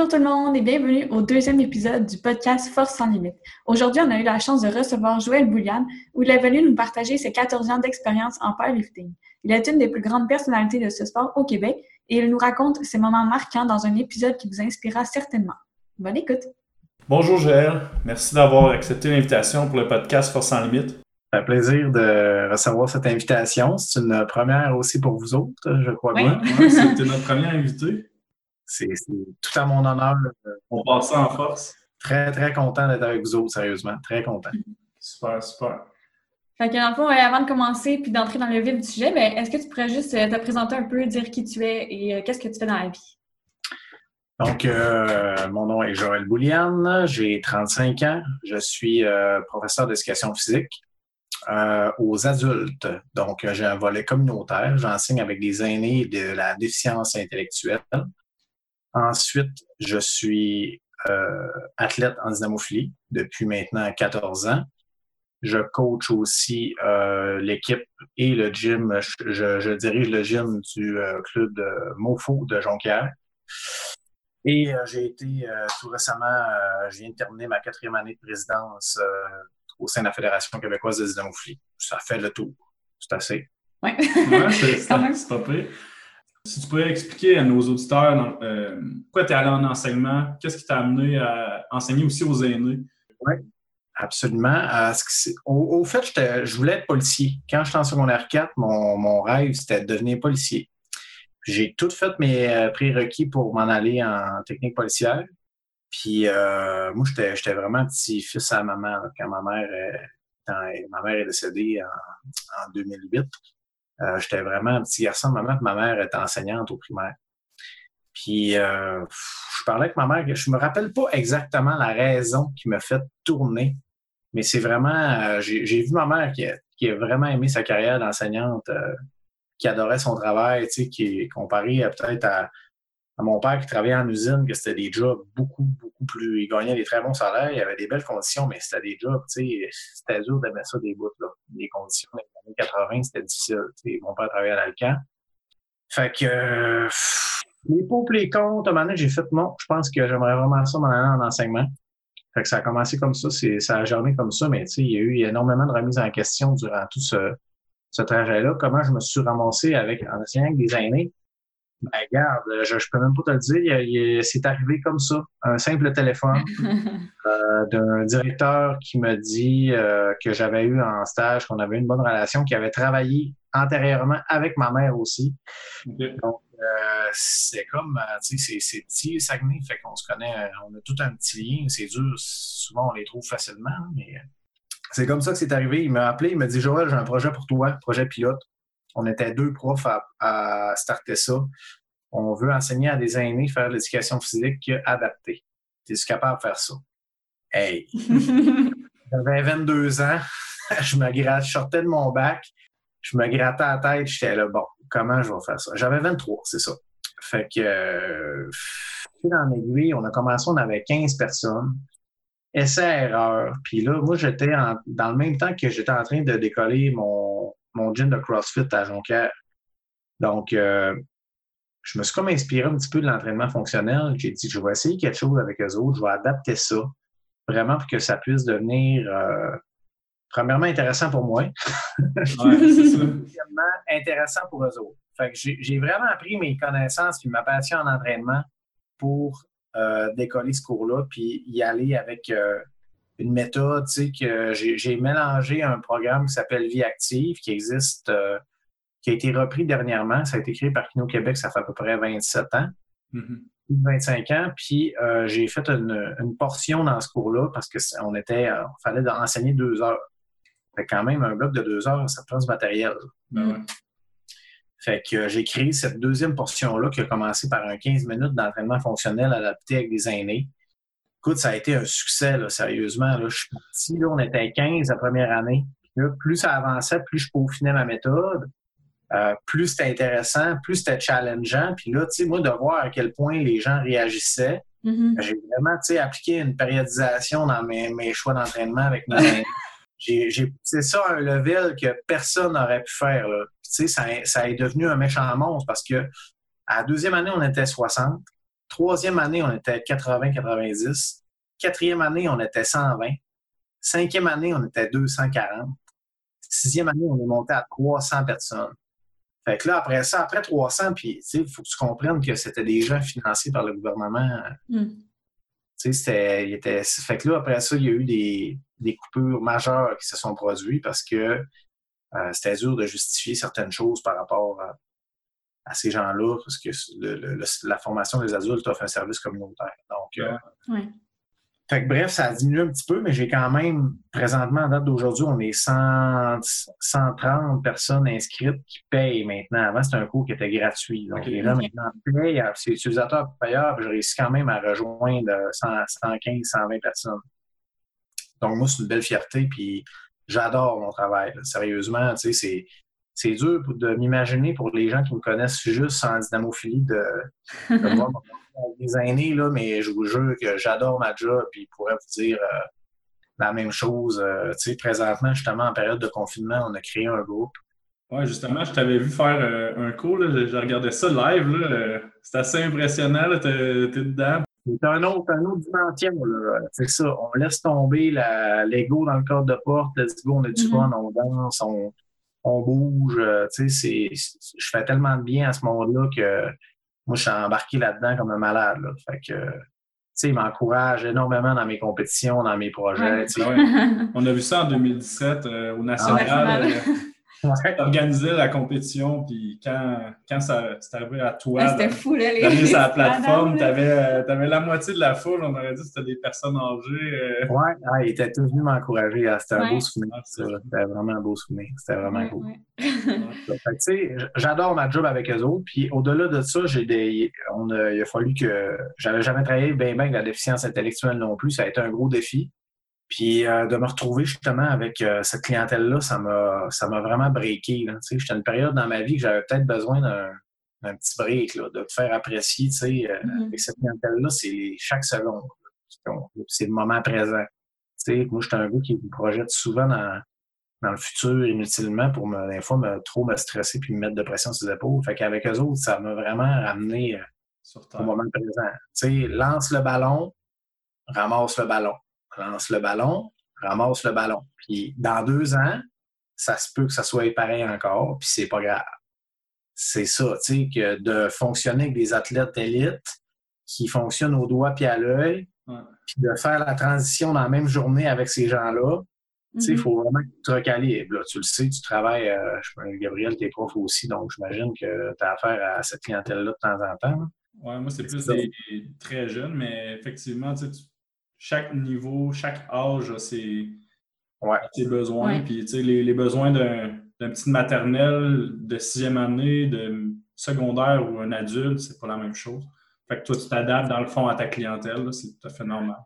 Bonjour tout le monde et bienvenue au deuxième épisode du podcast Force sans limite. Aujourd'hui, on a eu la chance de recevoir Joël Bouliane où il est venu nous partager ses 14 ans d'expérience en powerlifting. Il est une des plus grandes personnalités de ce sport au Québec et il nous raconte ses moments marquants dans un épisode qui vous inspirera certainement. Bonne écoute! Bonjour Joël, merci d'avoir accepté l'invitation pour le podcast Force sans limite. un plaisir de recevoir cette invitation. C'est une première aussi pour vous autres, je crois bien. Oui, c'était notre premier invité. C'est tout à mon honneur. On passe ça en force. Très, très content d'être avec vous autres, sérieusement. Très content. Super, super. Fait que dans le fond, avant de commencer puis d'entrer dans le vif du sujet, ben, est-ce que tu pourrais juste euh, te présenter un peu, dire qui tu es et euh, qu'est-ce que tu fais dans la vie? Donc, euh, mon nom est Joël Bouliane, j'ai 35 ans, je suis professeur d'éducation physique aux adultes. Donc, j'ai un volet communautaire, j'enseigne avec des aînés de la déficience intellectuelle. Ensuite, je suis euh, athlète en dynamophilie depuis maintenant 14 ans. Je coach aussi euh, l'équipe et le gym. Je, dirige le gym du euh, club de Mofo de Jonquière. Et j'ai été tout récemment, je viens de terminer ma quatrième année de présidence au sein de la Fédération québécoise de dynamophilie. Ça fait le tour. C'est assez. Oui, ouais, c'est pas pire. Si tu pouvais expliquer à nos auditeurs euh, pourquoi tu es allé en enseignement, qu'est-ce qui t'a amené à enseigner aussi aux aînés? Oui, absolument. Euh, au, fait, je voulais être policier. Quand j'étais en secondaire 4, mon, rêve, c'était de devenir policier. J'ai tout fait mes euh, prérequis pour m'en aller en technique policière. Puis moi, j'étais vraiment petit-fils à maman quand ma mère, ma mère est décédée en, en 2008. Euh, j'étais vraiment un petit garçon. Ma mère, ma mère était enseignante au primaire. Puis, euh, je parlais avec ma mère. Je me rappelle pas exactement la raison qui m'a fait tourner, mais c'est vraiment. Euh, j'ai vu ma mère qui a, vraiment aimé sa carrière d'enseignante, qui adorait son travail, tu sais, qui comparé peut-être à, mon père qui travaillait en usine, que c'était des jobs beaucoup, beaucoup plus. Il gagnait des très bons salaires, il avait des belles conditions, mais c'était des jobs, tu sais, c'était dur d'aimer ça des bouts, là. Les conditions les années 80, c'était difficile. Tu sais, mon père travaillait à l'Alcan. Fait que les pour les comptes, à un moment donné, j'ai fait non, je pense que j'aimerais vraiment ça m'en en enseignement. Fait que ça a commencé comme ça, ça a germé comme ça, mais tu sais, il y a eu énormément de remises en question durant tout ce, ce trajet-là. Comment je me suis ramassé avec, en enseignant avec des aînés? Ben, regarde, je, je peux même pas te le dire. C'est arrivé comme ça. Un simple téléphone euh, d'un directeur qui me dit euh, que j'avais eu en stage, qu'on avait une bonne relation, qui avait travaillé antérieurement avec ma mère aussi. Donc, euh, c'est comme, tu sais, c'est petit, Saguenay, fait qu'on se connaît, on a tout un petit lien. C'est dur, souvent on les trouve facilement, mais c'est comme ça que c'est arrivé. Il m'a appelé, il m'a dit Joël, j'ai un projet pour toi, projet pilote. On était deux profs à, starter ça. On veut enseigner à des aînés, faire l'éducation physique adaptée. Tu es capable de faire ça? Hey! J'avais 22 ans, je me gratte, je sortais de mon bac, je me grattais la tête, j'étais là, bon, comment je vais faire ça? J'avais 23, c'est ça. Fait que, euh, dans l'aiguille, on a commencé, on avait 15 personnes. Essai-erreur. Puis là, moi, j'étais dans le même temps que j'étais en train de décoller mon, mon gym de CrossFit à Jonquière. Donc, euh, je me suis comme inspiré un petit peu de l'entraînement fonctionnel. J'ai dit, je vais essayer quelque chose avec eux autres, je vais adapter ça, vraiment pour que ça puisse devenir, euh, premièrement, intéressant pour moi. Deuxièmement, intéressant pour eux autres. Fait que j'ai vraiment appris mes connaissances et ma passion en entraînement pour euh, décoller ce cours-là, puis y aller avec une méthode, tu sais, que j'ai mélangé un programme qui s'appelle Vie Active, qui existe, euh, qui a été repris dernièrement. Ça a été créé par Kino Québec, ça fait à peu près 27 ans. 25 mm-hmm. ans, puis euh, j'ai fait une, portion dans ce cours-là parce qu'on était, euh, fallait enseigner deux heures. Fait quand même, un bloc de deux heures, ça prend du matériel. Ben fait que j'ai créé cette deuxième portion-là qui a commencé par un 15 minutes d'entraînement fonctionnel adapté avec des aînés. Écoute, ça a été un succès, là, sérieusement. Là. Je suis parti, là, on était à 15 la première année. plus ça avançait, plus je peaufinais ma méthode. Euh, plus c'était intéressant, plus c'était challengeant. Puis là, tu sais, moi, de voir à quel point les gens réagissaient, mm-hmm. j'ai vraiment, tu sais, appliqué une périodisation dans mes, choix d'entraînement avec mes J'ai poussé ça à un level que personne n'aurait pu faire. Là. Tu sais, ça, ça est devenu un méchant monstre parce que à la deuxième année, on était 60. Troisième année, on était 80-90. Quatrième année, on était 120. Cinquième année, on était 240. Sixième année, on est monté à 300 personnes. Fait que là, après ça, après 300, puis il faut que tu comprennes que c'était des gens financés par le gouvernement. Mm. Tu sais, était. Fait que là, après ça, il y a eu des, des coupures majeures qui se sont produites parce que euh, c'était dur de justifier certaines choses par rapport à, à ces gens-là, parce que la formation des adultes offre un service communautaire. Donc, euh, fait que, bref, ça a diminué un petit peu, mais j'ai quand même, présentement, en date d'aujourd'hui, on est 130 personnes inscrites qui payent maintenant. Avant, c'était un cours qui était gratuit. Donc, les gens maintenant payent, c'est utilisateur payeur, j'ai réussi quand même à rejoindre 115, 120 personnes. Donc, moi, c'est une belle fierté, puis j'adore mon travail. Sérieusement, tu sais, c'est c'est dur de m'imaginer pour les gens qui me connaissent juste en dynamophilie de, de voir des aînés, là, mais je vous jure que j'adore ma job et je pourrais vous dire euh, la même chose. Euh, tu sais, présentement, justement, en période de confinement, on a créé un groupe. Oui, justement, je t'avais vu faire euh, un cours, là, je, regardais ça live. C'est assez impressionnant, tu es, dedans. C'est un autre, un autre dimension. C'est ça. On laisse tomber l'ego dans le cadre de porte. Let's go, on a du mm-hmm. fun, on danse, on, on bouge. Euh, tu sais, je fais tellement de bien à ce monde-là que moi, je suis embarqué là-dedans comme un malade. Là. Fait que, tu sais, il m'encourage énormément dans mes compétitions, dans mes projets. On a vu ça en 2017 euh, au National. Euh, organisais la compétition, puis quand, quand ça c'est arrivé à toi, c'était fou, là, les sur la plateforme, tu avais, euh, la moitié de la foule, on aurait dit que c'était des personnes âgées. Euh... Ouais, ah, ils étaient tous venus m'encourager. Ah, c'était un beau souvenir, C'était vraiment un beau souvenir. C'était vraiment beau. J'adore ma job avec eux autres. Puis au-delà de ça, j'ai des, on a, il a fallu que j'avais jamais travaillé bien, bien avec la déficience intellectuelle non plus. Ça a été un gros défi. Puis euh, de me retrouver justement avec euh, cette clientèle-là, ça m'a ça m'a vraiment breaké. J'étais à une période dans ma vie que j'avais peut-être besoin d'un petit break, là, de te faire apprécier. Euh, mm-hmm. Avec cette clientèle-là, c'est chaque seconde. C'est le moment présent. sais, moi, j'étais un gars qui me projette souvent dans, dans le futur inutilement pour me, des fois me, trop me stresser puis me mettre de pression sur les épaules. Fait qu'avec eux autres, ça m'a vraiment ramené au moment présent. sais, lance le ballon, ramasse le ballon lance le ballon, ramasse le ballon. Puis dans deux ans, ça se peut que ça soit pareil encore, puis c'est pas grave. C'est ça, tu sais, que de fonctionner avec des athlètes élites qui fonctionnent au doigt puis à l'œil, puis de faire la transition dans la même journée avec ces gens-là, tu sais, il mm-hmm. faut vraiment que tu te recalibres. tu le sais, tu travailles, euh, je Gabriel, tu es prof aussi, donc j'imagine que tu as affaire à cette clientèle-là de temps en temps. Oui, moi, c'est plus des très jeunes, mais effectivement, tu chaque niveau, chaque âge a ses, besoins. Puis, les, les, besoins d'un petit maternel de sixième année, de secondaire ou un adulte, c'est pas la même chose. Fait que toi, tu t'adaptes dans le fond à ta clientèle, c'est tout à fait normal.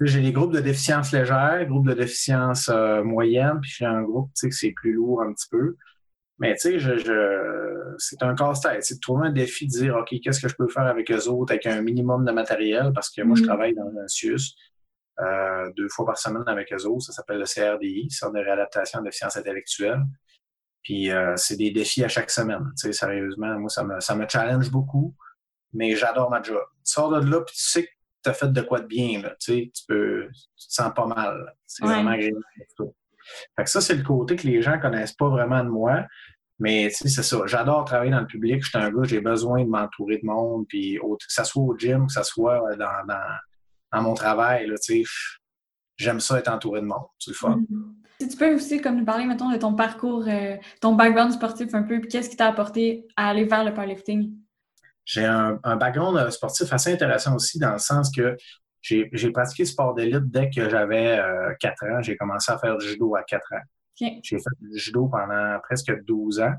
J'ai des groupes de déficience légère, groupes de déficience euh, moyenne, puis j'ai un groupe que c'est plus lourd un petit peu. Mais tu sais, je, c'est un casse-tête. C'est de trouver un défi de dire OK, qu'est-ce que je peux faire avec eux autres avec un minimum de matériel? Parce que moi, je mm-hmm. travaille dans un CIUS. Euh, deux fois par semaine avec eux autres. Ça s'appelle le CRDI, Centre de réadaptation de déficience intellectuelle. Puis euh, c'est des défis à chaque semaine. Tu sais, sérieusement, moi, ça me, ça me challenge beaucoup, mais j'adore ma job. Tu sors de là, puis tu sais que tu as fait de quoi de bien. Là, tu, sais, tu, peux, tu te sens pas mal. C'est vraiment agréable. Fait que ça, c'est le côté que les gens connaissent pas vraiment de moi. Mais tu sais, c'est ça. J'adore travailler dans le public. Je suis un gars, j'ai besoin de m'entourer de monde. Puis que ce soit au gym, que ce soit dans, dans dans mon travail. j'aime ça être entouré de monde. C'est le fun. Mm-hmm. Si tu peux aussi comme nous parler, mettons, de ton parcours, euh, ton background sportif un peu, puis qu'est-ce qui t'a apporté à aller vers le powerlifting? J'ai un, background euh, sportif assez intéressant aussi dans le sens que j'ai pratiqué sport d'élite dès que j'avais 4 euh, ans. J'ai commencé à faire du judo à 4 ans. J'ai fait du judo pendant presque 12 ans.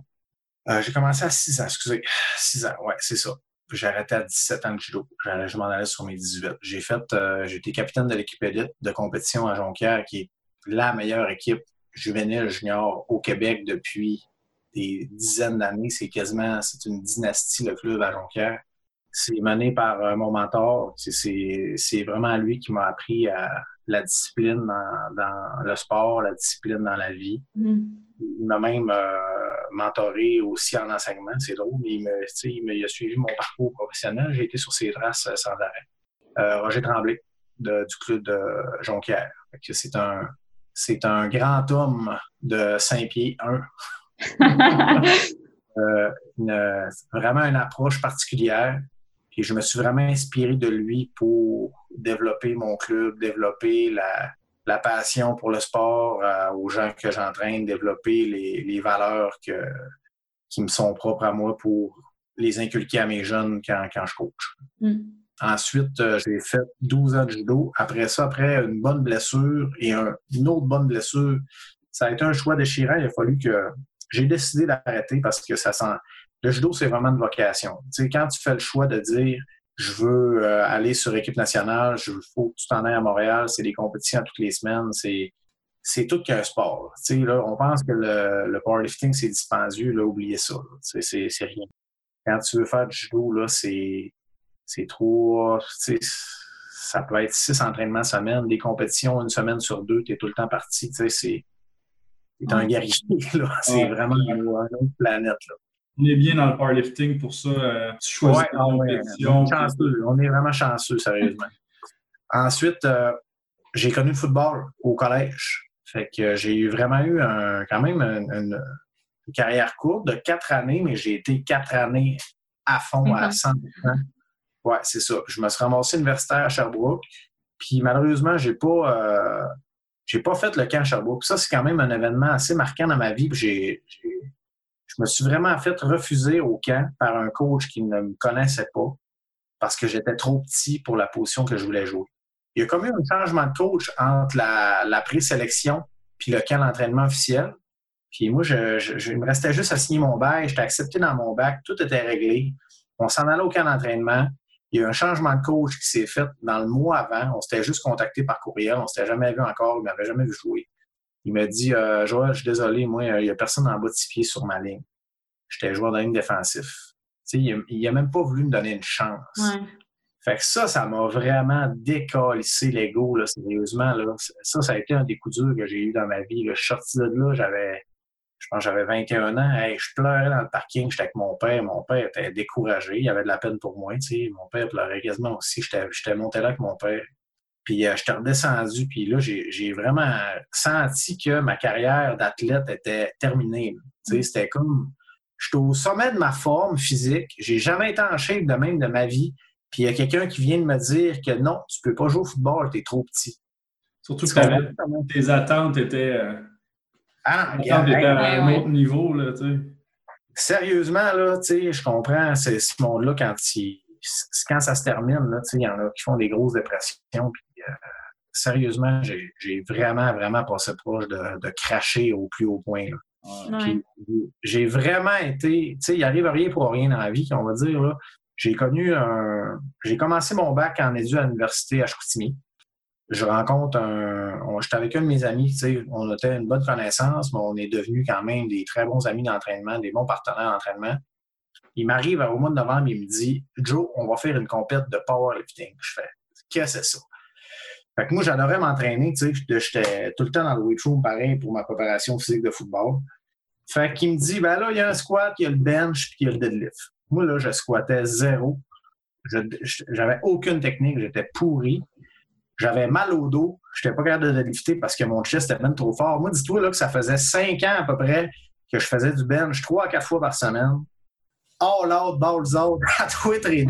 j'ai commencé à 6 ans, excusez. 6 ans, ouais, c'est ça j'ai arrêté à 17 ans de judo. Je m'en allais sur mes 18. J'ai fait, euh, j'ai été capitaine de l'équipe élite de compétition à Jonquière, qui est la meilleure équipe juvénile junior au Québec depuis des dizaines d'années. C'est quasiment, c'est une dynastie, le club à Jonquière. C'est mené par euh, mon mentor. C'est vraiment lui qui m'a appris à la discipline dans, le sport, la discipline dans la vie. Mm. Il m'a même euh, mentoré aussi en enseignement. C'est drôle, mais il, me, il, a suivi mon parcours professionnel. J'ai été sur ses traces sans arrêt. Roger Tremblay, du club de Jonquière. C'est un, c'est un grand homme de 5 pieds 1. Euh, vraiment une approche particulière. Et je me suis vraiment inspiré de lui pour développer mon club, développer la, passion pour le sport euh, aux gens que j'entraîne, développer les, valeurs qui me sont propres à moi pour les inculquer à mes jeunes quand, je coach. Mm. Ensuite, euh, j'ai fait 12 ans de judo. Après ça, après une bonne blessure et une autre bonne blessure, ça a été un choix déchirant. Il a fallu que j'ai décidé d'arrêter parce que ça sent. Le judo, c'est vraiment une vocation. Tu sais, quand tu fais le choix de dire je veux euh, aller sur équipe nationale, il faut que tu t'en ailles à Montréal, c'est des compétitions toutes les semaines, c'est, c'est tout qu'un sport. Tu sais, là, on pense que le, le powerlifting, c'est dispendieux, là, oubliez ça. C'est, c'est, rien. Quand tu veux faire du judo, là, c'est, c'est trop. Ça peut être six entraînements semaine, des compétitions une semaine sur deux, tu es tout le temps parti. C'est, un guerrier. C'est vraiment une autre planète. Là. On est bien dans le powerlifting pour ça. Euh, tu choisis ouais, ah compétition. on, est vraiment chanceux, sérieusement. Ensuite, euh, j'ai connu le football au collège. Fait que j'ai eu vraiment eu un, quand même une, carrière courte de quatre années, mais j'ai été quatre années à fond, à 100 Ouais, c'est ça. Je me suis ramassé universitaire à Sherbrooke. Puis malheureusement, j'ai pas euh, j'ai pas fait le camp à Sherbrooke. Ça, c'est quand même un événement assez marquant dans ma vie. J'ai, je me suis vraiment fait refuser au camp par un coach qui ne me connaissait pas parce que j'étais trop petit pour la position que je voulais jouer. Il y a comme eu un changement de coach entre la, la présélection puis le camp d'entraînement officiel. Puis moi, je, me restais juste à signer mon bac. J'étais accepté dans mon bac. Tout était réglé. On s'en allait au camp d'entraînement. Il y a eu un changement de coach qui s'est fait dans le mois avant. On s'était juste contacté par courriel. On s'était jamais vu encore. Ne m'avait jamais vu jouer. Il m'a dit euh, Joël, je suis désolé, moi, il n'y a personne en bas de six pieds sur ma ligne. J'étais joueur de ligne défensif. il n'a même pas voulu me donner une chance. Fait que ça, ça m'a vraiment décalissé l'ego, sérieusement. Là. Ça, ça a été un des coups durs que j'ai eu dans ma vie. Je suis sorti de là, j'avais je pense que j'avais 21 ans. je pleurais dans le parking. J'étais avec mon père. Mon père était découragé. Il avait de la peine pour moi. Mon père pleurait quasiment aussi. J'étais monté là avec mon père. Puis euh, j'étais redescendu. Puis là, j'ai vraiment senti que ma carrière d'athlète était terminée. C'était comme... J'étais au sommet de ma forme physique. J'ai jamais été en shape de même de ma vie. Puis il y a quelqu'un qui vient de me dire que non, tu peux pas jouer au football, tu es trop petit. Surtout que tes attentes étaient... Euh, ah, à un autre niveau, là, tu sais. Sérieusement, là, tu sais, je comprends, c'est ce monde-là, quand, quand ça se termine, là, tu sais, il y en a qui font des grosses dépressions, puis sérieusement, j'ai vraiment, vraiment passé proche de, de, cracher au plus haut point, J'ai vraiment été, tu sais, il arrive rien pour rien dans la vie, on va dire. J'ai connu un... J'ai commencé mon bac en études à l'université à Chicoutimi je rencontre un. J'étais avec un de mes amis, tu sais, on était une bonne connaissance, mais on est devenus quand même des très bons amis d'entraînement, des bons partenaires d'entraînement. Il m'arrive au mois de novembre, il me dit Joe, on va faire une compète de powerlifting. Je fais Qu'est-ce que c'est ça? Fait que moi, j'adorais m'entraîner, tu sais, j'étais tout le temps dans le weight room, pareil, pour ma préparation physique de football. Fait qu'il me dit, ben là, il y a un squat, il y a le bench, puis il y a le deadlift. Moi, là, je squattais zéro. J'avais aucune technique, j'étais pourri. J'avais mal au dos. Je n'étais pas capable de lifter parce que mon chest était même trop fort. Moi, dis-toi là, que ça faisait cinq ans à peu près que je faisais du bench trois à quatre fois par semaine. All out, balls out, à et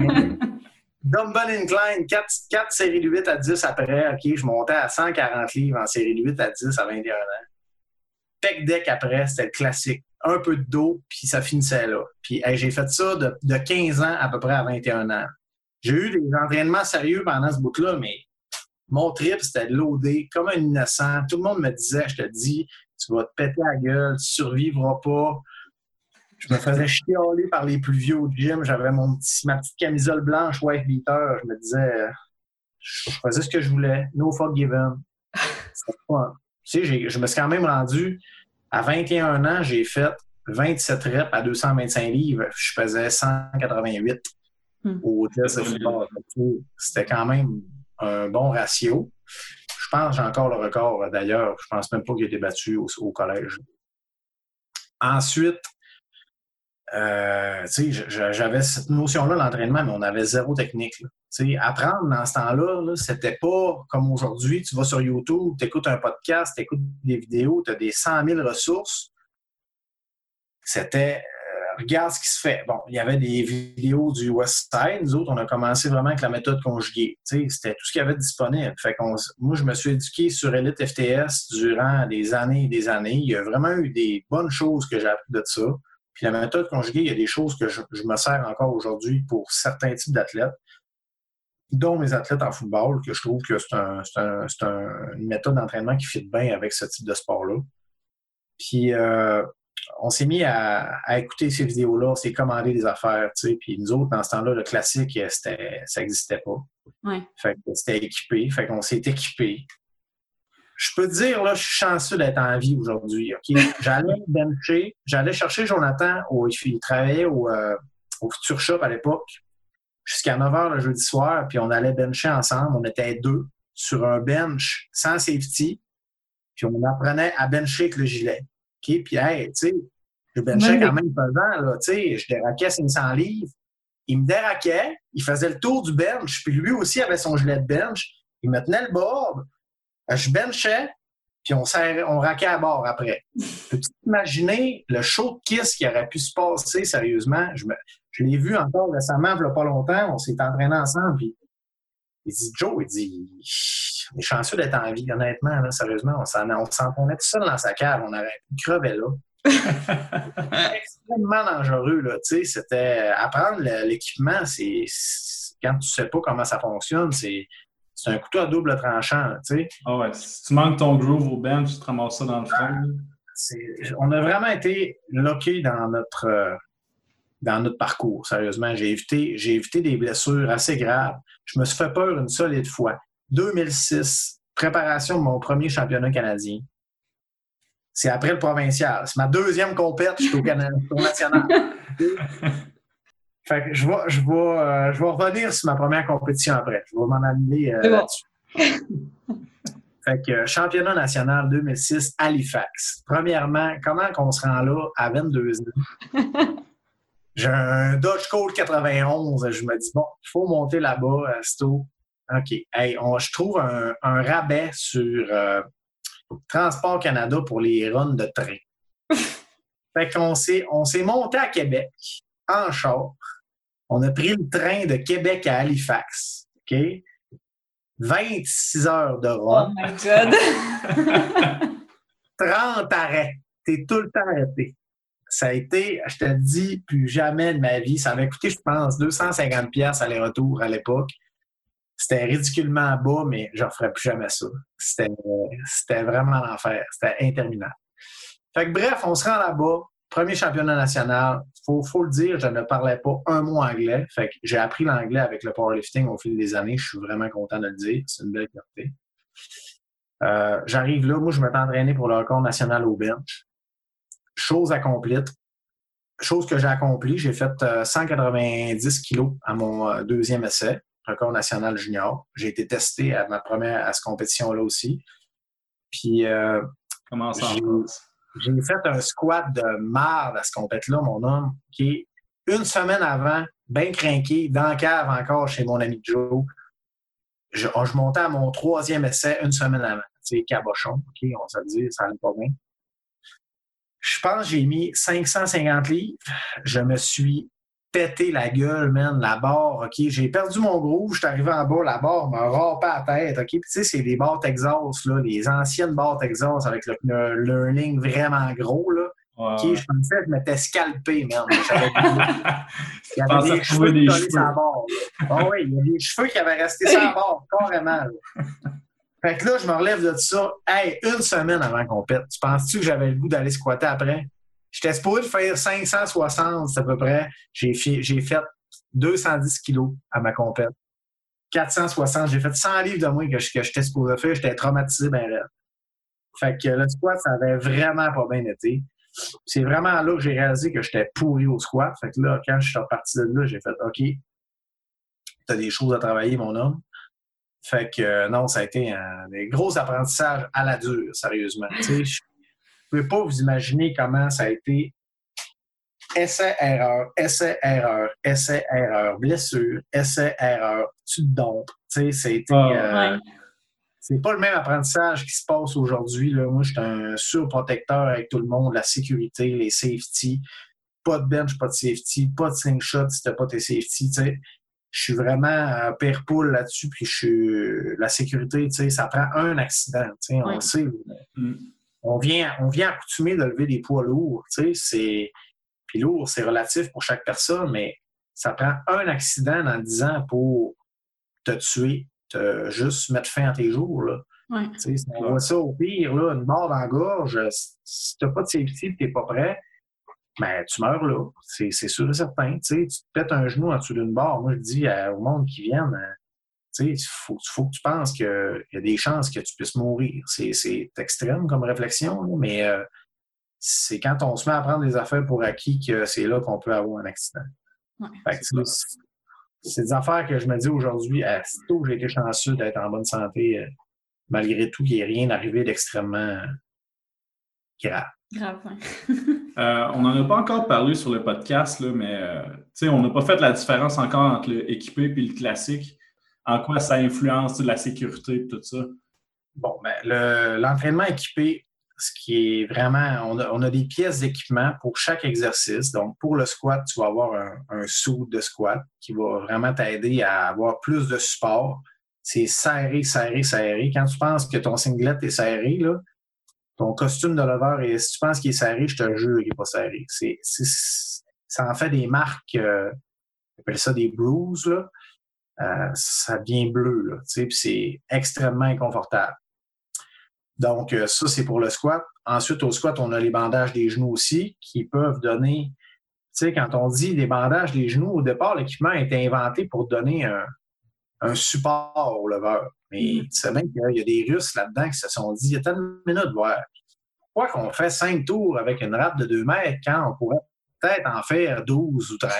Dumbbell incline, 4, 4 séries de 8 à 10 après. Je montais à 140 livres en série de 8 à 10 à 21 ans. Tech deck après, c'était le classique. Un peu de dos, puis ça finissait là. Puis j'ai fait ça de, de, 15 ans à peu près à 21 ans. J'ai eu des entraînements sérieux pendant ce bout-là, mais mon trip, c'était de loader comme un innocent. Tout le monde me disait, je te dis, tu vas te péter la gueule, tu survivras pas. Je me faisais chialer par les plus vieux au gym. J'avais mon petit, ma petite camisole blanche white beater. Je me disais, je faisais ce que je voulais. No forgiven. tu sais, je me suis quand même rendu, à 21 ans, j'ai fait 27 reps à 225 livres. Je faisais 188 hmm. au test de football. C'était quand même un bon ratio. Je pense que j'ai encore le record d'ailleurs. Je pense même pas qu'il a été battu au, collège. Ensuite, euh, j'avais cette notion-là, l'entraînement, mais on avait zéro technique. apprendre dans ce temps-là, c'était pas comme aujourd'hui. Tu vas sur YouTube, tu écoutes un podcast, tu écoutes des vidéos, tu as des 100 000 ressources. C'était regarde ce qui se fait. Bon, il y avait des vidéos du West Side. Nous autres, on a commencé vraiment avec la méthode conjuguée. C'était tout ce qu'il y avait disponible. Moi, je me suis éduqué sur Elite FTS durant des années et des années. Il y a vraiment eu des bonnes choses que j'ai appris de ça. Puis la méthode conjuguée, il y a des choses que je, me sers encore aujourd'hui pour certains types d'athlètes, dont mes athlètes en football, que je trouve que c'est une méthode d'entraînement qui fit bien avec ce type de sport-là. Puis euh, on s'est mis à, écouter ces vidéos-là, on s'est commandé des affaires, tu sais, puis nous autres, dans ce temps-là, le classique, ça n'existait pas. Ouais. Fait que c'était équipé, fait qu'on s'est équipé. Je peux te dire, là, je suis chanceux d'être en vie aujourd'hui, OK? J'allais bencher, j'allais chercher Jonathan, au, il travaillait au, euh, au Future Shop à l'époque, jusqu'à 9 h le jeudi soir, puis on allait bencher ensemble, on était deux sur un bench sans safety, puis on apprenait à bencher avec le gilet. Puis, hey, tu sais, je benchais quand même pesant, là, tu sais, je déraquais 500 livres. Il me déraquait, il faisait le tour du bench, puis lui aussi avait son gilet de bench. Il me tenait le board, je benchais, puis on, on raquait à bord après. Peux-tu imaginer le show de kiss qui aurait pu se passer sérieusement? Je, je l'ai vu encore récemment, il n'y a pas longtemps, on s'est entraîné ensemble, puis il dit, Joe, il dit, on est chanceux d'être en vie, honnêtement, là, sérieusement. On s'entendait tout seul dans sa cave, on aurait pu crever là. extrêmement dangereux, là. Tu sais, c'était apprendre l'équipement, c'est quand tu sais pas comment ça fonctionne, c'est un couteau à double tranchant, tu sais. Ah ouais, si tu manques ton groove au bench, tu te ramasses ça dans le front. On a vraiment été lockés dans notre dans notre parcours, sérieusement. J'ai évité, j'ai évité des blessures assez graves. Je me suis fait peur une solide fois. 2006, préparation de mon premier championnat canadien. C'est après le provincial. C'est ma deuxième compète, je suis au, Canada, au national. fait que je vais, je, vais, euh, je vais revenir sur ma première compétition après. Je vais m'en amener euh, là-dessus. fait que euh, championnat national 2006, Halifax. Premièrement, comment qu'on se rend là à 22 ans? J'ai un Dodge Code 91. Je me dis, bon, il faut monter là-bas, Sto. OK. Hey, je trouve un, rabais sur Transport Canada pour les runs de train. fait qu'on s'est, on s'est monté à Québec en char. On a pris le train de Québec à Halifax. OK? 26 heures de run. Oh my God! 30 arrêts. T'es tout le temps arrêté. Ça a été, je te dis, plus jamais de ma vie. Ça avait coûté, je pense, 250 pièces aller-retour à l'époque. C'était ridiculement bas, mais je ne referais plus jamais ça. C'était vraiment l'enfer. C'était interminable. Fait que bref, on se rend là-bas. Premier championnat national. Faut, faut le dire, je ne parlais pas un mot anglais. Fait que j'ai appris l'anglais avec le powerlifting au fil des années. Je suis vraiment content de le dire. C'est une belle fierté. Euh, j'arrive là. Moi, je m'étais entraîné pour le record national au bench. Chose accomplie. Chose que j'ai accomplie. J'ai fait 190 euh, kilos à mon euh, deuxième essai record national junior. J'ai été testé à ma première à cette compétition-là aussi. Puis euh, Comment ça J'ai fait un squat de marde à ce compétition-là, mon homme, qui est une semaine avant, bien craqué, dans le cave encore chez mon ami Joe. Je, oh, je montais à mon troisième essai une semaine avant. C'est cabochon, OK, on se dit, ça n'allait pas bien. Je pense que j'ai mis 550 livres. Je me suis pété la gueule, man, la barre, OK? J'ai perdu mon groove, je suis arrivé en bas, la barre m'a râpé à la tête, OK? Puis tu sais, c'est des barres Texas, là, les anciennes barres Texas avec le, learning vraiment gros, là. OK, je pensais que je m'étais scalpé, man. il y avait des cheveux qui collaient sur la barre. Oh, oui, il y a des cheveux qui avaient resté sur la barre, carrément. Fait que là, je me relève de ça. Hey, une semaine avant qu'on pète. Tu penses-tu que j'avais le goût d'aller squatter après? J'étais supposé faire 560 à peu près. J'ai fait 210 kilos à ma compète. 460. J'ai fait 100 livres de moins que, j'étais supposé faire. J'étais traumatisé ben là. Fait que le squat, ça avait vraiment pas bien été. C'est vraiment là que j'ai réalisé que j'étais pourri au squat. Fait que là, quand je suis reparti de là, j'ai fait OK, t'as des choses à travailler, mon homme. Fait que non, ça a été un, gros apprentissages à la dure, sérieusement. Pouvez pas vous imaginer comment ça a été essai-erreur, essai-erreur, essai-erreur, blessure, essai-erreur, tu te dompes. Tu sais, ah, euh, c'est pas le même apprentissage qui se passe aujourd'hui. Moi, je suis un surprotecteur avec tout le monde, la sécurité, les safety. Pas de bench, pas de safety, pas de slingshot si t'as pas tes safety. Je suis vraiment père poule là-dessus, puis je suis la sécurité, ça prend un accident. On sait. Mm. On vient, on vient accoutumer de lever des poids lourds. C'est puis lourd, c'est relatif pour chaque personne, mais ça prend un accident dans 10 ans pour te tuer, te juste mettre fin à tes jours. Là. Si on voit ça au pire, là, une mort dans la gorge, si tu n'as pas de safety et tu n'es pas prêt, ben, tu meurs là. C'est sûr et certain. Tu te pètes un genou en dessous d'une barre. Moi, je dis au monde qui vient, il faut, faut, que tu penses qu'il y a des chances que tu puisses mourir. C'est extrême comme réflexion, mais euh, c'est quand on se met à prendre des affaires pour acquis que c'est là qu'on peut avoir un accident. c'est des affaires que je me dis aujourd'hui, à tôt j'ai été chanceux d'être en bonne santé, euh, malgré tout, qu'il n'y ait rien arrivé d'extrêmement grave. Grave, euh, on n'en a pas encore parlé sur le podcast, là, mais euh, on n'a pas fait la différence encore entre l'équipé et le classique. En quoi ça influence la sécurité tout ça? Bon, ben, l'entraînement équipé, ce qui est vraiment, on a, des pièces d'équipement pour chaque exercice. Donc, pour le squat, tu vas avoir un, sou de squat qui va vraiment t'aider à avoir plus de support. C'est serré, serré, serré. Quand tu penses que ton singlet est serré, là, ton costume de lever, et si tu penses qu'il est serré, je te jure qu'il n'est pas serré. Ça en fait des marques, euh, on appelle ça des bruises, là. Euh, ça devient bleu, là, puis c'est extrêmement inconfortable. Donc, euh, ça, c'est pour le squat. Ensuite, au squat, on a les bandages des genoux aussi qui peuvent donner, tu sais, quand on dit des bandages des genoux, au départ, l'équipement a été inventé pour donner un, support au leveur. Mais mm-hmm. tu sais bien qu'il y a des Russes là-dedans qui se sont dit, il y a tellement de minutes, voir. Pourquoi qu'on fait cinq tours avec une rate de deux mètres quand on pourrait peut-être en faire 12 ou 13.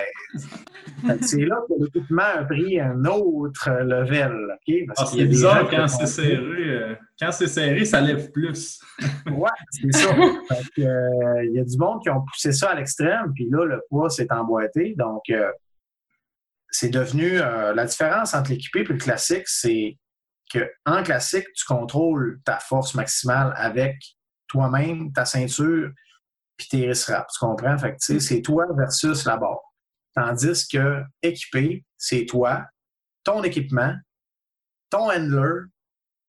c'est là que l'équipement a pris un autre level. Okay? Ah, c'est bizarre quand c'est serré. Euh, quand c'est serré, ça lève plus. oui, c'est ça. Euh, il y a du monde qui ont poussé ça à l'extrême, puis là, le poids s'est emboîté. Donc, euh, c'est devenu. la différence entre l'équipé et le classique, c'est qu'en classique, tu contrôles ta force maximale avec toi-même, ta ceinture, puis tes Tu comprends? Fait que, c'est toi versus la barre. Tandis que équipé, c'est toi, ton équipement, ton handler,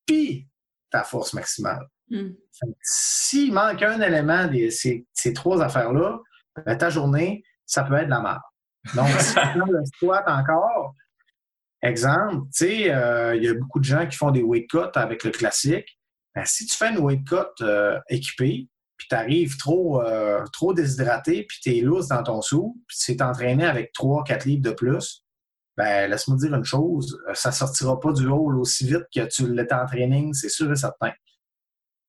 puis ta force maximale. Hmm. S'il manque un élément de ces, trois affaires-là, ben, ta journée, ça peut être de la merde. Donc, si tu le squat encore, exemple, tu sais, euh, il y a beaucoup de gens qui font des weight cuts avec le classique. Ben, si tu fais une weight cut euh, équipée, puis tu arrives trop, euh, trop déshydraté, puis tu es loose dans ton sou, puis tu t'es entraîné avec 3-4 livres de plus, ben laisse-moi dire une chose, euh, ça sortira pas du hall aussi vite que tu l'étais en training, c'est sûr et certain.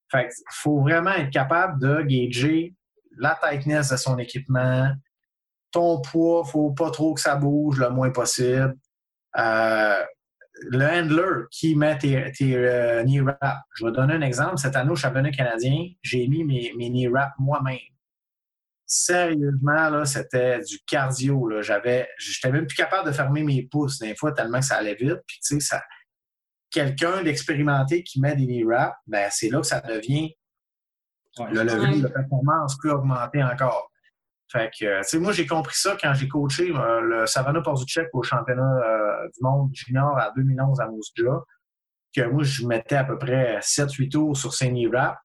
Fait il faut vraiment être capable de gager la tightness de son équipement, ton poids, faut pas trop que ça bouge le moins possible. Euh, le handler qui met tes, euh, knee wraps. Je vais donner un exemple. Cette année au championnat canadien, j'ai mis mes, mes knee wraps moi-même. Sérieusement, là, c'était du cardio. Là. J'avais, j'étais même plus capable de fermer mes pouces des fois tellement que ça allait vite. Puis, tu sais, ça, quelqu'un d'expérimenté qui met des knee wraps, ben, c'est là que ça devient le level de performance peut augmenter encore. Fait que, euh, tu sais, moi, j'ai compris ça quand j'ai coaché euh, le Savannah Porzucek au championnat euh, du monde junior à 2011 à Mousja, que moi, je mettais à peu près 7-8 tours sur Saint Rap.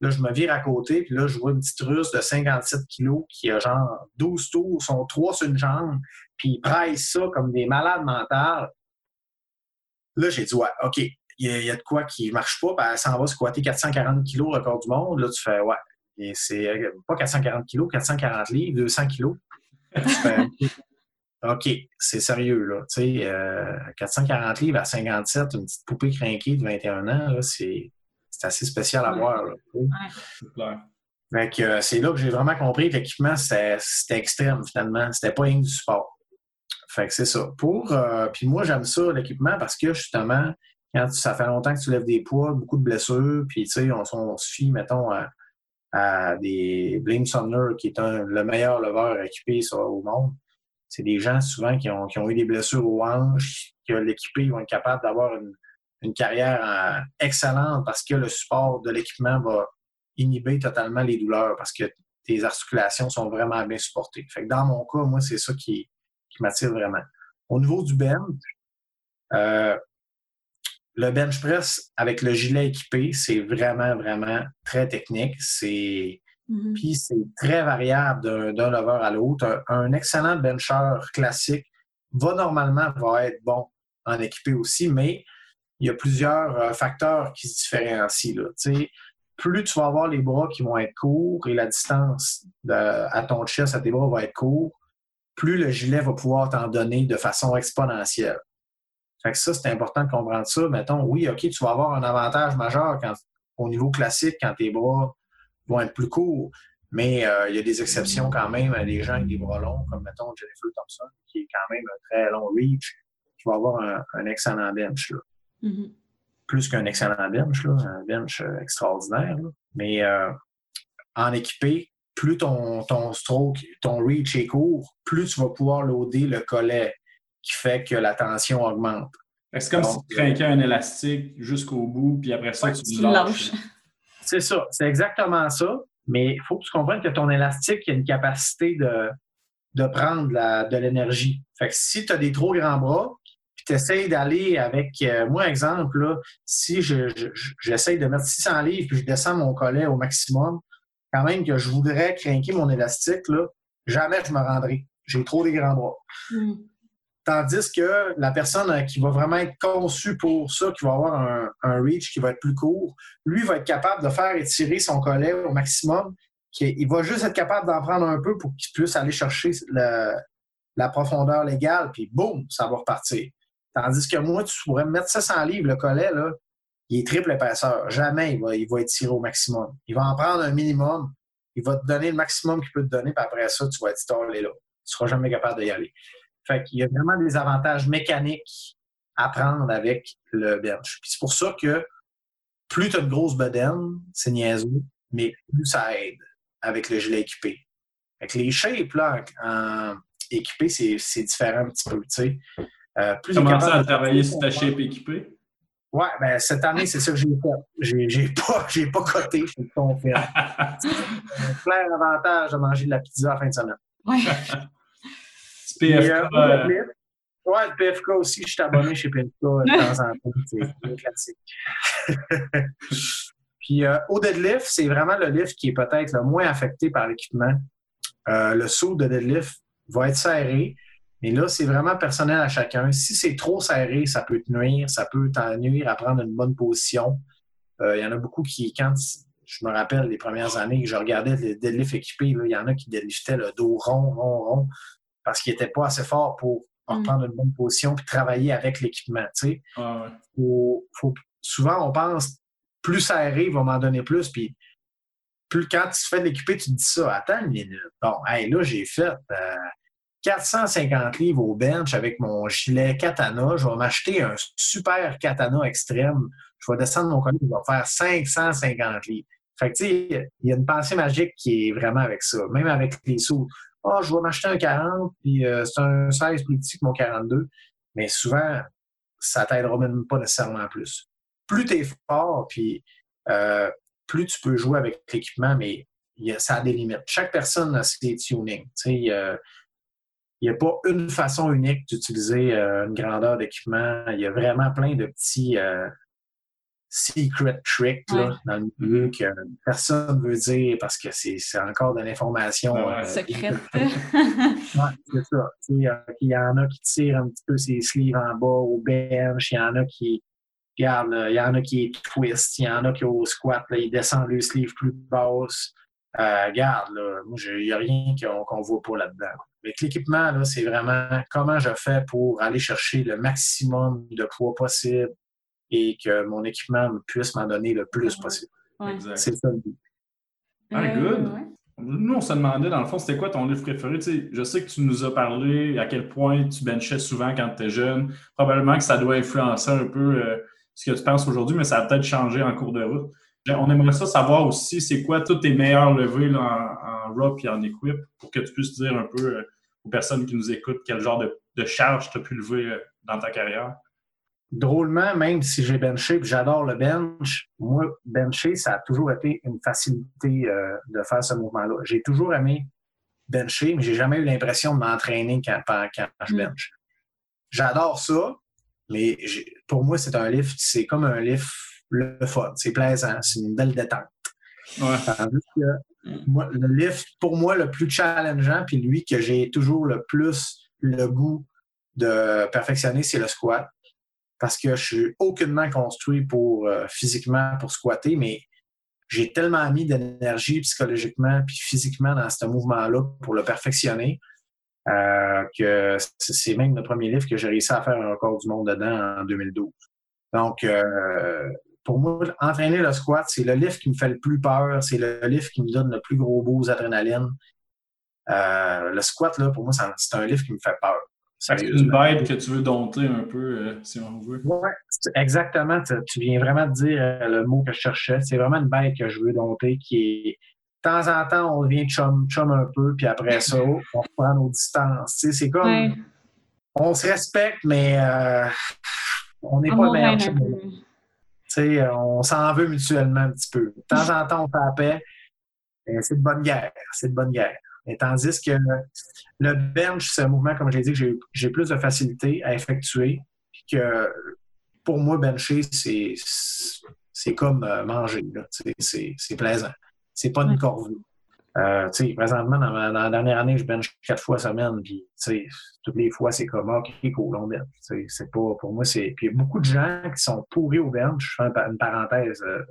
Là, je me vire à côté, puis là, je vois une petite russe de 57 kilos qui a genre 12 tours, sont trois sur une jambe, puis ils ça comme des malades mentales. Là, j'ai dit, ouais, OK, il y, a de quoi qui marche pas, ben, elle s'en va squatter 440 kilos record du monde. Là, tu fais, ouais, et c'est euh, pas 440 kilos, 440 livres, 200 kilos. OK, c'est sérieux, là. Tu sais, 440 euh, livres à 57, une petite poupée crinquée de 21 ans, c'est assez spécial à voir. Euh, c'est là que j'ai vraiment compris que l'équipement, c'était extrême, finalement. C'était pas une du sport. Fait que c'est ça. Pour, puis moi, j'aime ça, l'équipement, parce que justement, quand ça fait longtemps que tu lèves des poids, beaucoup de blessures, puis tu sais, on, on, se fie, mettons, à à des Blame Sumner, qui est le meilleur leveur équipé au monde. C'est des gens souvent qui ont, eu des blessures aux hanches, que l'équipé vont être capables d'avoir une, carrière euh, excellente parce que le support de l'équipement va inhiber totalement les douleurs parce que tes articulations sont vraiment bien supportées. Fait que dans mon cas, moi, c'est ça qui, qui m'attire vraiment. Au niveau du bench, euh, le bench press avec le gilet équipé, c'est vraiment, vraiment très technique. C'est mm-hmm. Puis c'est très variable d'un lover à l'autre. Un, excellent bencher classique va normalement va être bon en équipé aussi, mais il y a plusieurs euh, facteurs qui se différencient. Là. plus tu vas avoir les bras qui vont être courts et la distance à ton chest, à tes bras va être court, plus le gilet va pouvoir t'en donner de façon exponentielle. Fait que ça, c'est important de comprendre ça. Mettons, oui, OK, tu vas avoir un avantage majeur quand, au niveau classique quand tes bras vont être plus courts, mais euh, il y a des exceptions quand même à des gens avec des bras longs, comme mettons Jennifer Thompson, qui est quand même un très long reach, qui va avoir un, excellent bench. Là. Mm-hmm. Plus qu'un excellent bench, là, un bench euh, extraordinaire. Mais euh, en équipé, plus ton, ton stroke, ton reach est court, plus tu vas pouvoir loader le collet qui fait que la tension augmente. C'est comme si tu trinquais un élastique jusqu'au bout, puis après ça, tu, tu lâches. C'est ça, c'est exactement ça. Mais il faut que tu comprennes que ton élastique a une capacité de, de prendre de l'énergie. Fait que si tu as des trop grands bras, puis tu essaies d'aller avec, euh, moi, exemple, là, si j'essaie de mettre 600 livres puis je descends mon collet au maximum, quand même que je voudrais craquer mon élastique, là, jamais je me rendrai. J'ai trop des grands bras. Mm. Tandis que la personne euh, qui va vraiment être conçue pour ça, qui va avoir un, reach qui va être plus court, lui va être capable de faire étirer son collet au maximum. il va juste être capable d'en prendre un peu pour qu'il puisse aller chercher la profondeur légale, puis boum, ça va repartir. Tandis que moi, tu pourrais me mettre 700 livres, le collet, il est triple épaisseur. Jamais il va, il va tiré au maximum. Il va en prendre un minimum, il va te donner le maximum qu'il peut te donner, puis après ça, tu vas être stallé là. Tu ne seras jamais capable d'y aller. Fait qu'il y a vraiment des avantages mécaniques à prendre avec le bench. Puis c'est pour ça que plus tu as une grosse bedaine, c'est niaiseux, mais plus ça aide avec le gilet équipé. Avec les shapes, là, en, équipé, c'est différent un petit peu, tu sais. Euh, Commencer à travailler sur ta shape équipée? Oui, ben, cette année, c'est ça que j'ai fait. J'ai pas, pas coté, je suis confiant. un clair avantage de manger de la pizza à la fin de semaine. Oui. PFK. Euh, ouais, le PFK aussi, je suis abonné chez PFK de temps en temps. C'est classique. Puis euh, au deadlift, c'est vraiment le lift qui est peut-être le moins affecté par l'équipement. Euh, le saut de deadlift va être serré, mais là, c'est vraiment personnel à chacun. Si c'est trop serré, ça peut te nuire, ça peut t'en nuire à prendre une bonne position. Il y en a beaucoup qui, quand je me rappelle les premières années que je regardais les deadlifts équipés, il y en a qui deadliftaient le dos rond, rond, rond parce qu'il n'était pas assez fort pour mm. reprendre une bonne position puis travailler avec l'équipement. souvent, on pense plus serré va m'en donner plus. Puis plus quand tu fais de l'équipé, tu te dis ça. Attends une minute. Bon, là, j'ai fait 450 euh, livres au bench avec mon gilet katana. Je vais m'acheter un super katana extrême. Je vais descendre mon collier, je vais faire 550 livres. Fait que, tu sais, il y a une pensée magique qui est vraiment avec ça. Même avec les sous. Ah, je vais m'acheter un 40, puis euh, c'est un 16 plus petit que mon 42. Mais souvent, ça t'aidera même pas nécessairement plus. Plus tu es fort, puis euh, plus tu peux jouer avec l'équipement, mais ça a des limites. Chaque personne a ses tunings. Il n'y a pas une façon unique d'utiliser euh, une grandeur d'équipement. Il y a vraiment plein de petits, secret trick là, dans le milieu que personne ne veut dire parce que c'est encore de l'information euh, secrète. ouais, c'est ça. Il y en a qui tirent un petit peu ses sleeves en bas au bench, il y en a qui regarde, il y en a qui twist, il y en a qui au squat, là, ils descendent le sleeve plus basse. Euh, regarde, là, moi, il n'y a rien qu'on ne voit pas là-dedans. Avec l'équipement, c'est vraiment comment je fais pour aller chercher le maximum de poids possible et que mon équipement puisse m'en donner le plus possible. C'est ça le but. Ah, good. Nous, on se demandait, dans le fond, c'était quoi ton livre préféré? je sais que tu nous as parlé à quel point tu benchais souvent quand tu étais jeune. Probablement que ça doit influencer un peu euh, ce que tu penses aujourd'hui, mais ça a peut-être changé en cours de route. On aimerait ça savoir aussi, c'est quoi tous tes meilleurs levées en, en raw et en equip pour que tu puisses dire un peu euh, aux personnes qui nous écoutent quel genre de, charge tu as pu lever euh, dans ta carrière? Drôlement, même si j'ai benché et j'adore le bench, moi, bencher, ça a toujours été une facilité euh, de faire ce mouvement-là. J'ai toujours aimé bencher, mais j'ai jamais eu l'impression de m'entraîner quand, quand, je mm. bench. J'adore ça, mais pour moi, c'est un lift, c'est comme un lift le fun, c'est plaisant, c'est une belle détente. le lift, pour moi, le plus challengeant, puis lui que j'ai toujours le plus le goût de perfectionner, c'est le squat. Parce que je suis aucunement construit pour euh, physiquement pour squatter, mais j'ai tellement mis d'énergie psychologiquement puis physiquement dans ce mouvement-là pour le perfectionner euh, que c'est même le premier livre que j'ai réussi à faire un record du monde dedans en 2012. Donc, euh, pour moi, entraîner le squat, c'est le lift qui me fait le plus peur, c'est le lift qui me donne le plus gros boost d'adrénaline. Euh, le squat, là, pour moi, c'est un lift qui me fait peur. C'est une bête que tu veux dompter un peu, euh, si on veut. Oui, exactement. Tu viens vraiment de dire euh, le mot que je cherchais. C'est vraiment une bête que je veux dompter qui est. De temps en temps, on devient chum, chum un peu, puis après ça, on reprend nos distances. c'est comme. On se respecte, mais on n'est pas le meilleur on s'en veut mutuellement un petit peu. De temps en temps, on fait la paix. C'est de bonne guerre. C'est de bonne guerre. Et tandis que le bench, c'est un mouvement, comme j'ai dit, que j'ai plus de facilité à effectuer. Que pour moi, bencher, c'est comme euh, manger. C'est plaisant. C'est pas une corvée. Euh, présentement, dans, la dernière année, je bench quatre fois semaine, puis toutes les fois, c'est comme OK, cool, on bench. C'est pas pour moi, c'est. Puis il y a beaucoup de gens qui sont pourris au bench. Je fais une parenthèse euh,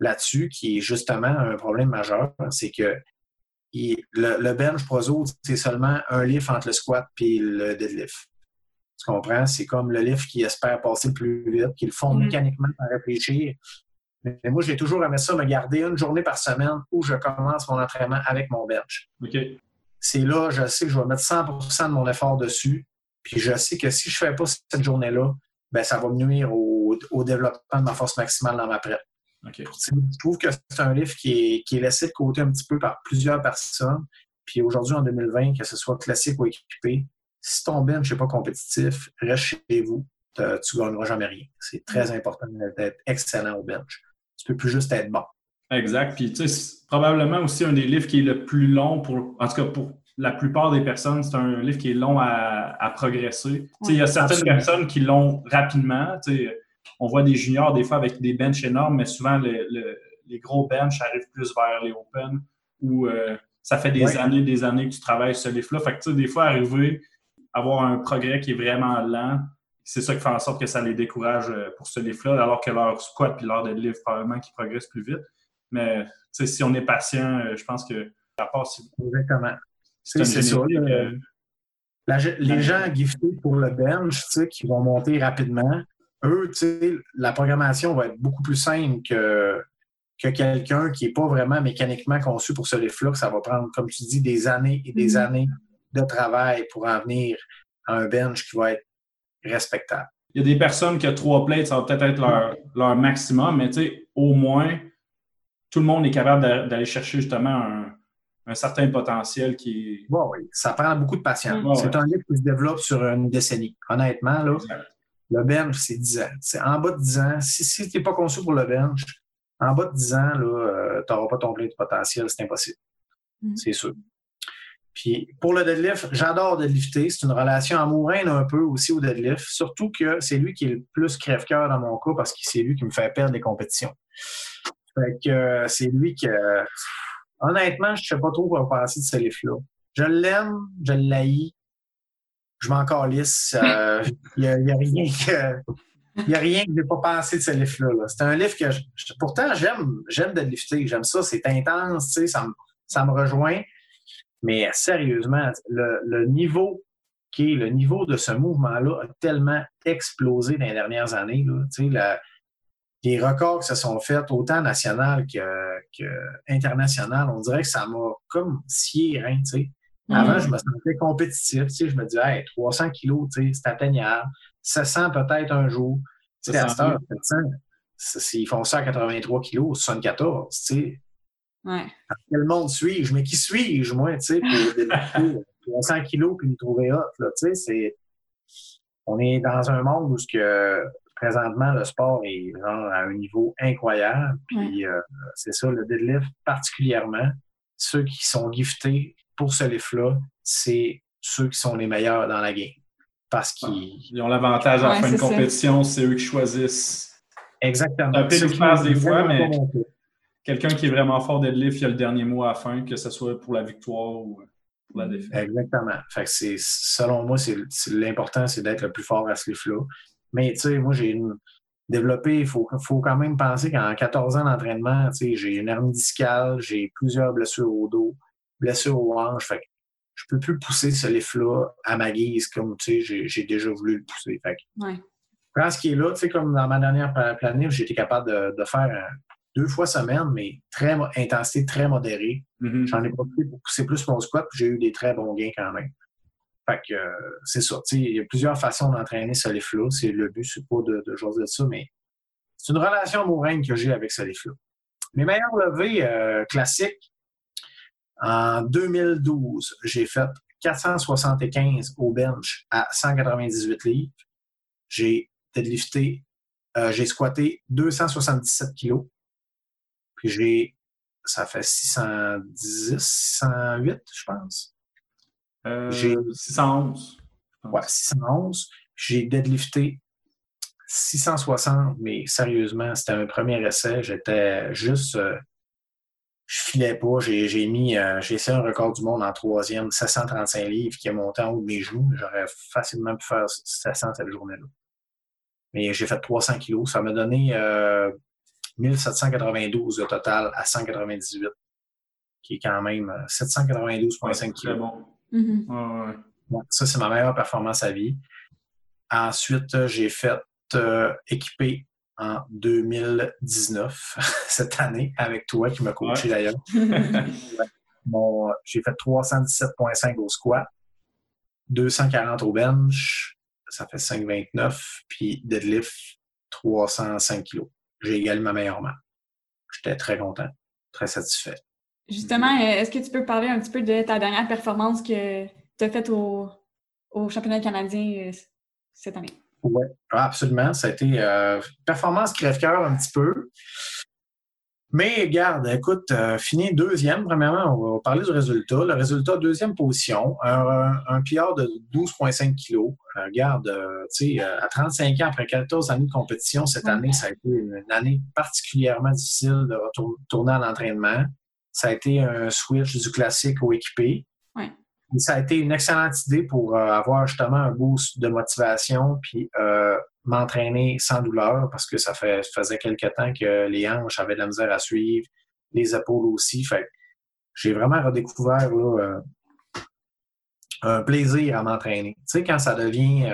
là-dessus, qui est justement un problème majeur. C'est que le, bench proso, c'est seulement un lift entre le squat et le deadlift. Tu comprends? C'est comme le lift qui espère passer le plus vite, qu'ils le font mm-hmm. mécaniquement sans réfléchir. Mais moi, j'ai toujours aimé ça, me garder une journée par semaine où je commence mon entraînement avec mon bench. C'est là, je sais que je vais mettre 100% de mon effort dessus. Puis je sais que si je ne fais pas cette journée-là, ben, ça va me nuire au, développement de ma force maximale dans ma prep. Je trouve que c'est un livre qui est, laissé de côté un petit peu par plusieurs personnes. Puis aujourd'hui, en 2020, que ce soit classique ou équipé, si ton bench n'est pas compétitif, reste chez vous. Tu ne gagneras jamais rien. C'est très mm. important d'être excellent au bench. Tu peux plus juste être bon. Exact. Puis, tu sais, probablement aussi un des livres qui est le plus long pour, en tout cas, pour la plupart des personnes, c'est un livre qui est long à, progresser. Tu sais, il y a certaines personnes qui l'ont rapidement. Tu sais, on voit des juniors des fois avec des benches énormes, mais souvent les gros benches arrivent plus vers les open où euh, ça fait des années, des années que tu travailles ce livre-là. Fait que, tu sais, des fois, arriver, avoir un progrès qui est vraiment lent, c'est ça qui fait en sorte que ça les décourage euh, pour ce livre-là, alors que leur squat et leur deadlift, probablement, qui progressent plus vite. Mais si on est patient, euh, je pense que ça passe. Exactement. C'est ça. les gens giftés pour le bench, qui vont monter rapidement, eux, la programmation va être beaucoup plus simple que, que quelqu'un qui n'est pas vraiment mécaniquement conçu pour ce lift-là. Ça va prendre, comme tu dis, des années et des mm-hmm. années de travail pour en venir à un bench qui va être respectable. Il y a des personnes qui ont trois plates, ça va peut-être être leur, maximum, mais au moins, tout le monde est capable d'aller chercher justement un, certain potentiel qui est. oui, ça prend beaucoup de patience. c'est un livre qui se développe sur une décennie. Honnêtement, là, le bench, c'est 10 ans. C'est en bas de 10 ans. Si, tu n'es pas conçu pour le bench, en bas de 10 ans, euh, tu n'auras pas ton plein de potentiel, c'est impossible. Mm. C'est sûr. Puis pour le deadlift, j'adore deadlifter. C'est une relation amoureuse un peu aussi au deadlift. Surtout que c'est lui qui est le plus crève-cœur dans mon cas parce que c'est lui qui me fait perdre les compétitions. Fait que euh, c'est lui qui. honnêtement, je ne sais pas trop quoi penser de ce lift-là. Je l'aime, je l'haïs, je m'en calisse. Il euh, n'y a, rien que. Il n'y a rien que je n'ai pas pensé de ce lift-là. c'est un livre que, pourtant, j'aime, j'aime deadlifter. J'aime ça, c'est intense, ça me, ça me rejoint. Mais sérieusement, le, niveau qui est le niveau de ce mouvement-là a tellement explosé dans les dernières années. Là, les records qui se sont faits, autant national qu'international, on dirait que ça m'a comme scié rien. Avant, je me sentais compétitif. Je me disais, 300 kilos, c'est atteignable. 700 peut-être un jour. 700, S'ils font ça à 83 kilos, 74, tu sais. Ouais. Quel monde suis-je? Mais qui suis-je, moi, tu sais, pour 100 kilos puis me trouver hot, là, tu sais, c'est... On est dans un monde où ce que présentement, le sport est genre, à un niveau incroyable. Puis euh, c'est ça, le deadlift particulièrement. Ceux qui sont giftés pour ce lift-là, c'est ceux qui sont les meilleurs dans la game. Parce qu'ils ont l'avantage à la fin de compétition, c'est eux qui choisissent. Exactement. Un peu de des fois, mais quelqu'un qui est vraiment fort deadlift, il a le dernier mot à la fin, que ce soit pour la victoire ou pour la défaite. Exactement. Fait que selon moi, c'est, l'important, c'est d'être le plus fort à ce lift-là. Mais tu sais, moi, j'ai développé, il faut, faut, quand même penser qu'en 14 ans d'entraînement, tu sais, j'ai une hernie discale, j'ai plusieurs blessures au dos, blessures aux hanches. Fait que je peux plus pousser ce lift-là à ma guise comme, tu sais, j'ai déjà voulu le pousser. Fait que, ouais. Quand ce qui est là, tu sais, comme dans ma dernière planif, j'ai été capable de, faire euh, deux fois semaine, mais très intensité très modérée. Mm-hmm. J'en ai profité pour pousser plus mon squat, puis j'ai eu des très bons gains quand même. Fait que euh, c'est ça. Il y a plusieurs façons d'entraîner ce lift-là. C'est le but, c'est pas de, de jouer de ça, mais c'est une relation amoureuse que j'ai avec ce lift-là. Mes meilleurs levées euh, classiques, en 2012, j'ai fait 475 au bench à 198 livres. J'ai deadlifté, euh, j'ai squatté 277 kilos. Puis j'ai, ça fait 610, 608, je pense. J'ai 611. Euh, ouais, 611. J'ai deadlifté 660, mais sérieusement, c'était un premier essai. J'étais juste. Euh, je filais pas. J'ai mis. Euh, j'ai essayé un record du monde en troisième, 735 livres, qui est monté en haut de mes genoux. J'aurais facilement pu faire 700 cette journée-là. Mais j'ai fait 300 kilos. Ça m'a donné 1792 au total à 198, qui est quand même 792,5 kilos. bon. Mm-hmm. ça, c'est ma meilleure performance à vie. Ensuite, euh, j'ai fait euh, équiper en 2019, cette année, avec toi qui m'as coaché d'ailleurs. bon, j'ai fait 317,5 au squat, 240 au bench, ça fait 5,29, puis deadlift, 305 kg. J'ai égalé ma meilleure main. J'étais très content, très satisfait. Justement, euh, est-ce que tu peux parler un petit peu de ta dernière performance que tu as faite au, championnat canadien euh, cette année? Oui, absolument. Ça a été euh, performance crève-cœur un petit peu. Mais regarde, écoute, fini deuxième, premièrement, on va parler du résultat. Le résultat, deuxième position, un, un PR de 12,5 kilos. regarde, tu sais, à 35 ans, après 14 années de compétition, cette année, ça a été une, année particulièrement difficile de retourner à l'entraînement. Ça a été un switch du classique au équipé. Ça a été une excellente idée pour euh, avoir justement un boost de motivation puis euh, m'entraîner sans douleur parce que ça, fait, faisait quelque temps que les hanches avaient de la misère à suivre, les épaules aussi. Fait j'ai vraiment redécouvert euh, un plaisir à m'entraîner. Tu sais, quand ça devient. tu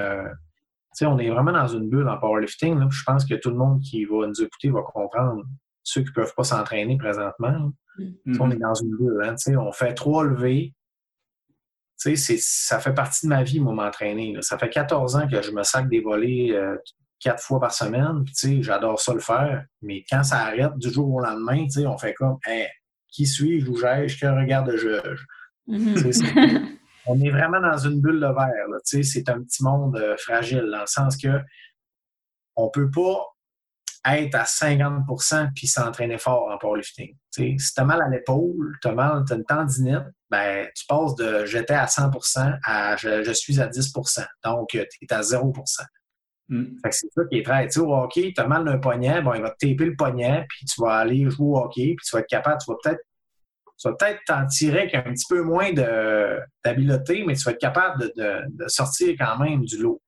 sais, on est vraiment dans une bulle en powerlifting. je pense que tout le monde qui va nous écouter va comprendre ceux qui ne peuvent pas s'entraîner présentement. Mm. On est dans une bulle. Hein, on fait trois levées. Ça fait partie de ma vie, moi, m'entraîner. Ça fait 14 ans que je me sac des volets euh, quatre fois par semaine. J'adore ça le faire. Mais quand ça arrête du jour au lendemain, on fait comme qui suis-je, où j'ai-je, que regarde-je? Mm-hmm. on est vraiment dans une bulle de verre. C'est un petit monde euh, fragile, dans le sens que on ne peut pas être à 50% puis s'entraîner fort en powerlifting. si tu as mal à l'épaule, tu as mal, as une tendinite, ben, tu passes de j'étais à 100% à je, suis à 10% Donc, tu es à 0 mm. C'est ça qui est très. Tu sais, au hockey, tu as mal d'un poignet, bon, il va te taper le poignet, puis tu vas aller jouer au hockey, puis tu vas être capable, tu vas peut-être tu vas peut-être t'en tirer avec un petit peu moins d'habileté, mais tu vas être capable de, de sortir quand même du lot.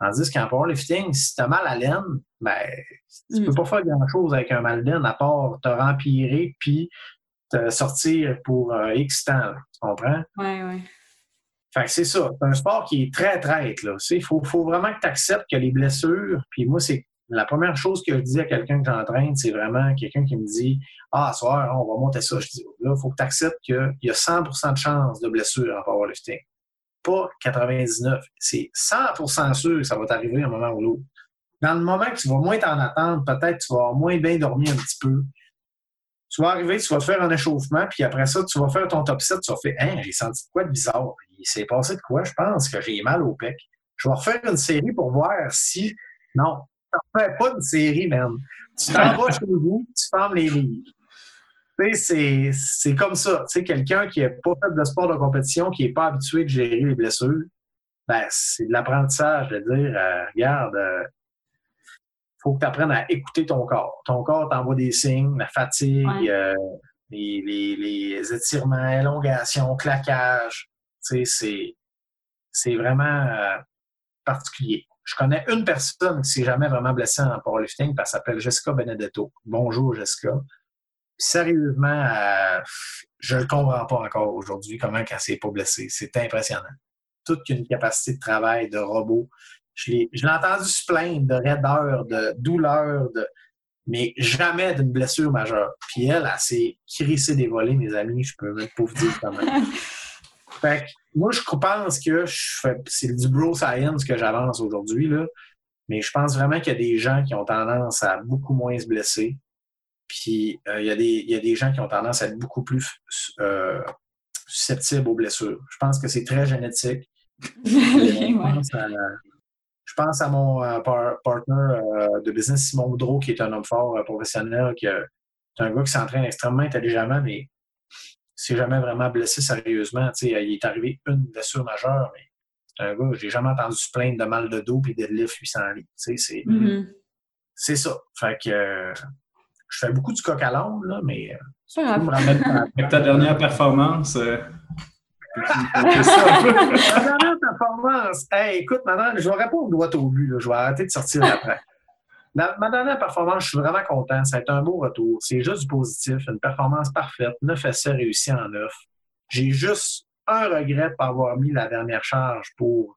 Tandis qu'en powerlifting, si tu as mal à l'aine, ben, tu ne peux mm. pas faire grand-chose avec un mal d'aine à part te rempirer puis te sortir pour euh, X temps. tu comprends? Oui, oui. Fait que c'est ça. C'est un sport qui est très traite. Il faut, faut, vraiment que tu acceptes que les blessures, puis moi, c'est la première chose que je dis à quelqu'un que j'entraîne, c'est vraiment quelqu'un qui me dit Ah, soir, on va monter ça. Je dis là, il faut que tu acceptes qu'il y a 100% de chance de blessure en powerlifting pas 99. C'est 100% sûr que ça va t'arriver à un moment ou l'autre. dans le moment que tu vas moins t'en attendre, peut-être tu vas moins bien dormir un petit peu. Tu vas arriver, tu vas te faire un échauffement, puis après ça, tu vas faire ton top 7, tu vas faire Hein, j'ai senti quoi de bizarre? Il s'est passé de quoi? Je pense que j'ai mal au pec. Je vais refaire une série pour voir si. Non, tu ne fais pas une série, même. Tu t'en vas chez vous, tu fermes les livres. Tu sais, c'est comme ça. Tu sais, quelqu'un qui n'a pas fait de sport de compétition, qui n'est pas habitué de gérer les blessures, ben, c'est de l'apprentissage de dire, euh, regarde, il euh, faut que tu apprennes à écouter ton corps. Ton corps t'envoie des signes, la fatigue, euh, les, les, les, étirements, élongations, claquage. Tu sais, c'est vraiment particulier. Je connais une personne qui s'est jamais vraiment blessée en powerlifting, elle s'appelle Jessica Benedetto. Bonjour, Jessica. Sérieusement, je ne comprends pas encore aujourd'hui comment elle s'est pas blessée. C'est impressionnant toute une capacité de travail de robot. Je l'ai entendu se plaindre de raideur, de douleur, de... mais jamais d'une blessure majeure. Puis elle, elle s'est crissée des volets, mes amis, je peux même pas vous dire comment. fait que moi, je pense que c'est du bro science que j'avance aujourd'hui, là. Mais je pense vraiment qu'il y a des gens qui ont tendance à beaucoup moins se blesser. Puis euh, il, y a des, il, y a des, gens qui ont tendance à être beaucoup plus euh, susceptibles aux blessures. Je pense que c'est très génétique. je, pense à, mon euh, partner euh, de business, Simon Boudreau, qui est un homme fort professionnel, qui est un gars qui s'entraîne extrêmement intelligemment, mais s'est jamais vraiment blessé sérieusement. il est arrivé une blessure majeure, mais c'est un gars, j'ai jamais entendu se plaindre de mal de dos et de lift 800 litres. C'est mm-hmm. c'est ça. Fait que je fais beaucoup du coq à l'ombre, mais. Tu avec ta dernière performance, ma dernière performance, hey, écoute, madame, je vais répondre droit au but, je vais arrêter de sortir après. ma dernière performance, je suis vraiment content. Ça a été un beau retour. C'est juste du positif, une performance parfaite, 9 essais réussis en 9. J'ai juste un regret de pas avoir mis la dernière charge pour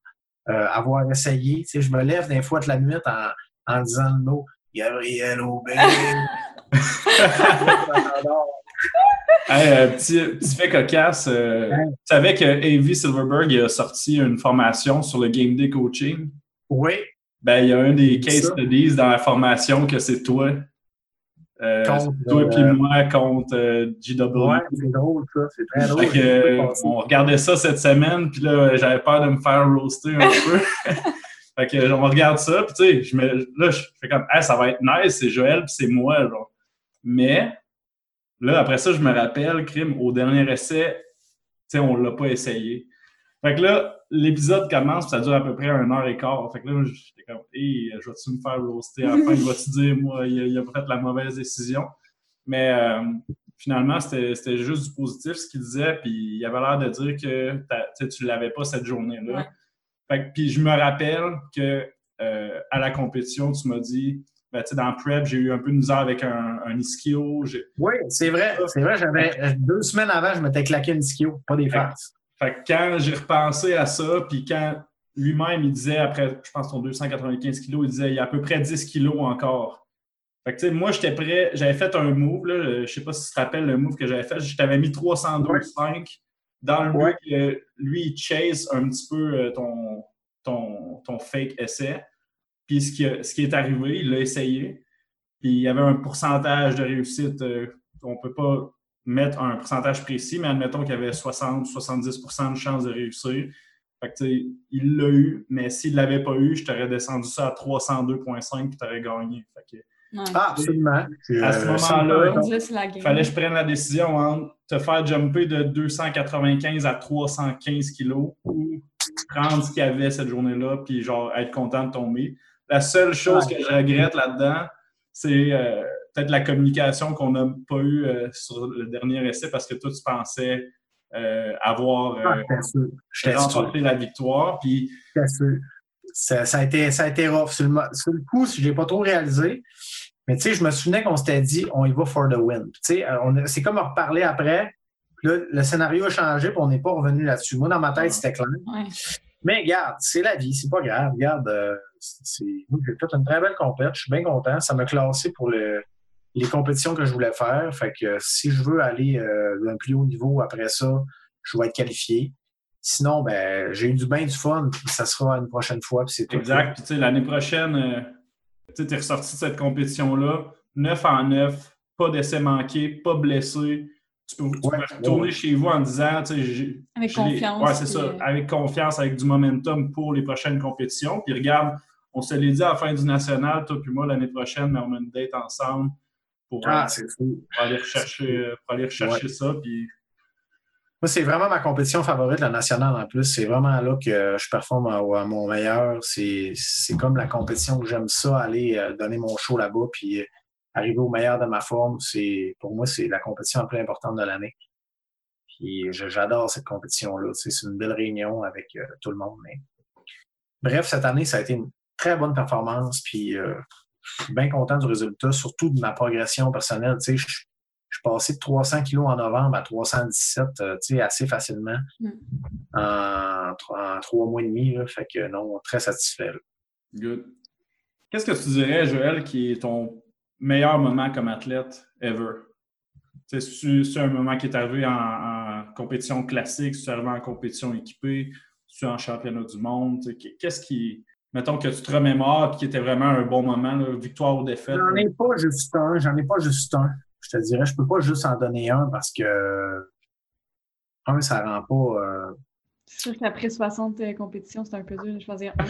euh, avoir essayé. Tu sais, je me lève des fois de la nuit en, en disant le mot Gabriel Aubin. hey, euh, petit, petit, fait cocasse. Euh, tu savais que Avi Silverberg a sorti une formation sur le Game Day Coaching? Oui. Ben, il y a un des case studies dans la formation que c'est toi. Euh, toi et moi contre GW. Ouais, c'est drôle ça, c'est très drôle. on regardait ça cette semaine, puis là, j'avais peur de me faire roaster un peu. Fait que on regarde ça, puis tu sais, je là, je fais comme, ah, ça va être nice, c'est Joël, puis c'est moi, genre. Mais Là, après ça, je me rappelle, crime, au dernier essai, on ne l'a pas essayé. Fait que là, l'épisode commence, ça dure à peu près une heure et quart. Fait que là, j'étais comme, hey, je vais-tu me faire roaster à la fin? Il va-tu dire, moi, il a, a fait la mauvaise décision? Mais euh, finalement, c'était juste du positif ce qu'il disait, puis il avait l'air de dire que tu l'avais pas cette journée-là. Fait que, puis je me rappelle que euh, à la compétition, tu m'as dit, ben, dans Prep, j'ai eu un peu de misère avec un, un ischio. Oui, c'est vrai. C'est vrai. J'avais deux semaines avant, je m'étais claqué un ischio, pas des faces. Fait que quand j'ai repensé à ça, puis quand lui-même, il disait, après, je pense, son 295 kilos, il disait, il y a à peu près 10 kilos encore. Fait que, moi, j'étais prêt, j'avais fait un move, là, je sais pas si tu te rappelles le move que j'avais fait, je t'avais mis 312,5 dans le but que lui, il chase un petit peu euh, ton, ton, ton fake essai. Puis ce qui, ce qui est arrivé, il l'a essayé. Puis il y avait un pourcentage de réussite. Euh, on ne peut pas mettre un pourcentage précis, mais admettons qu'il y avait 60-70% de chances de réussir. Fait que, il l'a eu, mais s'il ne l'avait pas eu, je t'aurais descendu ça à 302,5 puis tu aurais gagné. Fait que, Ah, absolument. À ce moment-là, il fallait que je prenne la décision entre te faire jumper de 295 à 315 kilos ou prendre ce qu'il y avait cette journée-là puis genre être content de tomber. La seule chose que je regrette là-dedans, c'est euh, peut-être la communication qu'on n'a pas eue euh, sur le dernier essai parce que toi, tu pensais euh, avoir remporté la victoire. Puis... Ça, ça, a été, ça a été rough. Sur le, coup, je n'ai pas trop réalisé. Mais tu sais, je me souvenais qu'on s'était dit, on y va for the win. Tu sais, c'est comme reparler après. le scénario a changé, puis on n'est pas revenu là-dessus. Moi, dans ma tête, c'était clair. Mais regarde, c'est la vie, c'est pas grave. Regarde, euh, j'ai fait une très belle compétition, je suis bien content. Ça m'a classé pour les compétitions que je voulais faire. Fait que si je veux aller euh, d'un plus haut niveau après ça, je vais être qualifié. Sinon, ben, j'ai eu du bien du fun, puis ça sera une prochaine fois, puis c'est Exact. Puis, l'année prochaine, euh, tu es ressorti de cette compétition-là, 9 en 9, pas d'essai manqué, pas blessé. Tu peux, retourner chez vous en disant, avec confiance. Ouais, c'est ça, euh, avec confiance, avec du momentum pour les prochaines compétitions. Puis regarde, on se l'est dit à la fin du national, toi puis moi, l'année prochaine, mais on a une date ensemble pour, ah, aller rechercher, pour aller rechercher ça. Puis moi, c'est vraiment ma compétition favorite, la nationale en plus. C'est vraiment là que je performe à, mon meilleur. C'est comme la compétition où j'aime ça, aller euh, donner mon show là-bas, puis euh, arriver au meilleur de ma forme. Pour moi, c'est la compétition la plus importante de l'année. Puis j'adore cette compétition-là. C'est une belle réunion avec euh, tout le monde. Bref, cette année, ça a été une très bonne performance. Puis je suis bien content du résultat, surtout de ma progression personnelle. Passé de 300 kilos en novembre à 317 euh, assez facilement mm. en, trois mois et demi. fait que non, très satisfait. Good. Qu'est-ce que tu dirais, Joël, qui est ton meilleur moment comme athlète ever? C'est un moment qui est arrivé en, compétition classique, c'est arrivé en compétition équipée, tu en championnat du monde? Qu'est-ce qui, mettons, que tu te remémores qui était vraiment un bon moment, victoire ou défaite? J'en ai pas juste un, j'en ai pas juste un je te dirais, je peux pas juste en donner un parce que un, ça rend pas. Euh... C'est sûr qu'après 60 euh, compétitions, c'est un peu dur de choisir un.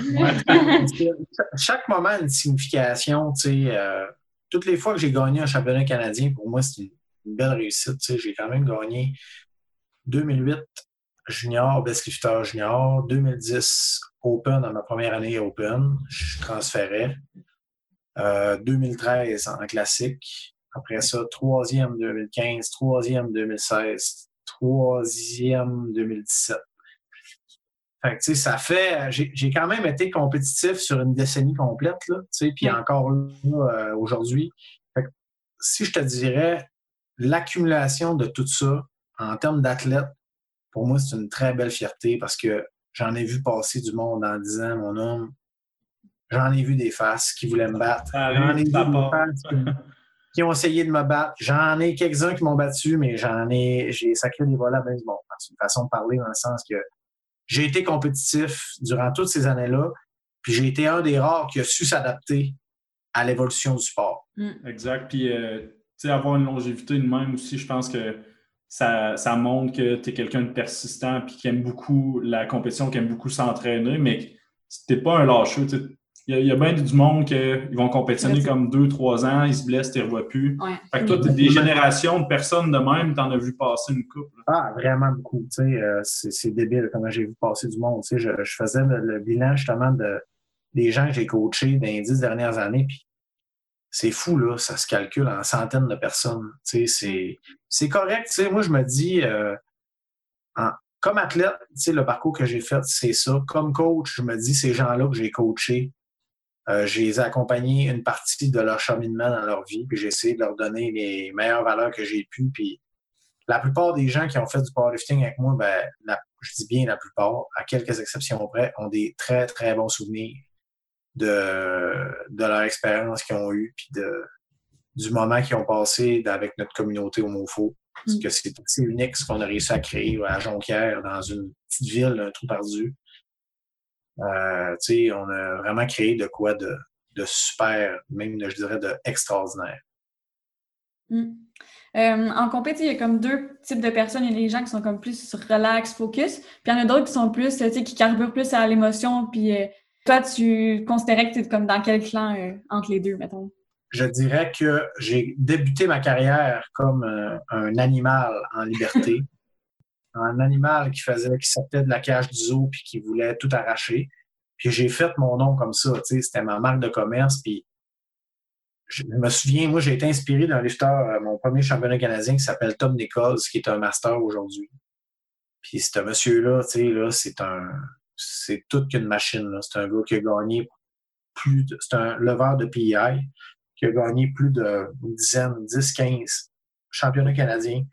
chaque moment a une signification. Euh, toutes les fois que j'ai gagné un championnat canadien, pour moi, c'est une, belle réussite. J'ai quand même gagné 2008 junior, best lifter junior, 2010 Open dans ma première année Open, je transférais. 2013 euh, en classique, après ça, troisième 2015, troisième 2016, troisième 2017. Fait que, ça fait. J'ai quand même été compétitif sur une décennie complète, là, puis encore euh, aujourd'hui. Si je te dirais l'accumulation de tout ça en termes d'athlète, pour moi, c'est une très belle fierté parce que j'en ai vu passer du monde en disant, mon homme. J'en ai vu des faces qui voulaient me battre. J'en ai vu des faces qui ont essayé de me battre. J'en ai quelques-uns qui m'ont battu, mais j'en ai, j'ai sacré des volets à bien du monde. C'est une façon de parler dans le sens que j'ai été compétitif durant toutes ces années-là, puis j'ai été un des rares qui a su s'adapter à l'évolution du sport. Mm. Exact. Puis, euh, tu sais, avoir une longévité de même aussi, je pense que ça, ça montre que tu es quelqu'un de persistant puis qui aime beaucoup la compétition, qui aime beaucoup s'entraîner, mais tu pas un lâcheux il y, a, bien du monde qui vont compétitionner comme deux, trois ans, ils se blessent, tu ne revois plus. Fait que toi, tu des générations de personnes de même, tu en as vu passer une coupe. Ah, vraiment beaucoup. Euh, c'est débile comment j'ai vu passer du monde. Je, je, faisais le, bilan justement de, des gens que j'ai coachés dans les dix dernières années, puis c'est fou, là, ça se calcule en centaines de personnes. C'est correct. Moi, je me dis, euh, comme athlète, le parcours que j'ai fait, c'est ça. Comme coach, je me dis, ces gens-là que j'ai coachés, euh, je les ai accompagnés une partie de leur cheminement dans leur vie, puis j'ai essayé de leur donner les meilleures valeurs que j'ai pu. Puis la plupart des gens qui ont fait du powerlifting avec moi, ben, je dis bien la plupart, à quelques exceptions près, ont des très, très bons souvenirs de, de leur expérience qu'ils ont eue, puis de, du moment qu'ils ont passé avec notre communauté au MOFO. Parce mm. que c'est assez unique ce qu'on a réussi à créer à Jonquière, dans une petite ville, un trou perdu. Euh, on a vraiment créé de quoi de, super, même je dirais de extraordinaire. Hmm. Euh, en compétition, il y a comme deux types de personnes. Il y a des gens qui sont comme plus relax, focus, puis il y en a d'autres qui sont plus, tu sais, qui carburent plus à l'émotion. Puis euh, toi, tu considérais que tu es comme dans quel clan entre les deux, mettons? Je dirais que j'ai débuté ma carrière comme un animal en liberté. un animal qui faisait, qui sortait de la cage du zoo puis qui voulait tout arracher. Puis j'ai fait mon nom comme ça, tu sais, c'était ma marque de commerce. Puis je me souviens, moi, j'ai été inspiré d'un lifter, euh, mon premier championnat canadien qui s'appelle Tom Nichols, qui est un master aujourd'hui. Puis ce monsieur-là, tu sais, là, c'est un, c'est toute qu'une machine. C'est un gars qui a gagné plus de, c'est un leveur de PI qui a gagné plus de une dizaine, 10, 15 championnats canadiens.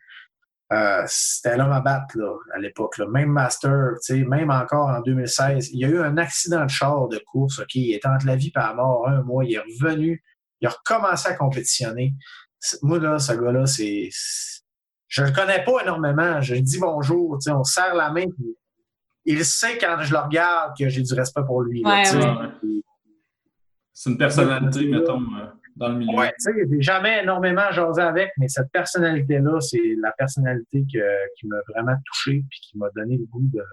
Euh, c'était l'homme à battre là, à l'époque. Même Master, même encore en 2016, il y a eu un accident de char de course. ok Il était entre la vie et la mort un mois. Il est revenu, il a recommencé à compétitionner. Moi, là, ce gars-là, c'est. Je ne le connais pas énormément. Je lui dis bonjour, on serre la main. Il sait quand je le regarde que j'ai du respect pour lui. C'est une personnalité, mettons, euh, dans le milieu. Oui, tu sais, j'ai jamais énormément jasé avec, mais cette personnalité-là, c'est la personnalité qui m'a vraiment touché puis qui m'a donné le goût de.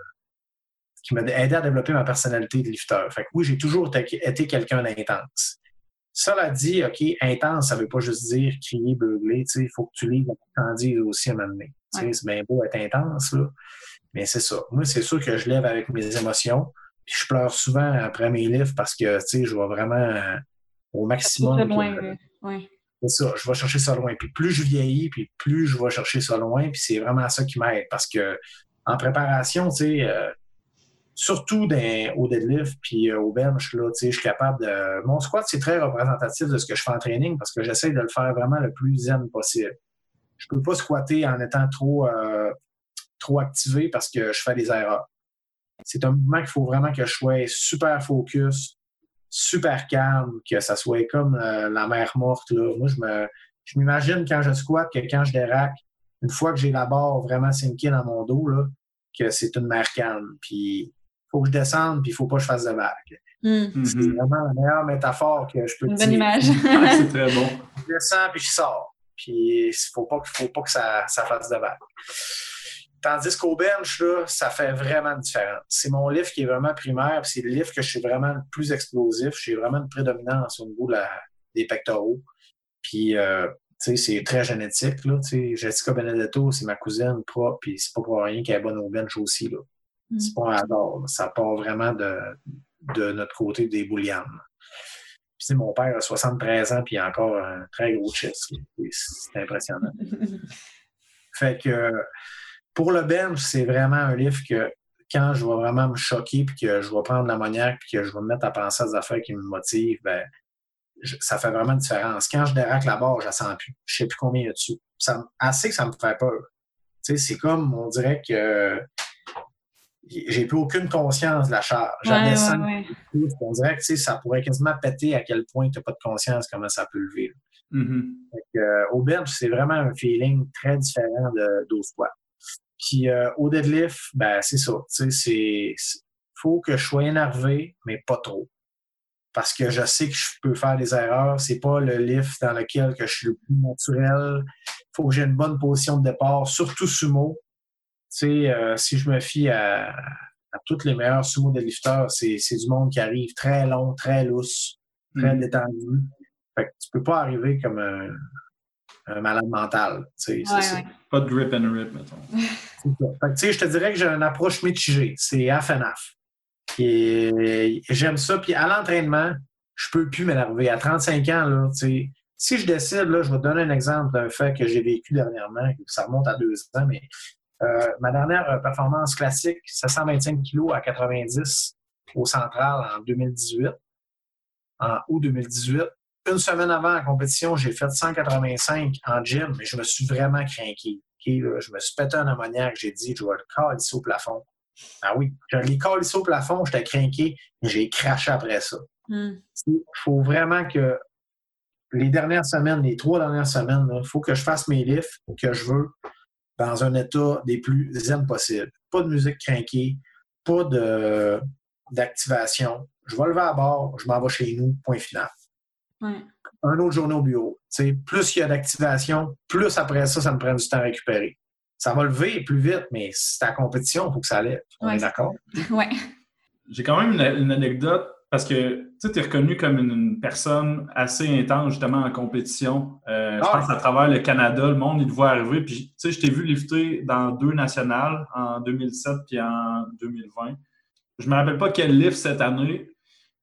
qui m'a aidé à développer ma personnalité de lifter. Fait que oui, j'ai toujours été quelqu'un d'intense. Cela dit, OK, intense, ça ne veut pas juste dire crier, beugler. Il faut que tu lises la dises aussi à un moment donné. C'est bien beau être intense, là. Mais c'est ça. Moi, c'est sûr que je lève avec mes émotions. Puis je pleure souvent après mes livres parce que, tu sais, je vais vraiment euh, au maximum. loin, C'est ça, je vais chercher ça loin. Puis plus je vieillis, puis plus je vais chercher ça loin. Puis c'est vraiment ça qui m'aide parce que en préparation, tu sais, euh, surtout au deadlift puis euh, au bench, là, tu sais, je suis capable de. Mon squat, c'est très représentatif de ce que je fais en training parce que j'essaie de le faire vraiment le plus zen possible. Je peux pas squatter en étant trop, trop activé parce que je fais des erreurs c'est un mouvement qu'il faut vraiment que je sois super focus, super calme, que ça soit comme euh, la mer morte. Là. Moi, je me, je m'imagine quand je squatte que quand je déraque, une fois que j'ai la barre vraiment sinkée dans mon dos, là, que c'est une mer calme. Puis, il faut que je descende, puis il ne faut pas que je fasse de vagues. Hmm. C'est mm-hmm. vraiment la meilleure métaphore que je peux Une bonne image. c'est très bon. Je descends, puis je sors. Puis, il ne faut pas, faut pas que ça, ça fasse de vagues. Tandis qu'au bench, là, ça fait vraiment une différence. C'est mon livre qui est vraiment primaire, c'est le livre que je suis vraiment le plus explosif. J'ai vraiment une prédominance au niveau des pectoraux. Puis, euh, tu sais, c'est très génétique, là. Jessica Benedetto, c'est ma cousine propre, puis c'est pas pour rien qu'elle est bonne au bench aussi, là. Mm. C'est pas un hasard. Ça part vraiment de, notre côté des boulianes. Puis, mon père a 73 ans, puis il a encore un très gros chest. C'est impressionnant. fait que pour le bench, c'est vraiment un livre que quand je vais vraiment me choquer, puis que je vais prendre l'ammoniaque, puis que je vais me mettre à penser à des affaires qui me motivent, ben, ça fait vraiment une différence. Quand je déraque la barre, je la sens plus. Je sais plus combien il y a dessus. Ça, assez que ça me fait peur. c'est comme, on dirait que j'ai plus aucune conscience de la charge. On dirait que ça pourrait quasiment péter à quel point tu n'as pas de conscience comment ça peut lever. Mm-hmm. Euh, au bench, c'est vraiment un feeling très différent de, squat. Puis euh, au deadlift, ben, c'est ça. Il faut que je sois énervé, mais pas trop. Parce que je sais que je peux faire des erreurs. C'est pas le lift dans lequel que je suis le plus naturel. Il faut que j'ai une bonne position de départ, surtout sumo. Euh, si je me fie à, à tous les meilleurs sumo deadlifters, c'est du monde qui arrive très long, très lousse, très mm. détendu. Fait que tu peux pas arriver comme un, un malade mental. Pas de grip and rip, mettons. je te dirais que j'ai une approche mitigée. C'est half and half. Et j'aime ça. Puis à l'entraînement, je peux plus m'énerver. À 35 ans, là, si je décide, là, je vais te donner un exemple d'un fait que j'ai vécu dernièrement, ça remonte à deux ans, mais euh, ma dernière performance classique, 725 kg à 90 au central en 2018, en août 2018 une semaine avant la compétition, j'ai fait 185 en gym, mais je me suis vraiment craqué. je me suis pété un ammoniaque, j'ai dit, je vais le calisser au plafond. Ah oui, je l'ai calissé au plafond, j'étais craqué, j'ai craché après ça. Hmm. Il faut vraiment que les dernières semaines, les trois dernières semaines, il faut que je fasse mes lifts que je veux dans un état des plus zen possible. Pas de musique craquée, pas d'activation. Je vais lever à bord, je m'en vais chez nous, point final. Un autre journée au bureau. plus il y a d'activation, plus après ça, ça me prend du temps à récupérer. Ça va lever plus vite, mais c'est ta compétition, il faut que ça lève. On est d'accord? Oui. J'ai quand même une, anecdote parce que tu es reconnu comme une, personne assez intense justement en compétition. Euh, je ah pense à travers le Canada, le monde, il te voit arriver. Puis, tu sais, je t'ai vu lifter dans deux nationales en 2007 puis en 2020. Je me rappelle pas quel lift cette année,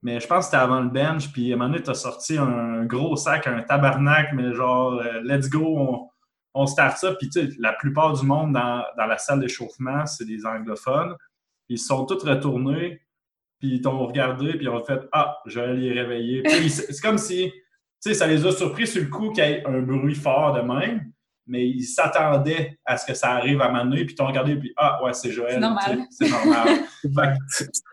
mais je pense que c'était avant le bench, puis à un moment donné, tu as sorti un gros sac, un tabarnak, mais genre, euh, let's go, on, on start ça. Puis tu sais, la plupart du monde dans, la salle d'échauffement, c'est des anglophones. Ils sont tous retournés, puis ils t'ont regardé, puis ils ont fait Ah, je vais les réveiller. c'est comme si, tu sais, ça les a surpris sur le coup qu'il y ait un bruit fort de même, mais ils s'attendaient à ce que ça arrive à donné, puis ils t'ont regardé, puis Ah, ouais, c'est Joël. C'est normal. C'est normal.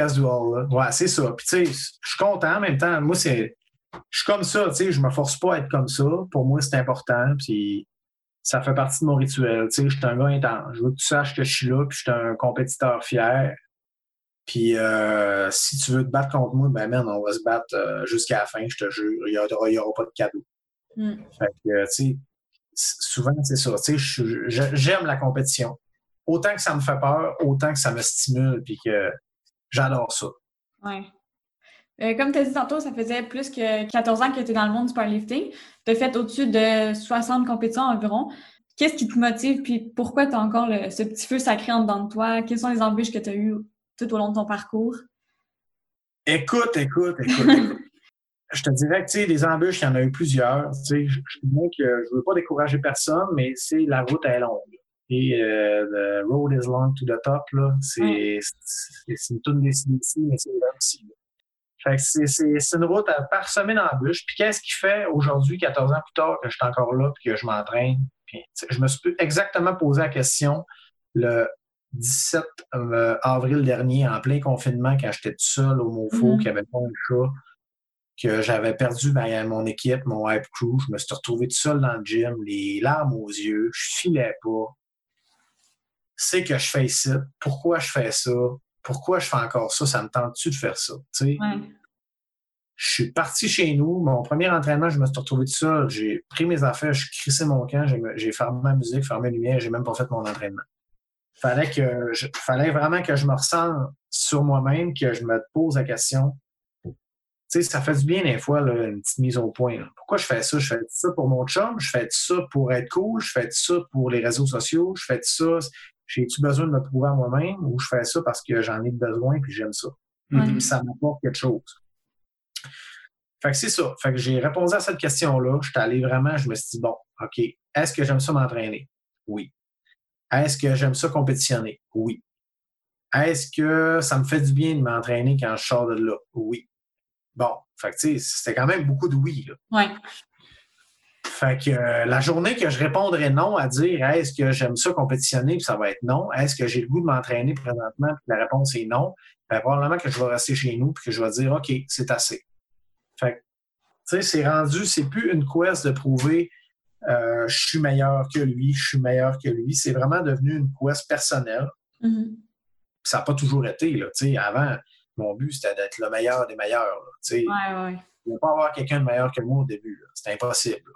casual. Ouais, c'est ça. Puis, tu sais, je suis content en même temps. Moi, c'est. Je suis comme ça, tu sais, je me force pas à être comme ça. Pour moi, c'est important. Puis, ça fait partie de mon rituel. Tu sais, je suis un gars intense. Je veux que tu saches que je suis là, puis je suis un compétiteur fier. Puis euh, si tu veux te battre contre moi, ben man, on va se battre euh, jusqu'à la fin, je te jure. Il n'y aura, pas de cadeau. Mm. Fait que, tu sais, souvent, c'est ça. Tu sais, j'aime la compétition. Autant que ça me fait peur, autant que ça me stimule, puis que j'adore ça. Ouais. Euh, comme tu as dit tantôt, ça faisait plus que 14 ans que tu étais dans le monde du powerlifting. Tu as fait au-dessus de 60 compétitions environ. Qu'est-ce qui te motive, puis pourquoi tu as encore ce petit feu sacré en dedans de toi? Quelles sont les embûches que tu as eues tout au long de ton parcours? Écoute, écoute, écoute. je te dirais que, tu sais, des embûches, il y en a eu plusieurs. Tu sais, je, ne veux pas décourager personne, mais c'est la route est longue. Et euh, the road is long to the top, là. C'est une toute décision ici, mais c'est là aussi. Fait que c'est une route parsemée d'embûches. Puis qu'est-ce qui fait aujourd'hui, 14 ans plus tard, que je suis encore là et que je m'entraîne? je me suis exactement posé la question le 17 euh, avril dernier, en plein confinement, quand j'étais tout seul au MoFo, mm-hmm. qu'il n'y avait pas un chat, que j'avais perdu mon équipe, mon hype crew. Je me suis retrouvé tout seul dans le gym, les larmes aux yeux, je filais pas. C'est que je fais ici. Pourquoi je fais ça? Pourquoi je fais encore ça? Ça me tente-tu de faire ça? Je suis parti chez nous. Mon premier entraînement, je me suis retrouvé tout seul. J'ai pris mes affaires, je crissé mon camp, j'ai fermé ma musique, fermé la lumière, j'ai même pas fait mon entraînement. Fallait que fallait vraiment que je me ressente sur moi-même, que je me pose la question sais, ça fait du bien des fois, une petite mise au point. Pourquoi je fais ça? Je fais ça pour mon chum, je fais ça pour être cool, je fais ça pour les réseaux sociaux, je fais ça, j'ai-tu besoin de me prouver à moi-même ou je fais ça parce que j'en ai besoin et j'aime ça? Mm-hmm. Ça m'apporte quelque chose. Fait que c'est ça. Fait que j'ai répondu à cette question-là. Je suis allé vraiment, je me suis dit, bon, OK, est-ce que j'aime ça m'entraîner? Oui. Est-ce que j'aime ça compétitionner? Oui. Est-ce que ça me fait du bien de m'entraîner quand je sors de là? Oui. Bon, fait que, c'était quand même beaucoup de oui. Oui. Fait que euh, la journée que je répondrai non à dire est-ce que j'aime ça compétitionner, puis ça va être non, est-ce que j'ai le goût de m'entraîner présentement, puis la réponse est non, bien, probablement que je vais rester chez nous, puis que je vais dire OK, c'est assez. Fait que, tu sais, c'est rendu, c'est plus une quest de prouver euh, je suis meilleur que lui, je suis meilleur que lui. C'est vraiment devenu une quest personnelle. Mm-hmm. Ça n'a pas toujours été, là. Tu sais, avant, mon but, c'était d'être le meilleur des meilleurs. Ouais, ouais. Il ne pas avoir quelqu'un de meilleur que moi au début. C'était impossible.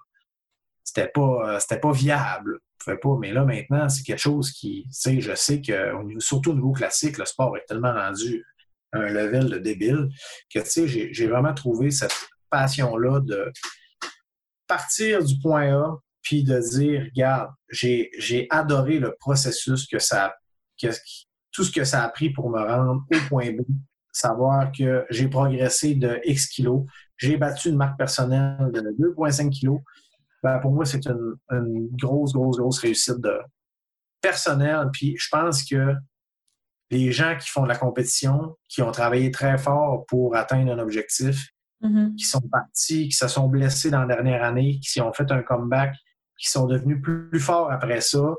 C'était pas, euh, pas viable. Pas, mais là, maintenant, c'est quelque chose qui, je sais que, surtout au niveau classique, le sport est tellement rendu un level de débile que, j'ai vraiment trouvé cette passion-là de partir du point A puis de dire, regarde, j'ai adoré le processus que ça, que, tout ce que ça a pris pour me rendre au point B savoir que j'ai progressé de X kilos, j'ai battu une marque personnelle de 2,5 kilos. Ben, pour moi, c'est une, grosse, grosse, grosse réussite de personnelle. Puis je pense que les gens qui font de la compétition, qui ont travaillé très fort pour atteindre un objectif, mm-hmm. qui sont partis, qui se sont blessés dans la dernière année, qui ont fait un comeback, qui sont devenus plus forts après ça,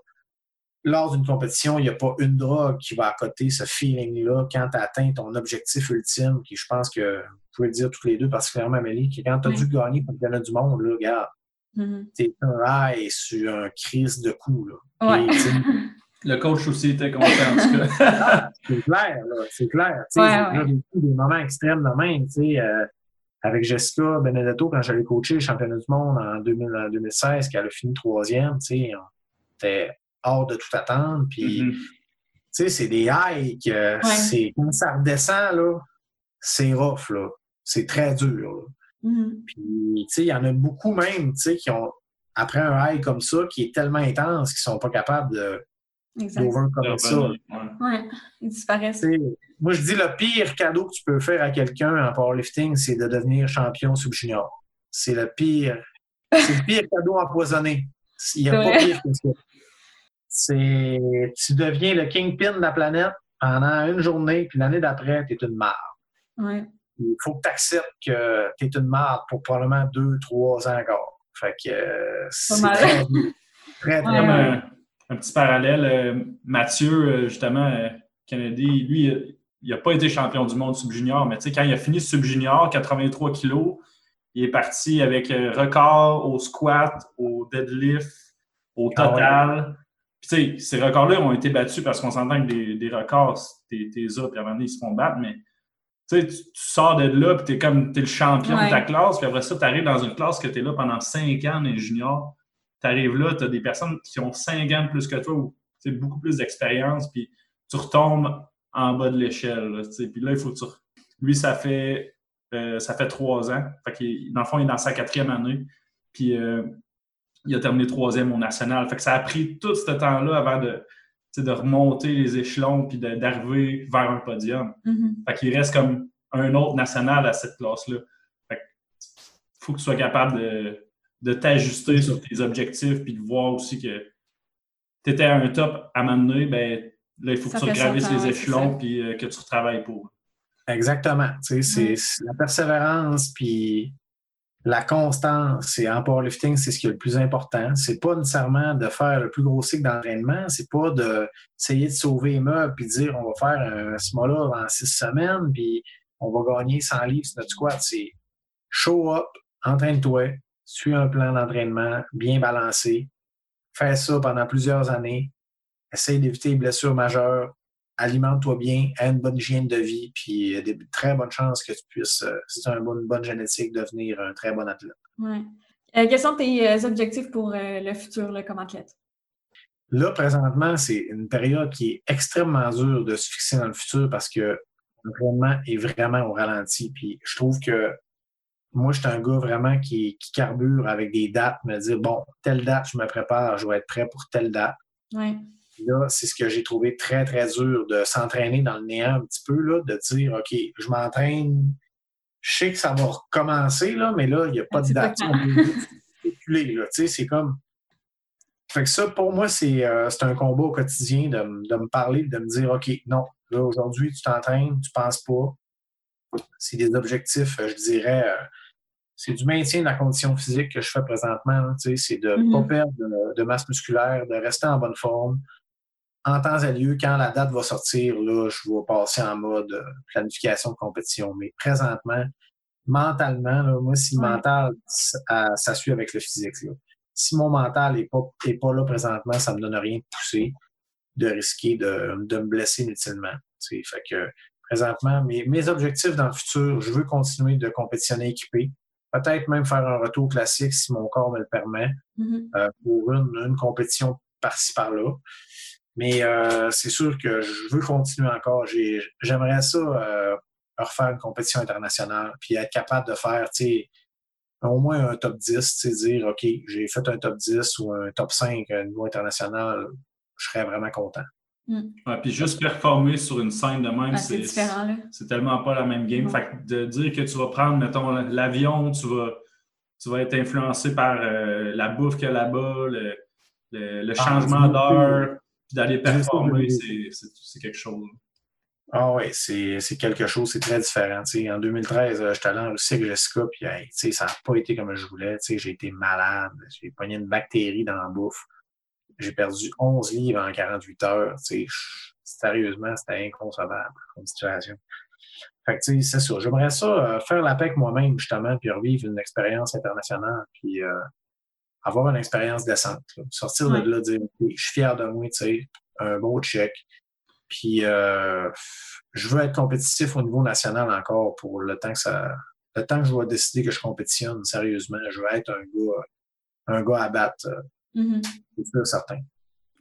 lors d'une compétition, il n'y a pas une drogue qui va accoter ce feeling-là quand tu atteint ton objectif ultime, qui je pense que vous pouvez le dire tous les deux, particulièrement Amélie, que quand tu as dû gagner pour le du monde, là, regarde, t'es un high sur un crise de coups. le coach aussi était content, en tout cas. c'est clair, là, c'est clair. Ouais, ouais. des moments extrêmes de même. Euh, avec Jessica Benedetto, quand j'allais coacher le championnat du monde en, 2016, qui a fini troisième, tu sais, hors de tout attendre. Puis, mm-hmm. tu sais, c'est des highs que c'est, quand ça redescend, là, c'est rough, là. C'est très dur, mm-hmm. Puis, tu sais, il y en a beaucoup même, tu sais, qui ont, après un high comme ça, qui est tellement intense qu'ils sont pas capables de comme ça. Ouais, ils disparaissent. moi, je dis le pire cadeau que tu peux faire à quelqu'un en powerlifting, c'est de devenir champion sub-junior. C'est le pire. C'est le pire cadeau empoisonné. Il n'y a pas pire que ça c'est tu deviens le kingpin de la planète pendant une journée, puis l'année d'après, tu es une marde. Il faut que tu acceptes que tu es une marde pour probablement deux, trois ans encore. Fait que euh, c'est très, très, très, un, petit parallèle. Euh, Mathieu, euh, justement, Kennedy, lui, il n'a pas été champion du monde sub-junior, mais tu sais, quand il a fini sub-junior, 83 kilos, il est parti avec record au squat, au deadlift, au ah total. Puis, tu sais, ces records-là ont été battus parce qu'on s'entend que des, des records, t'es là, puis à un moment donné, ils se font battre, mais tu, tu sors de là, puis t'es comme, t'es le champion de ta classe, puis après ça, tu arrives dans une classe que tu es là pendant cinq ans, les juniors. Tu arrives là, tu as des personnes qui ont cinq ans de plus que toi, ou beaucoup plus d'expérience, puis tu retombes en bas de l'échelle. Puis là, il faut que tu... Lui, ça fait, euh, ça fait trois ans. Fait dans le fond, il est dans sa quatrième année. Puis euh, il a terminé troisième au national. Fait que ça a pris tout ce temps-là avant de, de remonter les échelons puis d'arriver vers un podium. Mm-hmm. Fait qu'il reste comme un autre national à cette classe-là. Fait faut que tu sois capable de, de t'ajuster sur tes objectifs puis de voir aussi que tu étais à un top à m'amener, ben là, il faut que tu gravisses les échelons puis euh, que tu retravailles pour. Exactement. C'est la persévérance puis la constance et en powerlifting, c'est ce qui est le plus important. C'est pas nécessairement de faire le plus gros cycle d'entraînement, c'est pas d'essayer de, sauver les meubles puis de dire on va faire un small en six semaines puis on va gagner 100 livres sur notre squat. C'est show up, entraîne-toi, suis un plan d'entraînement bien balancé, fais ça pendant plusieurs années, essaye d'éviter les blessures majeures, alimente-toi bien, aie une bonne hygiène de vie, puis il y a des très bonnes chances que tu puisses, euh, si tu as une bonne, génétique, devenir un très bon athlète. Ouais. Euh, quels sont tes euh, objectifs pour le futur comme athlète? Là, présentement, c'est une période qui est extrêmement dure de se fixer dans le futur parce que l'entraînement est vraiment au ralenti. Puis je trouve que moi, je suis un gars vraiment qui, qui, carbure avec des dates, me dire, bon, telle date, je me prépare, je vais être prêt pour telle date. Ouais là, c'est ce que j'ai trouvé très, très dur de s'entraîner dans le néant un petit peu, là, de dire, OK, je m'entraîne, je sais que ça va recommencer, là, mais là, il n'y a pas de date. C'est comme. Fait que ça, pour moi, euh, c'est un combat au quotidien de, de, me parler, de me dire, OK, non, là, aujourd'hui, tu t'entraînes, tu ne penses pas. C'est des objectifs, je dirais, euh, c'est du maintien de la condition physique que je fais présentement. C'est de ne pas mm-hmm. perdre de, masse musculaire, de rester en bonne forme, en temps et lieu, quand la date va sortir, là, je vais passer en mode euh, planification de compétition. Mais présentement, mentalement, moi, si le mental, ça, suit avec le physique. Si mon mental n'est pas, est pas là présentement, ça ne me donne rien de pousser, de risquer de, de me blesser inutilement. Fait que présentement, mes, mes objectifs dans le futur, je veux continuer de compétitionner équipé. Peut-être même faire un retour classique si mon corps me le permet, mm-hmm. euh, pour une, une compétition par-ci par-là. Mais euh, c'est sûr que je veux continuer encore. J'aimerais ça euh, refaire une compétition internationale, puis être capable de faire au moins un top 10, dire OK, j'ai fait un top 10 ou un top 5 à niveau international, je serais vraiment content. Mm. puis juste performer sur une scène de même, c'est tellement pas la même game. Fait de dire que tu vas prendre, mettons, l'avion, tu vas, tu vas être influencé par euh, la bouffe qu'il y a là-bas, le, le, ah, changement d'heure, d'aller performer, c'est quelque chose. Ah oui, c'est quelque chose, c'est très différent. en 2013, euh, j'étais allé en Russie avec Jessica, puis ça n'a pas été comme je voulais. J'ai été malade, j'ai pogné une bactérie dans la bouffe. J'ai perdu 11 livres en 48 heures. Sérieusement, c'était inconcevable comme situation. Fait que, c'est ça. J'aimerais ça euh, faire la paix avec moi-même, justement, puis revivre une expérience internationale. Puis, euh, avoir une expérience décente. Sortir de là, dire je suis fier de moi, tu sais, un beau check. Puis euh, je veux être compétitif au niveau national encore pour le temps que ça. Le temps que je vais décider que je compétitionne sérieusement, je veux être un gars, un gars à battre. Mm-hmm. C'est certain.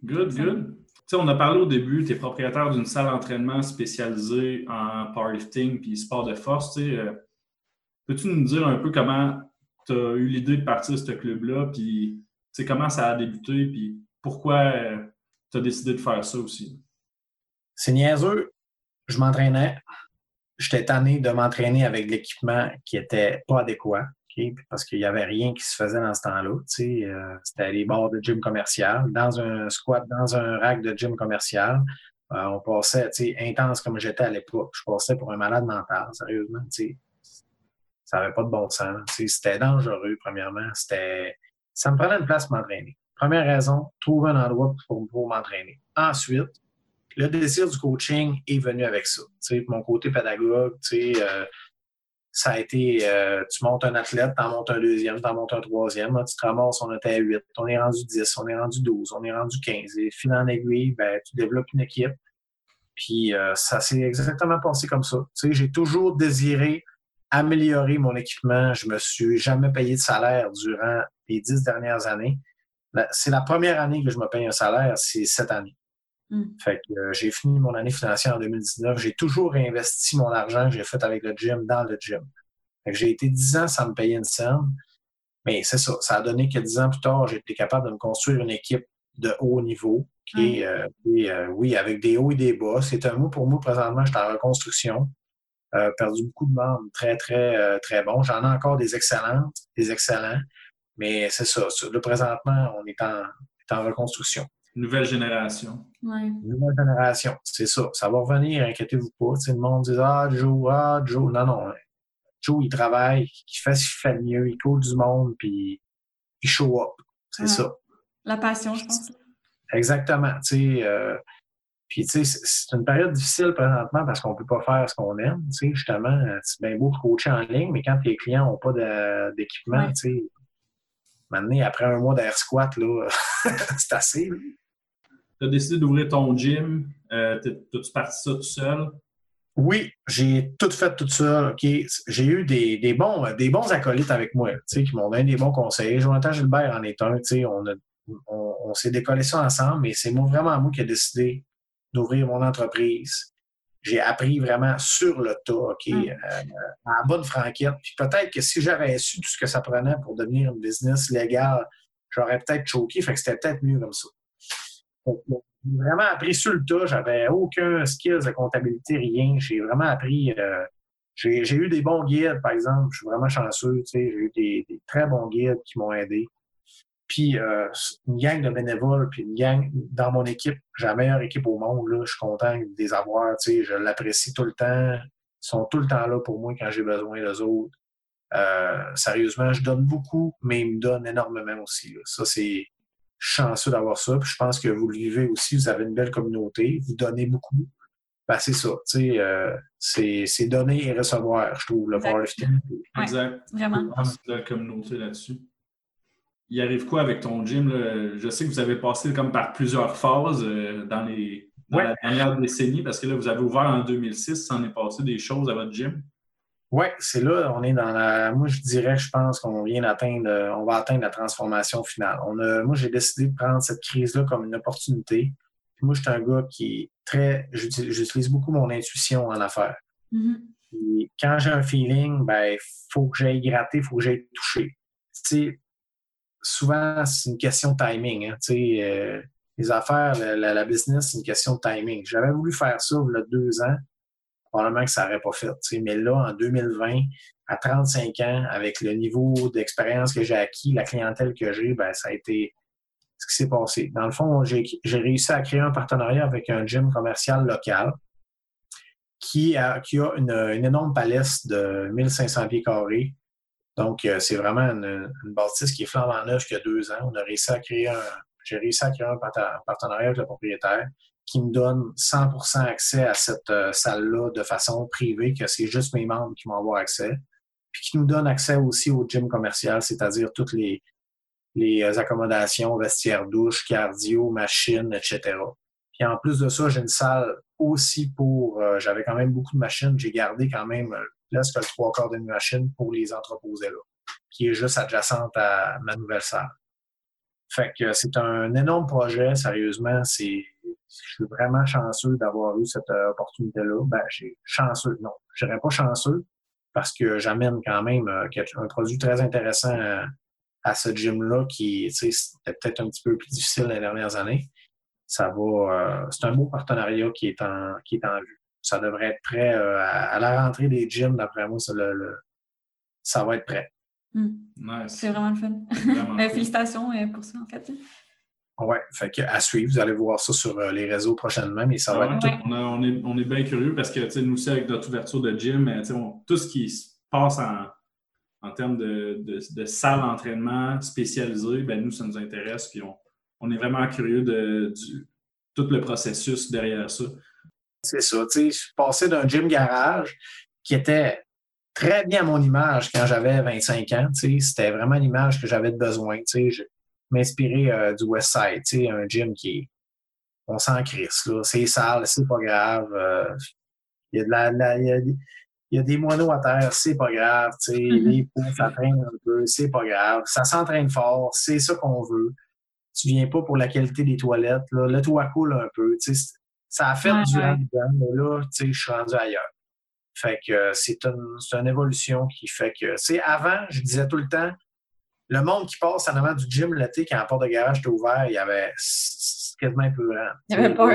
Good, good. sais, on a parlé au début, tu es propriétaire d'une salle d'entraînement spécialisée en powerlifting puis sport de force. Euh, peux-tu nous dire un peu comment tu as eu l'idée de partir de ce club-là, puis comment ça a débuté, puis pourquoi euh, tu as décidé de faire ça aussi? C'est niaiseux. Je m'entraînais. J'étais tanné de m'entraîner avec l'équipement qui n'était pas adéquat. parce qu'il n'y avait rien qui se faisait dans ce temps-là. Euh, c'était les bords de gym commercial. Dans un squat, dans un rack de gym commercial, euh, on passait, intense comme j'étais à l'époque. Je passais pour un malade mental, sérieusement. Ça n'avait pas de bon sens. C'était dangereux, premièrement. C'était. Ça me prenait une place pour m'entraîner. Première raison, trouver un endroit pour, m'entraîner. Ensuite, le désir du coaching est venu avec ça. mon côté pédagogue, euh, ça a été, euh, tu montes un athlète, tu en montes un deuxième, tu en montes un troisième, tu te ramasses, on était à 8, on est rendu 10, on est rendu 12, on est rendu 15. Et fil en aiguille, ben, tu développes une équipe. Puis euh, ça s'est exactement passé comme ça. J'ai toujours désiré améliorer mon équipement. Je me suis jamais payé de salaire durant les dix dernières années. C'est la première année que je me paye un salaire, c'est cette année. Hmm. Fait que euh, j'ai fini mon année financière en 2019. J'ai toujours réinvesti mon argent que j'ai fait avec le gym dans le gym. Fait que j'ai été dix ans sans me payer une scène. Mais c'est ça. Ça a donné que dix ans plus tard, j'ai été capable de me construire une équipe de haut niveau qui est, euh, euh, oui, avec des hauts et des bas. C'est un mot pour moi, présentement, je suis en reconstruction. Perdu beaucoup de membres très, très, très bons. J'en ai encore des excellentes, des excellents. Mais c'est ça. Là, présentement, on est en, est en reconstruction. Nouvelle génération. Nouvelle génération, c'est ça. Ça va revenir, inquiétez-vous pas. le monde dit Ah, Joe, ah, Joe. Non, non. Joe, il travaille, il fait ce qu'il fait mieux, il coule du monde, puis il show up. C'est ça. La passion, je pense. Exactement. Euh, puis, tu sais, c'est une période difficile présentement parce qu'on ne peut pas faire ce qu'on aime. Tu sais, justement, c'est bien beau de coacher en ligne, mais quand tes clients n'ont pas d'équipement, tu sais, maintenant, après un mois d'air squat, là, c'est assez tu as décidé d'ouvrir ton gym. Euh, T'as-tu parti ça tout seul? Oui, j'ai tout fait tout seul. J'ai eu des, bons, des bons acolytes avec moi qui m'ont donné des bons conseils. Jonathan Gilbert en est un. On, on, s'est décollé ça ensemble, mais c'est vraiment moi qui ai décidé d'ouvrir mon entreprise. J'ai appris vraiment sur le tas, OK, mm. euh, en bonne franquette. Puis peut-être que si j'avais su tout ce que ça prenait pour devenir une business légale, j'aurais peut-être choqué. Fait que c'était peut-être mieux comme ça. J'ai vraiment appris sur le tas. J'avais aucun skills de comptabilité, rien. J'ai vraiment appris. Euh, j'ai eu des bons guides, par exemple. Je suis vraiment chanceux. J'ai eu des, très bons guides qui m'ont aidé. Puis euh, une gang de bénévoles, puis une gang dans mon équipe. J'ai la meilleure équipe au monde. Là. Je suis content de les avoir. Je l'apprécie tout le temps. Ils sont tout le temps là pour moi quand j'ai besoin d'eux autres. Euh, sérieusement, je donne beaucoup, mais ils me donnent énormément aussi. Ça, c'est chanceux d'avoir ça. Puis je pense que vous le vivez aussi, vous avez une belle communauté, vous donnez beaucoup. Ben, c'est ça, tu sais, euh, c'est donner et recevoir, je trouve, le powerlifting. Exact. Vraiment. la communauté là-dessus. Il arrive quoi avec ton gym? Je sais que vous avez passé comme par plusieurs phases euh, dans, les, dans la dernière décennie, parce que là, vous avez ouvert en 2006, ça en est passé des choses à votre gym? Oui, c'est là, on est dans la. Moi, je dirais, je pense qu'on vient d'atteindre, on va atteindre la transformation finale. On a, moi, j'ai décidé de prendre cette crise-là comme une opportunité. moi, je suis un gars qui est très. J'utilise beaucoup mon intuition en affaires. Mm-hmm. quand j'ai un feeling, ben, il faut que j'aille gratter, il faut que j'aille toucher. Tu sais, souvent, c'est une question de timing. Hein, euh, les affaires, la, la business, c'est une question de timing. J'avais voulu faire ça il y a deux ans probablement que ça n'aurait pas fait. Mais là, en 2020, à 35 ans, avec le niveau d'expérience que j'ai acquis, la clientèle que j'ai, ben, ça a été ce qui s'est passé. Dans le fond, j'ai réussi à créer un partenariat avec un gym commercial local qui a, qui a une, énorme palette de 1500 pieds carrés. Donc, euh, c'est vraiment une, une, bâtisse qui est flambant neuve il y a deux ans. On a réussi à créer un, j'ai réussi à créer un partenariat avec le propriétaire qui me donne 100% accès à cette euh, salle-là de façon privée, que c'est juste mes membres qui vont avoir accès, puis qui nous donne accès aussi au gym commercial, c'est-à-dire toutes les, les euh, accommodations, vestiaires douche, cardio, machines, etc. Puis en plus de ça, j'ai une salle aussi pour, euh, j'avais quand même beaucoup de machines, j'ai gardé quand même presque le trois quarts de mes machines pour les entreposer là, qui est juste adjacente à ma nouvelle salle. Fait que c'est un énorme projet, sérieusement, c'est je suis vraiment chanceux d'avoir eu cette euh, opportunité-là. Ben, j'ai chanceux, non, je dirais pas chanceux parce que j'amène quand même euh, un produit très intéressant à, ce gym-là qui, tu sais, peut-être un petit peu plus difficile les dernières années. Ça va, euh, c'est un beau partenariat qui est en, qui est en vue. Ça devrait être prêt à, la rentrée des gyms, d'après moi, ça, ça va être prêt. Hmm. C'est vraiment le fun. félicitations pour ça, en fait. Oui, fait que à suivre, vous allez voir ça sur euh, les réseaux prochainement, mais ça va être on, est, on est bien curieux parce que nous aussi, avec notre ouverture de gym, tout ce qui se passe en, en termes de, de, salle d'entraînement spécialisée, ben, nous, ça nous intéresse. Puis on, on est vraiment curieux de tout le processus derrière ça. C'est ça. Tu sais, je passais d'un gym garage qui était très bien mon image quand j'avais 25 ans. C'était vraiment l'image que j'avais de besoin. Je m'inspirais euh, du West Side, un gym qui est. On s'en crisse, là. C'est sale, c'est pas grave. Euh, il y a de la, il y a, des moineaux à terre, c'est pas grave. Mm-hmm. Les poux, ça traîne un peu, c'est pas grave. Ça s'entraîne fort, c'est ça qu'on veut. Tu viens pas pour la qualité des toilettes. Là. Le toit coule un peu. Ça a fait du ouais. mais là, je suis rendu ailleurs. Fait que euh, c'est une, une, évolution qui fait que, c'est avant, je disais tout le temps, le monde qui passe en avant du gym l'été, quand la porte de garage était ouverte, il y avait quasiment un peu Il y avait peur.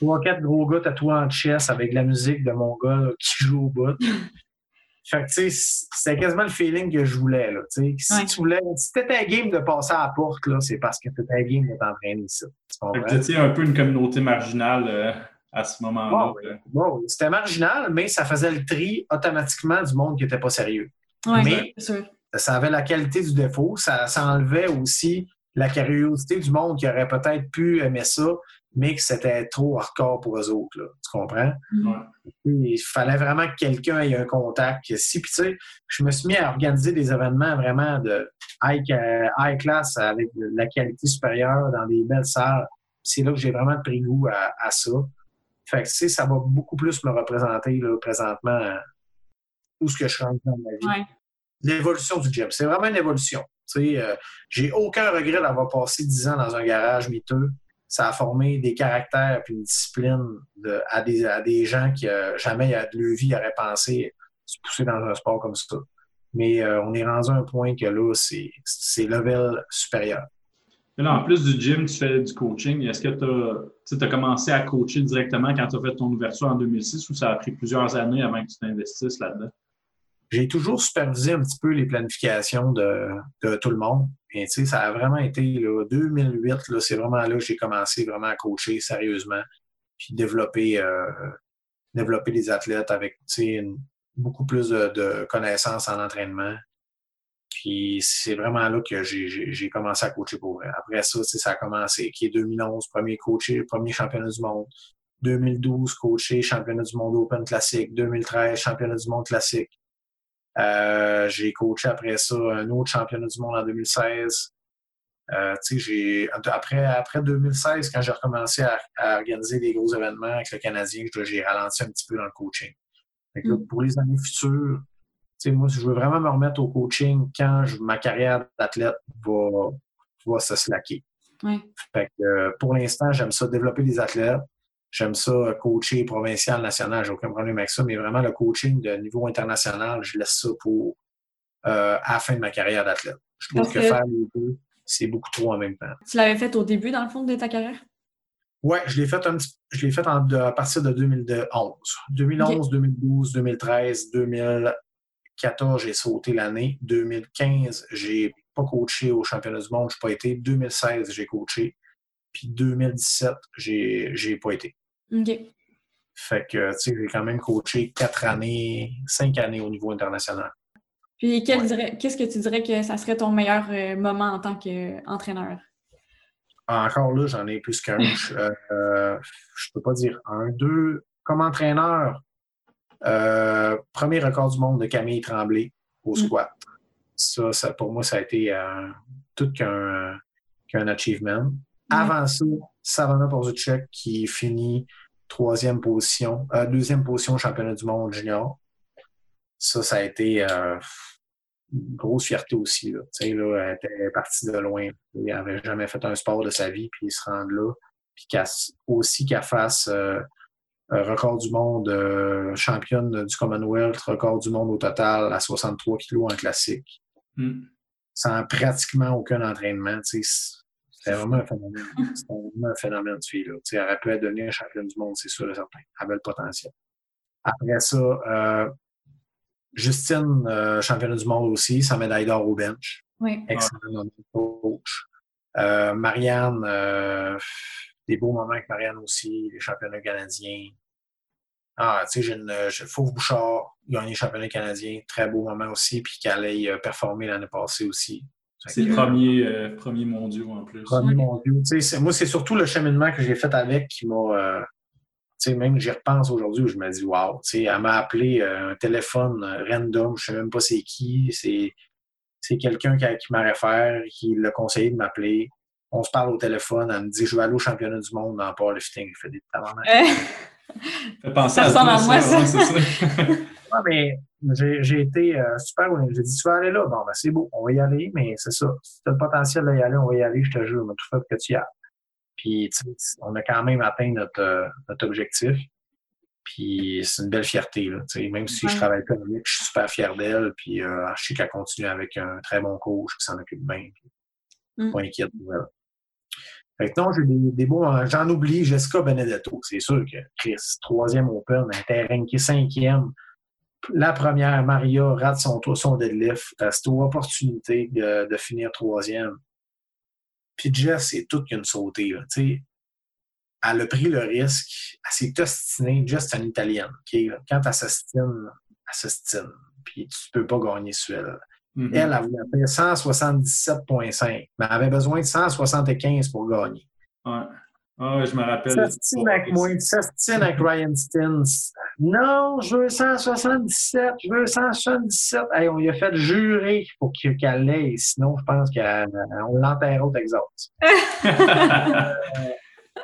Trois, quatre gros gars tatoués en chess avec de la musique de mon gars qui joue au bout. Fait que, tu sais, c'était quasiment le feeling que je voulais, là. Si tu voulais, si t'étais game de passer à la porte, là, c'est parce que t'étais game de t'entraîner ici. Fait que un peu une communauté marginale. Euh, à ce moment-là. Bon, C'était marginal, mais ça faisait le tri automatiquement du monde qui n'était pas sérieux. mais ça avait la qualité du défaut, ça, enlevait aussi la curiosité du monde qui aurait peut-être pu aimer ça, mais que c'était trop hardcore pour eux autres. tu comprends? Il fallait vraiment que quelqu'un ait un contact. Si, puis tu sais, je me suis mis à organiser des événements vraiment de high, high class avec la qualité supérieure dans des belles salles. C'est là que j'ai vraiment pris goût à ça. Fait que, ça va beaucoup plus me représenter là, présentement où ce que je rendu dans ma vie. L'évolution du gym. C'est vraiment une évolution. Euh, j'ai aucun regret d'avoir passé 10 ans dans un garage miteux. Ça a formé des caractères et une discipline à, des, à des gens qui euh, jamais de leur vie auraient pensé se pousser dans un sport comme ça. Mais euh, on est rendu à un point que là, c'est level supérieur en plus du gym, tu fais du coaching. Est-ce que tu as, commencé à coacher directement quand tu as fait ton ouverture en 2006 ou ça a pris plusieurs années avant que tu t'investisses là-dedans? J'ai toujours supervisé un petit peu les planifications de, tout le monde. Et ça a vraiment été là, 2008, c'est vraiment là que j'ai commencé vraiment à coacher sérieusement, puis développer, euh, développer des athlètes avec beaucoup plus de connaissances en entraînement. Puis c'est vraiment là que j'ai commencé à coacher pour vrai. Après ça, ça a commencé. Qui est 2011, premier coaché, premier championnat du monde. 2012, coaché, championnat du monde Open classique. 2013, championnat du monde classique. Euh, j'ai coaché après ça un autre championnat du monde en 2016. Euh, après, après 2016, quand j'ai recommencé à, organiser des gros événements avec le Canadien, j'ai ralenti un petit peu dans le coaching. Mm. Pour les années futures, moi, je veux vraiment me remettre au coaching quand ma carrière d'athlète va, va se slacker. Euh, pour l'instant, j'aime ça développer des athlètes. J'aime ça coacher provincial, national, j'ai aucun problème avec ça, mais vraiment le coaching de niveau international, je laisse ça pour euh, à la fin de ma carrière d'athlète. Je trouve que, faire les deux, c'est beaucoup trop en même temps. Tu l'avais fait au début, dans le fond, de ta carrière? Oui, je l'ai fait, je l'ai fait à partir de 2011. 2011, 2012, 2013, 2000, 2014, j'ai sauté l'année. 2015, j'ai pas coaché au championnat du monde, je n'ai pas été. 2016, j'ai coaché. Puis 2017, j'ai, j'ai pas été. OK. Fait que, tu sais, j'ai quand même coaché quatre années, cinq années au niveau international. Puis, qu'est-ce que tu dirais que ça serait ton meilleur euh, moment en tant qu'entraîneur? Encore là, j'en ai plus qu'un. je, euh, je peux pas dire un, deux. Comme entraîneur, euh, premier record du monde de Camille Tremblay au mm. squat. Ça, ça, pour moi, ça a été euh, tout qu'un achievement. Avant ça, Savannah Porzuchek qui finit troisième position, euh, deuxième position au championnat du monde junior. Ça, ça a été une grosse fierté aussi. Là. Là, elle était partie de loin. Elle n'avait jamais fait un sport de sa vie, puis il se rend là. Puis aussi qu'elle fasse euh, record du monde, euh, championne du Commonwealth, record du monde au total à 63 kilos en classique. Hmm. Sans pratiquement aucun entraînement. C'était vraiment un phénomène. C'était vraiment un phénomène de fille. Là. Elle aurait pu devenir championne du monde, c'est sûr et certain. Elle avait le potentiel. Après ça, euh, Justine, championne du monde aussi, sa médaille d'or au bench. Oui. Excellent coach. Marianne, des beaux moments avec Marianne aussi, les championnats canadiens. Ah, tu sais, j'ai une Fauve Bouchard, gagné le championnat canadien, très beau moment aussi, puis qu'elle ait euh, performé l'année passée aussi. C'est le premier, euh, premier mondiaux en plus. Premier mondiaux. Moi, c'est surtout le cheminement que j'ai fait avec qui m'a. Euh, sais, même j'y repense aujourd'hui où je me dis, wow, tu sais, elle m'a appelé euh, un téléphone random, je sais même pas c'est qui, c'est, c'est quelqu'un qui, qui m'a référé, qui l'a conseillé de m'appeler. On se parle au téléphone, elle me dit, je vais aller au championnat du monde en powerlifting. Je fais des penser ça ressemble à, moi, ça. ça. non, mais j'ai été euh, super. J'ai dit, tu vas aller là? Bon, ben, c'est beau, on va y aller, mais c'est ça. Si tu as le potentiel d'y aller, on va y aller, je te jure, mais tout fait que tu y ailles. Puis, on a quand même atteint notre, euh, notre objectif. Puis, c'est une belle fierté, là, même si je travaille pas avec, je suis super fier d'elle. Puis, euh, je sais qu'elle continue avec un très bon coach qui s'en occupe bien. Puis, mm. Pas inquiète Fait que non, j'ai des, des bons. J'en oublie Jessica Benedetto. C'est sûr que Chris, troisième Open, elle était rankée cinquième la première, Maria rate son, son deadlift. Elle cette opportunité de, de, finir troisième. Puis Jess, c'est tout qu'une sautée. Là, elle a pris le risque. Elle s'est ostinée. Jess, c'est une Italienne. Quand elle s'ostine, elle s'ostine. Puis tu peux pas gagner sur elle. Mm-hmm. Elle, elle voulait faire 177,5. Mais elle avait besoin de 175 pour gagner. Ouais. Ah, je me rappelle. Sestine avec moi, avec Ryan Stins. Non, je veux 177, je veux 177. Hey, on lui a fait jurer pour qu'elle l'ait, sinon je pense qu'on l'enterre au Texas.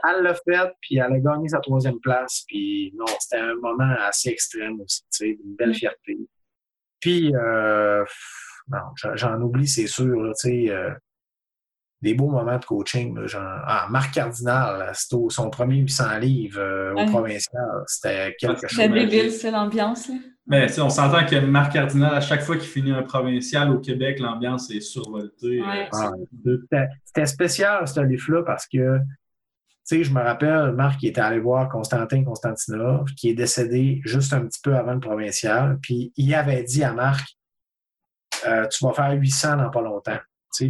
elle l'a fait, puis elle a gagné sa troisième place. Puis non, c'était un moment assez extrême aussi, tu sais, une belle mm. fierté. Puis, euh, j'en oublie, c'est sûr, tu sais. Euh, des beaux moments de coaching. genre, ah, Marc Cardinal, c'était son premier 800 livres euh, au provincial. C'était quelque chose. C'était débile, c'est l'ambiance. Mais on s'entend que Marc Cardinal, à chaque fois qu'il finit un provincial au Québec, l'ambiance est survoltée. Euh, ah, c'était spécial, ce livre-là, parce que tu sais, je me rappelle, Marc qui était allé voir Constantin Constantinov, qui est décédé juste un petit peu avant le provincial, puis il avait dit à Marc, euh, tu vas faire 800 dans pas longtemps.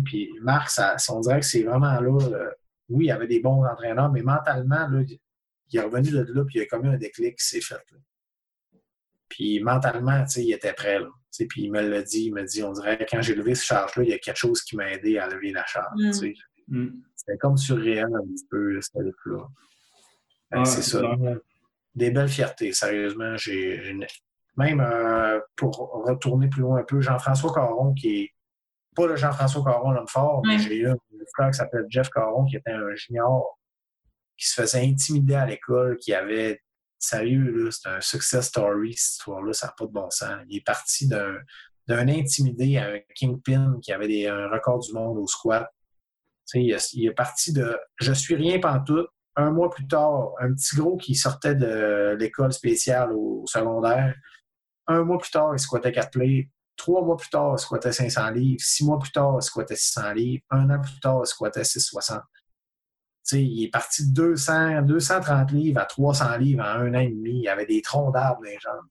Puis Marc, ça, on dirait que c'est vraiment là. Euh, oui, il y avait des bons entraîneurs, mais mentalement, là, il est revenu de là, puis il a commis un déclic qui s'est fait. Puis mentalement, il était prêt. Là, puis il me l'a dit, il me dit, on dirait quand j'ai levé ce charge-là, il y a quelque chose qui m'a aidé à lever la charge. Mm. Mm. C'était comme surréel un petit peu, ce là c'est ça. Des belles fiertés, sérieusement. J'ai même euh, pour retourner plus loin un peu, Jean-François Caron, qui est pas le Jean-François Caron, l'homme fort, mais j'ai eu un frère qui s'appelle Jeff Caron, qui était un junior, qui se faisait intimider à l'école, qui avait. Sérieux, c'est un success story, cette histoire-là, ça n'a pas de bon sens. Il est parti d'un intimidé à un kingpin qui avait des, un record du monde au squat. Il, il est parti de je suis rien pantoute. Un mois plus tard, un petit gros qui sortait de l'école spéciale au secondaire. Un mois plus tard, il squattait quatre plays. Trois mois plus tard, il squattait 500 livres. Six mois plus tard, il squattait 600 livres. Un an plus tard, il squattait 660. il est parti de 200, 230 livres à 300 livres en un an et demi. Il y avait des troncs d'arbres dans les jambes.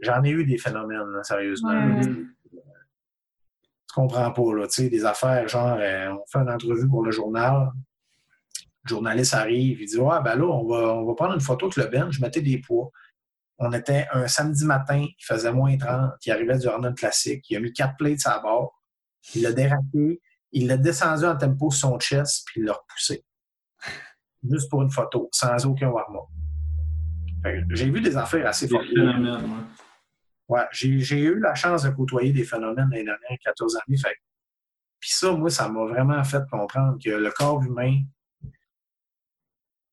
J'en ai eu des phénomènes, sérieusement. Tu comprends pas, là, des affaires genre, euh, on fait une entrevue pour le journal, le journaliste arrive, il dit Ouais, ben là, on va, on va prendre une photo avec le Ben, je mettais des poids. On était un samedi matin, il faisait moins 30, il arrivait du Arnold classique. Il a mis quatre plates à bord, il l'a déraqué, il l'a descendu en tempo sur son chest, puis il l'a repoussé. Juste pour une photo, sans aucun warm J'ai vu des affaires assez fortes. Ouais, j'ai eu la chance de côtoyer des phénomènes les dernières 14 années. Fait. Puis ça, moi, ça m'a vraiment fait comprendre que le corps humain,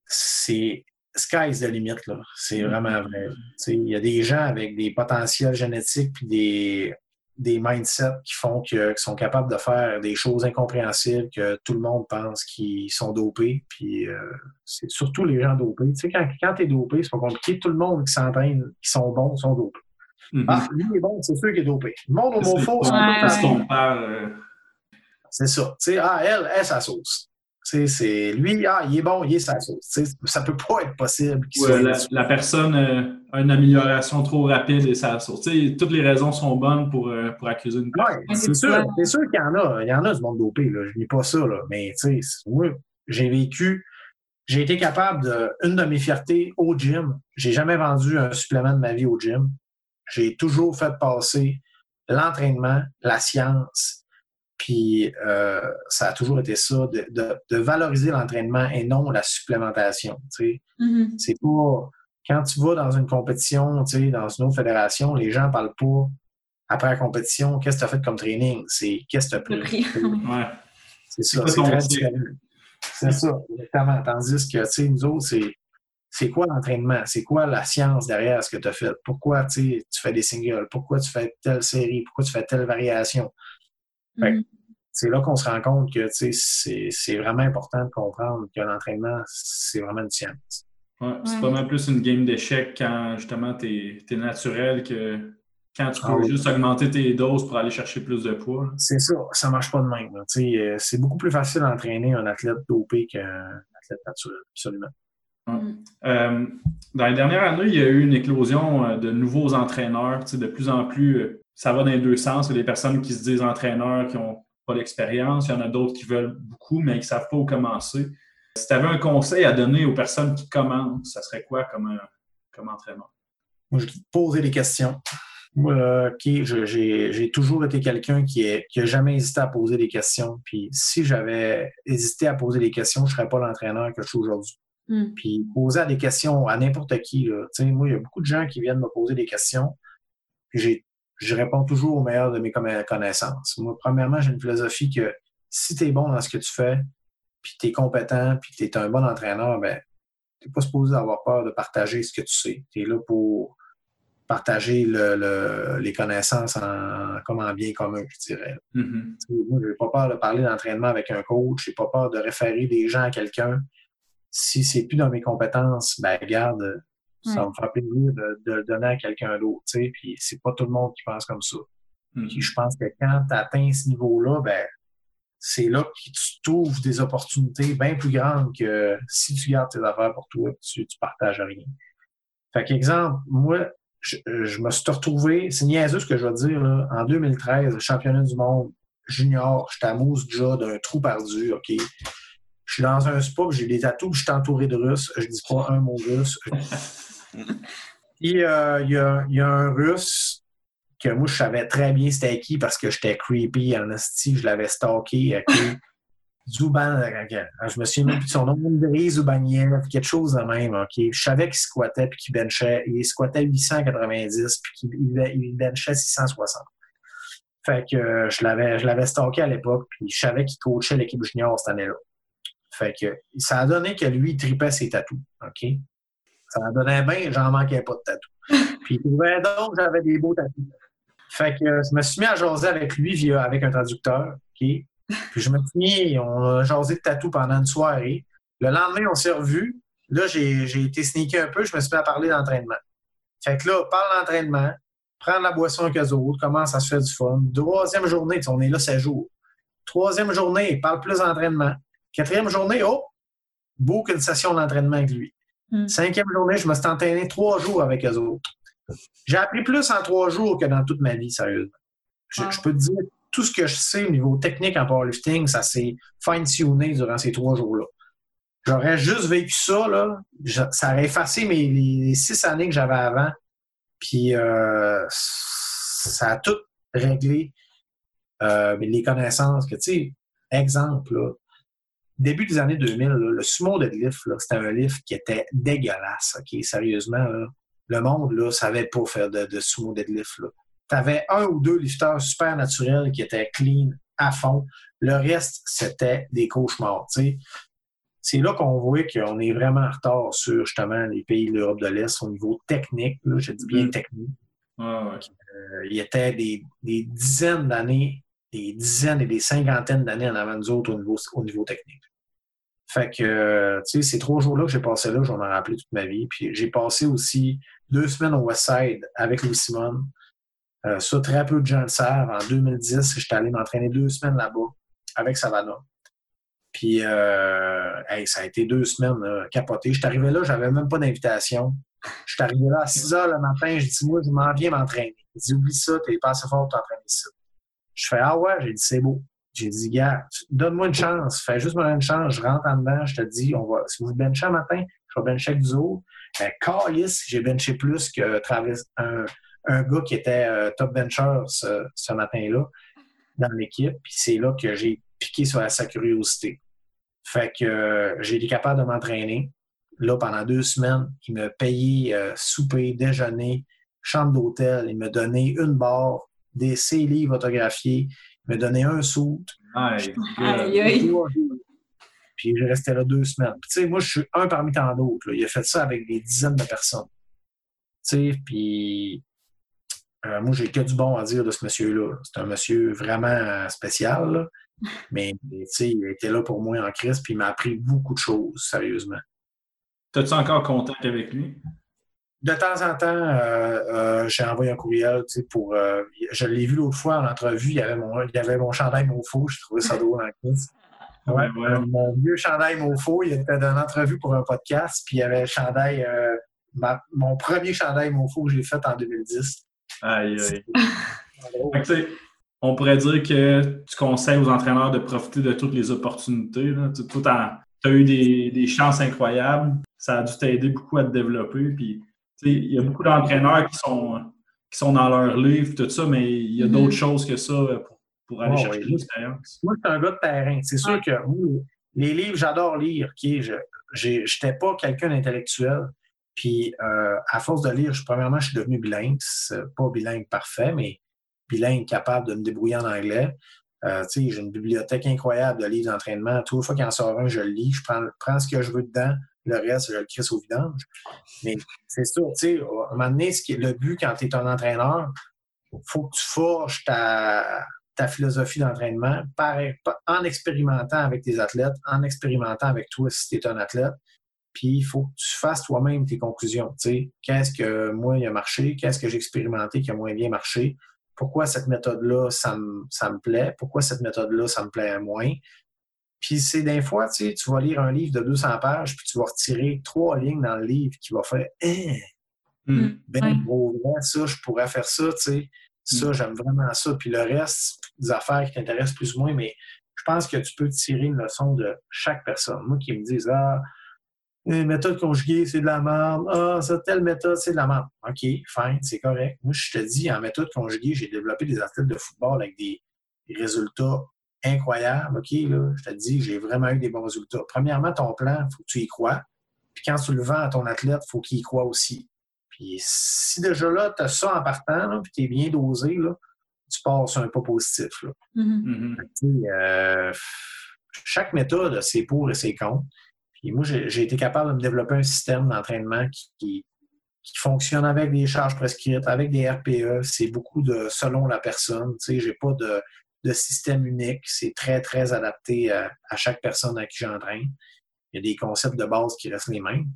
c'est sky's the limit, là. C'est mm. vraiment vrai. Il y a des gens avec des potentiels génétiques puis des, des mindsets qui font que, qui sont capables de faire des choses incompréhensibles que tout le monde pense qu'ils sont dopés. Puis euh, c'est surtout les gens dopés. Tu sais, quand, quand tu es dopé, c'est pas compliqué. Tout le monde qui s'entraîne, qui sont bons, sont dopés. Mm-hmm. Ah, lui est bon, c'est sûr qu'il est dopé. Le monde au faux, c'est euh, C'est ça. Tu sais, ah, elle, elle, sa sauce. C'est lui, ah, il est bon, il est sa sauce. Ça peut pas être possible. la, personne a une amélioration trop rapide et sa sauce. toutes les raisons sont bonnes pour, euh, pour accuser une personne. c'est sûr, sûr qu'il y en a. Il y en a du monde dopé. Là. Je dis pas ça. Là. Mais moi, j'ai vécu, j'ai été capable de. Une de mes fiertés au gym, j'ai jamais vendu un supplément de ma vie au gym. J'ai toujours fait passer l'entraînement, la science, Puis euh, ça a toujours été ça, de, valoriser l'entraînement et non la supplémentation. Mm-hmm. C'est pas. Quand tu vas dans une compétition, dans une autre fédération, les gens ne parlent pas après la compétition, qu'est-ce que tu as fait comme training? C'est qu'est-ce que tu as pris? C'est ça, c'est très différent. C'est ça, exactement. Tandis que, tu sais, nous autres, c'est c'est quoi l'entraînement? C'est quoi la science derrière ce que tu as fait? Pourquoi tu fais des singles? Pourquoi tu fais telle série? Pourquoi tu fais telle variation? Mm-hmm. C'est là qu'on se rend compte que c'est vraiment important de comprendre que l'entraînement, c'est vraiment une science. Ouais, c'est pas mal plus une game d'échecs quand justement tu es, naturel que quand tu ah peux juste augmenter tes doses pour aller chercher plus de poids. C'est ça, ça marche pas de même. Euh, c'est beaucoup plus facile d'entraîner un athlète dopé qu'un athlète naturel, absolument. Mm. Euh, dans les dernières années, il y a eu une éclosion euh, de nouveaux entraîneurs. De plus en plus, ça va dans les deux sens. Il y a des personnes qui se disent entraîneurs qui n'ont pas d'expérience. Il y en a d'autres qui veulent beaucoup, mais qui ne savent pas où commencer. Si tu avais un conseil à donner aux personnes qui commencent, ça serait quoi comme, comme entraîneur? Moi, je vais te poser des questions. Moi, j'ai toujours été quelqu'un qui n'a jamais hésité à poser des questions. Puis si j'avais hésité à poser des questions, je ne serais pas l'entraîneur que je suis aujourd'hui. Mm. Puis poser des questions à n'importe qui. Là. Moi, il y a beaucoup de gens qui viennent me poser des questions. Puis je réponds toujours au meilleur de mes connaissances. Moi, premièrement, j'ai une philosophie que si tu es bon dans ce que tu fais, puis tu es compétent, puis tu es un bon entraîneur, ben, tu n'es pas supposé avoir peur de partager ce que tu sais. Tu es là pour partager les connaissances en, comme en bien commun, je dirais. Mm-hmm. Moi, je n'ai pas peur de parler d'entraînement avec un coach, je n'ai pas peur de référer des gens à quelqu'un si c'est plus dans mes compétences, ben garde, ça me fera plaisir de, le donner à quelqu'un d'autre. Puis c'est pas tout le monde qui pense comme ça. Mm-hmm. je pense que quand tu atteins ce niveau-là, ben c'est là que tu trouves des opportunités bien plus grandes que si tu gardes tes affaires pour toi et tu, tu partages rien. Fait qu'exemple, moi, je, me suis retrouvé, c'est niaiseux ce que je vais dire, là, en 2013, championnat du monde junior, j'étais à Mousse déjà d'un trou perdu, OK? Je suis dans un spa, j'ai des tatous, je suis entouré de Russes. Je dis pas un mot russe. Et euh, il y, a, un Russe que moi, je savais très bien c'était qui parce que j'étais creepy en esti, je l'avais stalké. Zuban, je me souviens même plus de son nom, André Zoubaniev, quelque chose de même. Je savais qu'il squattait puis qu'il benchait. Il squattait 890 puis qu'il benchait 660. Fait que je l'avais, je l'avais stalké à l'époque, puis je savais qu'il coachait l'équipe junior cette année-là. Fait que ça a donné que lui, il tripait ses tatous. OK? Ça a donné bien, j'en manquais pas de tatous. Puis il trouvait donc j'avais des beaux tatous. Fait que je me suis mis à jaser avec lui via, avec un traducteur. OK? Puis je me suis mis, on a jasé de tatous pendant une soirée. Le lendemain, on s'est revus. Là, j'ai été sneaké un peu, je me suis mis à parler d'entraînement. Fait que là, parle d'entraînement, prendre la boisson avec eux autres, commence à se faire du fun. Troisième journée, on est là 16 jours. Troisième journée, parle plus d'entraînement. Quatrième journée, oh, beau qu'une session d'entraînement avec lui. Hmm. Cinquième journée, je me suis entraîné trois jours avec eux autres. J'ai appris plus en trois jours que dans toute ma vie, sérieusement. Je, peux te dire, tout ce que je sais au niveau technique en powerlifting, ça s'est fine-tuné durant ces trois jours-là. J'aurais juste vécu ça, là, ça aurait effacé mes, les, six années que j'avais avant. Puis euh, ça a tout réglé euh, les connaissances que, tu sais, exemple, là, début des années 2000, le sumo deadlift, c'était un lift qui était dégueulasse. Sérieusement, le monde ne savait pas faire de, de sumo deadlift. Tu avais un ou deux lifteurs super naturels qui étaient clean à fond. Le reste, c'était des cauchemars. C'est là qu'on voit qu'on est vraiment en retard sur justement les pays de l'Europe de l'Est au niveau technique. je dis bien mm. technique. Euh, il y était des, dizaines d'années, des dizaines et des cinquantaines d'années en avant nous autres au niveau, au niveau technique. Fait que, tu sais, ces trois jours-là que j'ai passé là, j'en ai rappelé toute ma vie. Puis j'ai passé aussi deux semaines au Westside avec Louis Simon. Euh, ça, très peu de gens le savent. En 2010, j'étais allé m'entraîner deux semaines là-bas avec Savannah. Puis, euh, ça a été deux semaines capotées. Je suis arrivé là, j'avais même pas d'invitation. Je suis arrivé là à 6 heures le matin. J'ai dit, moi, je m'en viens m'entraîner. Il dit, oublie ça, t'es pas assez fort pour t'entraîner ici. Je fais, ah ouais, j'ai dit, c'est beau. J'ai dit, gars, donne-moi une chance. Fais juste moi une chance. Je rentre en dedans. Je te dis, on va, si vous benchez un matin, je vais bencher avec vous autres. Ben, Carlis, j'ai benché plus que un, un gars qui était euh, top bencher ce, matin-là. dans l'équipe. Puis c'est là que j'ai piqué sur sa curiosité. Fait que euh, j'ai été capable de m'entraîner. Là, pendant deux semaines, il me payait euh, souper, déjeuner, chambre d'hôtel. Il me donnait une barre, des ses livres autographiés. Me donnait un. Aïe, aïe. Puis je restais là deux semaines. tu sais, moi, je suis un parmi tant d'autres. Il a fait ça avec des dizaines de personnes. Tu sais, puis euh, moi, j'ai que du bon à dire de ce monsieur-là. C'est un monsieur vraiment spécial, mais tu sais, il était là pour moi en crise, puis il m'a appris beaucoup de choses, sérieusement. T'as-tu encore contact avec lui? De temps en temps, euh, euh, j'ai envoyé un courriel pour. je l'ai vu l'autre fois en entrevue, il y avait mon, il y avait mon chandail Mofo, j'ai trouvé ça drôle en crise. Ouais, Mon vieux chandail Mofo, il était dans une entrevue pour un podcast, puis il y avait le chandail, mon premier chandail Mofo que j'ai fait en 2010. Aïe, aïe. on pourrait dire que tu conseilles aux entraîneurs de profiter de toutes les opportunités. Tu as eu des, chances incroyables. Ça a dû t'aider beaucoup à te développer. Puis, il y a beaucoup d'entraîneurs qui sont, qui sont dans leur livre, tout ça, mais il y a d'autres choses que ça pour, aller chercher l'expérience. Moi, je suis un gars de terrain. C'est sûr que les livres, j'adore lire. je n'étais pas quelqu'un d'intellectuel. Puis, euh, à force de lire, je, premièrement, je suis devenu bilingue. Pas bilingue parfait, mais bilingue capable de me débrouiller en anglais. Euh, j'ai une bibliothèque incroyable de livres d'entraînement. Toute fois qu'il en sort un, je le lis. Je prends, ce que je veux dedans. Le reste, je le crisse au vidange. Mais c'est ça, tu sais, à un moment donné, ce qui le but quand tu es un entraîneur, faut que tu forges ta, ta philosophie d'entraînement en expérimentant avec tes athlètes, en expérimentant avec toi si tu es un athlète, puis il faut que tu fasses toi-même tes conclusions. Qu'est-ce que moi, il a marché? Qu'est-ce que j'ai expérimenté qui a moins bien marché? Pourquoi cette méthode-là, ça me, plaît? Pourquoi cette méthode-là, ça me plaît moins? Puis c'est des fois, tu vas lire un livre de 200 pages, puis tu vas retirer trois lignes dans le livre qui va faire hein, ben ça, je pourrais faire ça, tu sais. Ça, mm. j'aime vraiment ça. Puis le reste, des affaires qui t'intéressent plus ou moins, mais je pense que tu peux tirer une leçon de chaque personne. Moi qui me dis, ah, une méthode conjuguée, c'est de la merde. Ah, ça, telle méthode, c'est de la merde. OK, fine, c'est correct. Moi, je te dis, en méthode conjuguée, j'ai développé des athlètes de football avec des, résultats incroyables. OK, là, je te dis, j'ai vraiment eu des bons résultats. Premièrement, ton plan, il faut que tu y crois. Puis quand tu le vends à ton athlète, il faut qu'il y croit aussi. Puis si déjà là, tu as ça en partant, puis tu es bien dosé, là, tu pars sur un pas positif. Là. Mm-hmm. Mm-hmm. Euh, chaque méthode c'est pour et c'est contre moi, j'ai été capable de me développer un système d'entraînement qui, fonctionne avec des charges prescrites, avec des RPE. C'est beaucoup de selon la personne. Tu sais, j'ai pas de, système unique. C'est très, très adapté à, chaque personne à qui j'entraîne. Il y a des concepts de base qui restent les mêmes.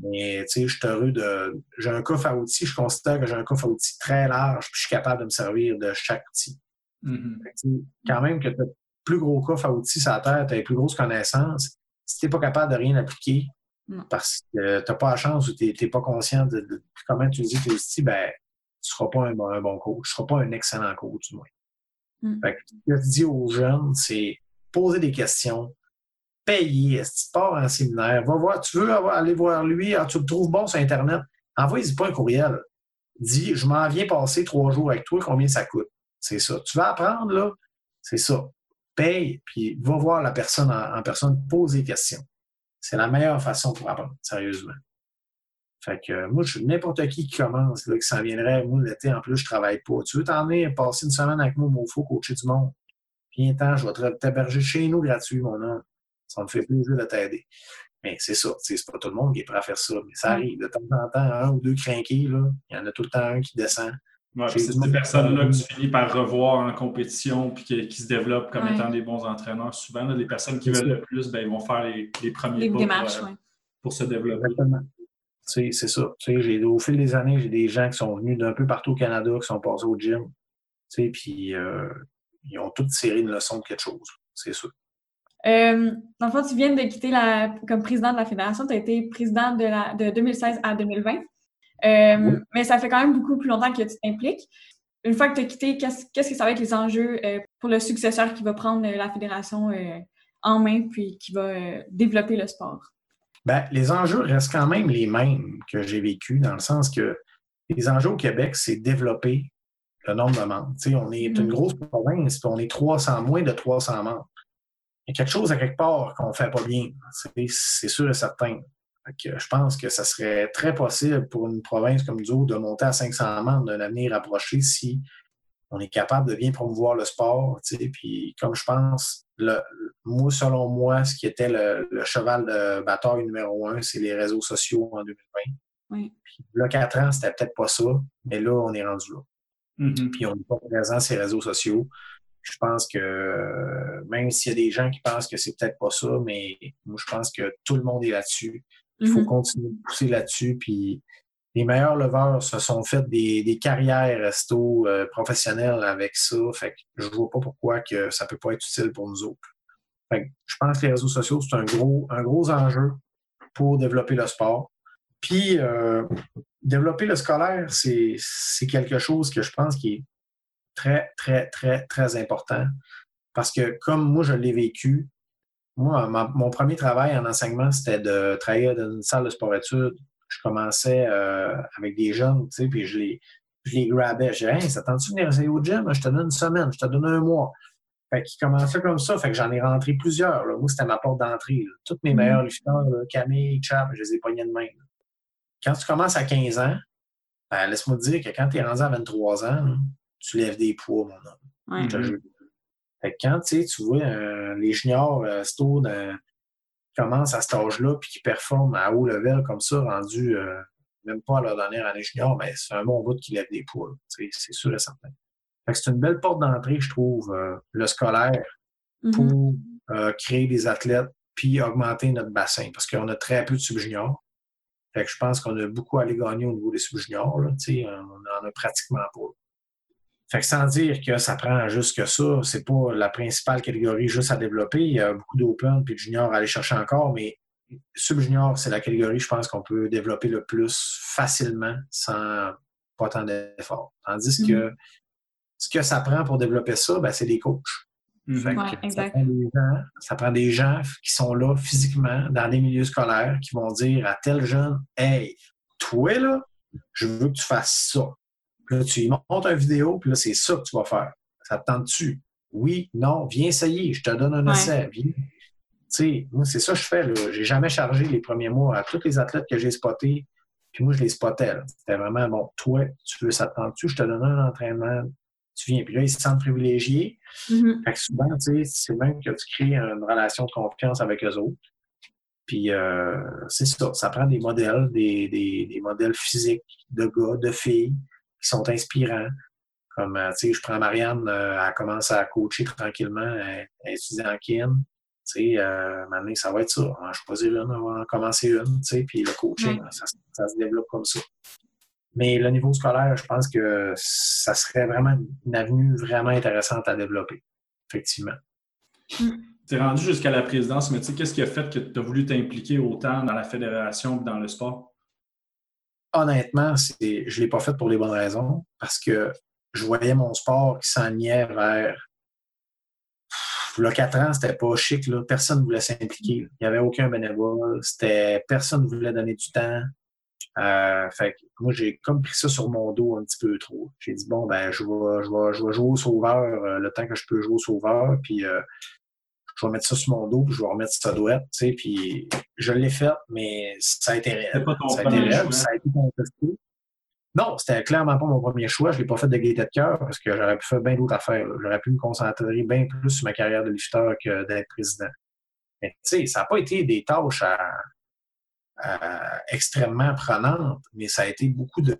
Mais tu sais, je suis heureux de. J'ai un coffre à outils, je considère que j'ai un coffre à outils très large, puis je suis capable de me servir de chaque outil. Mm-hmm. Quand même que tu as plus gros coffre à outils sur la Terre, tu as les plus grosses connaissances, si tu n'es pas capable de rien appliquer, parce que tu n'as pas la chance ou tu n'es pas conscient de, comment utiliser tes outils, ben, tu ne seras pas un, bon coach, tu ne seras pas un excellent coach, du moins. Mm. ce que je dis aux jeunes, c'est poser des questions, payer, si tu pars en séminaire, va voir, tu veux aller voir lui, ah, tu le trouves bon sur Internet, envoie-y pas un courriel. Dis, je m'en viens passer trois jours avec toi, combien ça coûte? C'est ça. Tu vas apprendre, là, c'est ça paye, puis va voir la personne en, personne, pose des questions. C'est la meilleure façon pour apprendre, sérieusement. Fait que moi, je n'importe qui qui commence, là, qui s'en viendrait, moi, l'été, en plus, je travaille pas. Tu veux t'en venir passer une semaine avec moi au faux coacher du monde? Viens temps, je vais t'héberger chez nous gratuit, mon homme. Ça me fait plaisir de t'aider. Mais c'est ça, c'est pas tout le monde qui est prêt à faire ça. Mais ça arrive de temps en temps, un ou deux crinqués, là. Il y en a tout le temps un qui descend. c'est ces personnes-là que tu finis par revoir en compétition puis qui, se développent comme étant des bons entraîneurs. Souvent, les personnes qui veulent le plus, ben, ils vont faire les, premiers pas pour, se développer. C'est ça. Au fil des années, j'ai des gens qui sont venus d'un peu partout au Canada, qui sont passés au gym. Puis euh, ils ont toutes tiré une leçon de quelque chose. C'est sûr. Euh, dans le fond, tu viens de quitter la, comme président de la fédération. Tu as été président de, la, de 2016 à 2020. Euh, mais ça fait quand même beaucoup plus longtemps que tu t'impliques. Une fois que tu as quitté, qu'est-ce que ça va être les enjeux euh, pour le successeur qui va prendre la fédération en main puis qui va développer le sport? Bien, les enjeux restent quand même les mêmes que j'ai vécu, dans le sens que les enjeux au Québec, c'est développer le nombre de membres. on est une mm. grosse province, puis on est 300, moins de 300 membres. Il y a quelque chose à quelque part qu'on ne fait pas bien. C'est sûr et certain. je pense que ça serait très possible pour une province comme nous de monter à 500 membres d'un avenir approché si on est capable de bien promouvoir le sport. Puis comme je pense, le, moi, selon moi, ce qui était le, cheval de bataille numéro un, c'est les réseaux sociaux en 2020. Oui. Puis là, quatre ans, c'était peut-être pas ça, mais là, on est rendu là. Mm-hmm. Puis on n'est pas présent sur les réseaux sociaux. Je pense que même s'il y a des gens qui pensent que c'est peut-être pas ça, mais moi, je pense que tout le monde est là-dessus. Il faut mm-hmm. continuer de pousser là-dessus. Puis les meilleurs leveurs se sont fait des, carrières resto euh, professionnelles avec ça. Fait que je vois pas pourquoi que ça peut pas être utile pour nous autres. je pense que les réseaux sociaux, c'est un gros, un gros enjeu pour développer le sport. Puis, euh, développer le scolaire, c'est quelque chose que je pense qui est très, très, très, très important. Parce que comme moi, je l'ai vécu, moi, mon premier travail en enseignement, c'était de travailler dans une salle de sport-études. Je commençais euh, avec des jeunes, tu sais, puis je les, je les grabais. Je disais, hey, ça tente-tu de venir essayer au gym? Je te donne une semaine, je te donne un mois. Fait qu'ils commençaient comme ça. Fait que j'en ai rentré plusieurs. Moi, c'était ma porte d'entrée. Toutes mes mm-hmm. meilleurs lifteurs, Camille, Chap, je les ai pognés de main quand tu commences à 15 ans, ben, laisse-moi te dire que quand tu es rendu à 23 ans, tu lèves des poids, mon homme. Fait que quand tu vois euh, les juniors euh, qui commencent à cet âge-là puis qui performent à haut level comme ça, rendu euh, même pas à leur dernière année junior, ben, c'est un bon bout qui lève des poids. C'est sûr et certain. c'est une belle porte d'entrée, je trouve, euh, le scolaire, mm-hmm. pour créer des athlètes puis augmenter notre bassin. Parce qu'on a très peu de sub-juniors je pense qu'on a beaucoup à aller gagner au niveau des sous-juniors. On en a pratiquement pas. Fait que sans dire que ça prend juste que ça, c'est pas la principale catégorie juste à développer. Il y a beaucoup d'open puis de juniors à aller chercher encore, mais sub-junior, c'est la catégorie, je pense, qu'on peut développer le plus facilement sans pas tant d'efforts. Tandis que mm-hmm. ce que ça prend pour développer ça, ben, c'est des coachs. Mhm. ça, prend des gens, qui sont là physiquement dans des milieux scolaires qui vont dire à tel jeune Hey, toi là, je veux que tu fasses ça. Là, tu lui montres une vidéo, puis là, c'est ça que tu vas faire. Ça te tente-tu? Oui, non, viens essayer, je te donne un essai. Viens. Tu sais, moi, c'est ça que je fais. Là. J'ai jamais chargé les premiers mois à tous les athlètes que j'ai spotés. Puis moi, je les spottais. C'était vraiment, bon, toi, tu veux ça te tente-tu? Je te donne un entraînement tu viens. Puis là, ils se sentent privilégiés. Mm-hmm. Fait que souvent, tu sais, c'est même que tu crées une relation de confiance avec eux autres. Puis euh, c'est ça, ça prend des modèles, des, des, modèles physiques de gars, de filles qui sont inspirants. Comme, euh, tu sais, je prends Marianne, euh, elle commence à coacher tranquillement, elle, étudie en kin. Tu sais, maintenant, ça va être ça. On va choisir une, on va en commencer une, tu sais, puis le coaching, ça, ça, se développe comme ça. Mais le niveau scolaire, je pense que ça serait vraiment une avenue vraiment intéressante à développer, effectivement. Mm. Tu es rendu jusqu'à la présidence, mais tu sais, qu'est-ce qui a fait que tu as voulu t'impliquer autant dans la fédération que dans le sport? Honnêtement, je ne l'ai pas fait pour les bonnes raisons, parce que je voyais mon sport qui s'enlignait vers. Le 4 ans, c'était pas chic. Là. Personne ne voulait s'impliquer. Il n'y avait aucun bénévole. Personne ne voulait donner du temps. Euh, fait que moi, j'ai comme pris ça sur mon dos un petit peu trop. J'ai dit, bon, ben, je vais, je vais, je vais jouer au sauveur euh, le temps que je peux jouer au sauveur, puis euh, je vais mettre ça sur mon dos, puis je vais remettre sa douette, tu sais, puis je l'ai fait, mais ça a été réel. ça a été réel, ça a été contesté. Non, c'était clairement pas mon premier choix. Je l'ai pas fait de gaieté de cœur parce que j'aurais pu faire bien d'autres affaires. J'aurais pu me concentrer bien plus sur ma carrière de lifteur que d'être président. Mais tu sais, ça n'a pas été des tâches à, extrêmement prenante, mais ça a été beaucoup de,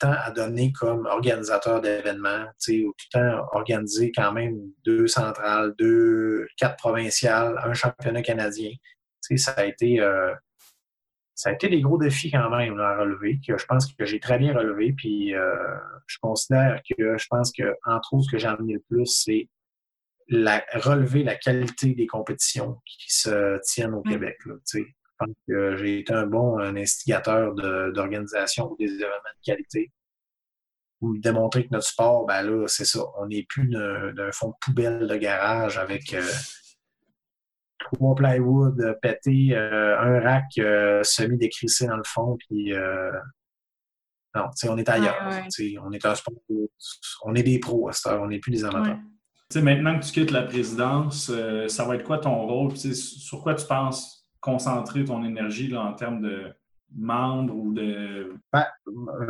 temps à donner comme organisateur d'événements, tu tout le temps organisé quand même deux centrales, deux, quatre provinciales, un championnat canadien. ça a été euh, ça a été des gros défis quand même à relever, que je pense que j'ai très bien relevé. Puis euh, je considère que je pense que, entre autres, ce que j'ai amené le plus, c'est la, relever la qualité des compétitions qui se tiennent au mmh. Québec. Là, je pense que j'ai été un bon instigateur d'organisation ou des événements de qualité. Ou démontrer que notre sport, ben là, c'est ça. On n'est plus d'un fond de poubelle de garage avec euh, trois plywood pétés, euh, un rack euh, semi-décrissé dans le fond, puis Non, on est ailleurs. On est un sport, on est des pros à cette heure, on n'est plus des amateurs. maintenant que tu quittes la présidence, euh, ça va être quoi ton rôle? sur quoi tu penses concentrer ton énergie là, en termes de membres ou de. Ben,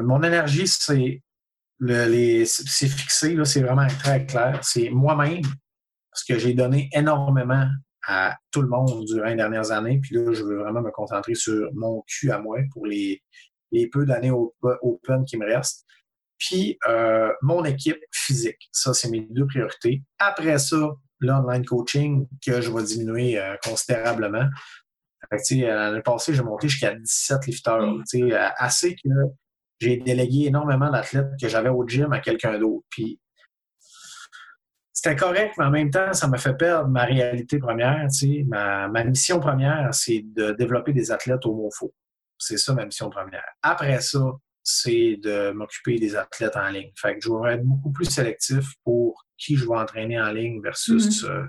mon énergie, c'est c'est fixé, c'est vraiment très clair. C'est moi-même, parce que j'ai donné énormément à tout le monde durant les dernières années. Puis là, je veux vraiment me concentrer sur mon cul à moi pour les, les peu d'années open qui me restent. Puis euh, mon équipe physique. Ça, c'est mes deux priorités. Après ça, l'online coaching que je vais diminuer euh, considérablement. L'année passée, j'ai monté jusqu'à 17 lifters. Assez que j'ai délégué énormément d'athlètes que j'avais au gym à quelqu'un d'autre. Puis c'était correct, mais en même temps, ça m'a fait perdre ma réalité première. Ma, ma mission première, c'est de développer des athlètes homophones. C'est ça ma mission première. Après ça, c'est de m'occuper des athlètes en ligne. Fait que je vais être beaucoup plus sélectif pour qui je vais entraîner en ligne versus. Mm-hmm. Euh,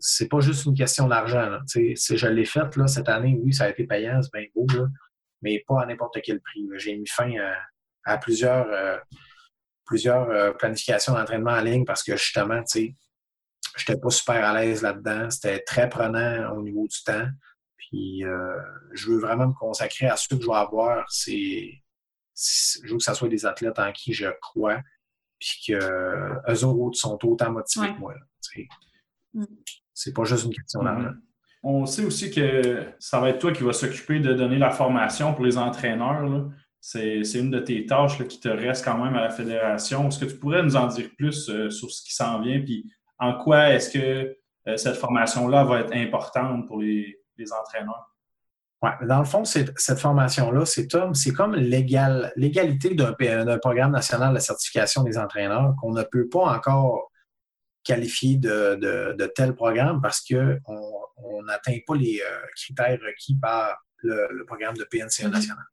c'est pas juste une question d'argent. Je l'ai fait là, cette année, oui, ça a été payant, c'est bien beau, mais pas à n'importe quel prix. J'ai mis fin à, plusieurs, euh, plusieurs euh, planifications d'entraînement en ligne parce que justement, sais, j'étais pas super à l'aise là-dedans. C'était très prenant au niveau du temps. Puis euh, je veux vraiment me consacrer à ce que je vais avoir. C'est, je veux que ce soit des athlètes en qui je crois, puis qu'eux autres sont autant motivés que moi. C'est pas juste une question d'argent. Mm-hmm. On sait aussi que ça va être toi qui vas s'occuper de donner la formation pour les entraîneurs. C'est une de tes tâches qui te reste quand même à la fédération. Est-ce que tu pourrais nous en dire plus euh, sur ce qui s'en vient, puis en quoi est-ce que euh, cette formation-là va être importante pour les, entraîneurs? Oui, dans le fond, cette formation-là, c'est comme l'égalité d'un programme national de certification des entraîneurs qu'on ne peut pas encore qualifier de, de, tel programme parce qu'on n'atteint pas les euh, critères requis par le, programme de PNCA mm-hmm. national.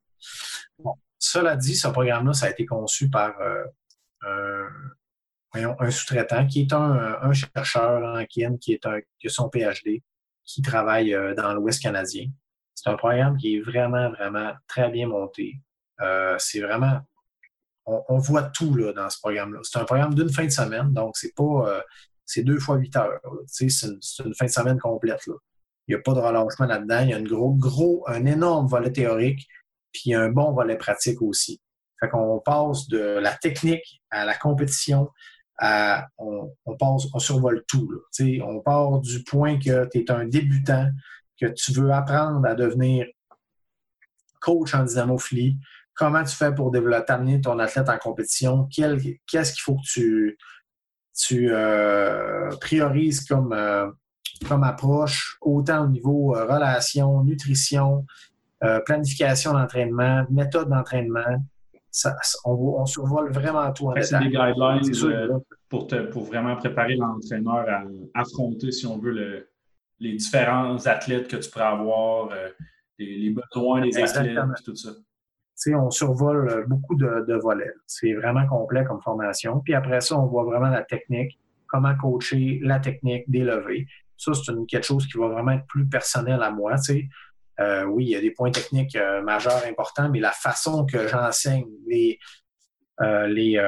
cela dit, ce programme-là, ça a été conçu par euh, un, sous-traitant qui est un, chercheur en KIN, qui, est un, qui a son PhD, qui travaille euh, dans l'Ouest canadien. C'est un programme qui est vraiment, vraiment très bien monté. c'est vraiment on, voit tout là, dans ce programme-là. C'est un programme d'une fin de semaine, donc c'est pas euh, c'est deux fois huit heures. C'est une, une, fin de semaine complète. Là. Il n'y a pas de relâchement là-dedans. Il y a un gros, gros, un énorme volet théorique, puis un bon volet pratique aussi. Fait qu'on passe de la technique à la compétition, à, on, passe, on survole tout. Là. On part du point que tu es un débutant, que tu veux apprendre à devenir coach en dynamophilie, comment tu fais pour développer, amener ton athlète en compétition, qu'est-ce qu'il faut que tu, tu euh, priorises comme, euh, comme approche, autant au niveau euh, relation, nutrition, planification d'entraînement, méthode d'entraînement? On, on, survole vraiment tout en C'est des guidelines pour, pour vraiment préparer l'entraîneur à affronter, si on veut, les différents athlètes que tu pourrais avoir, les, besoins des athlètes, tout ça on survole euh, beaucoup de, volets. C'est vraiment complet comme formation. Puis après ça, on voit vraiment la technique, comment coacher la technique des levées. Ça, c'est quelque chose qui va vraiment être plus personnel à moi. Euh, oui, il y a des points techniques euh, majeurs importants, mais la façon que j'enseigne les, les,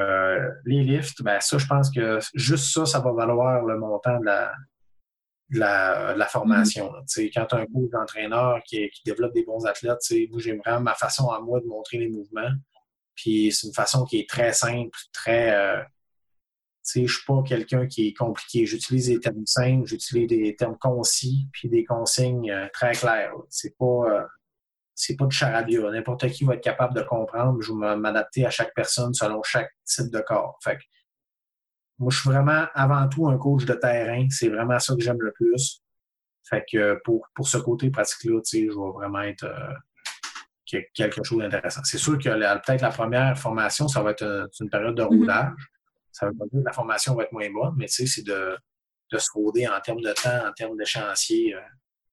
les lifts, ben ça, je pense que juste ça, ça va valoir le montant de la, de la, formation. Mm-hmm. Quand tu as un coach d'entraîneur qui, développe des bons athlètes, moi, j'ai vraiment ma façon à moi de montrer les mouvements. Puis c'est une façon qui est très simple, très. Euh, je ne suis pas quelqu'un qui est compliqué. J'utilise des termes simples, j'utilise des termes concis, puis des consignes euh, très claires. C'est pas. Euh, c'est pas de charabia. N'importe qui va être capable de comprendre. Je vais m'adapter à chaque personne selon chaque type de corps. Fait moi, je suis vraiment avant tout un coach de terrain. C'est vraiment ça que j'aime le plus. Fait que pour, pour ce côté pratique-là, je vais vraiment être euh, quelque chose d'intéressant. C'est sûr que peut-être la première formation, ça va être une, période de mm-hmm. rodage. Ça veut pas dire que la formation va être moins bonne, mais c'est de, de se roder en termes de temps, en termes d'échéancier. Euh,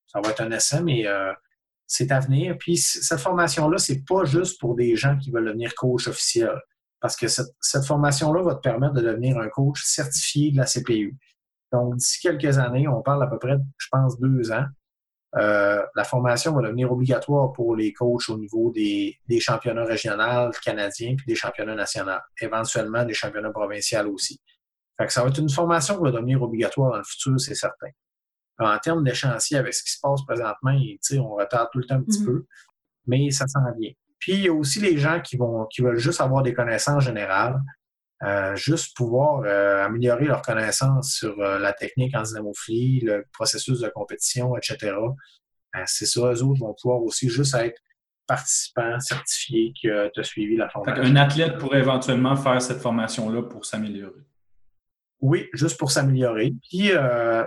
ça va être un essai, mais euh, c'est à venir. Puis cette formation-là, c'est pas juste pour des gens qui veulent devenir coach officiel parce que cette, formation-là va te permettre de devenir un coach certifié de la CPU. Donc, d'ici quelques années, on parle à peu près, je pense, deux ans, euh, la formation va devenir obligatoire pour les coachs au niveau des, championnats régionaux canadiens puis des championnats nationaux, éventuellement des championnats provinciaux aussi. Fait que ça va être une formation qui va devenir obligatoire dans le futur, c'est certain. En termes d'échéancier, avec ce qui se passe présentement, on retarde tout le temps un petit mm-hmm. peu, mais ça s'en vient. Puis il y a aussi les gens qui vont qui veulent juste avoir des connaissances générales, euh, juste pouvoir euh, améliorer leurs connaissances sur euh, la technique en dynamophilie, le processus de compétition, etc. Ben, c'est ça, eux autres vont pouvoir aussi juste être participants certifiés qui ont suivi la formation. Un athlète pourrait éventuellement faire cette formation-là pour s'améliorer. Oui, juste pour s'améliorer. Puis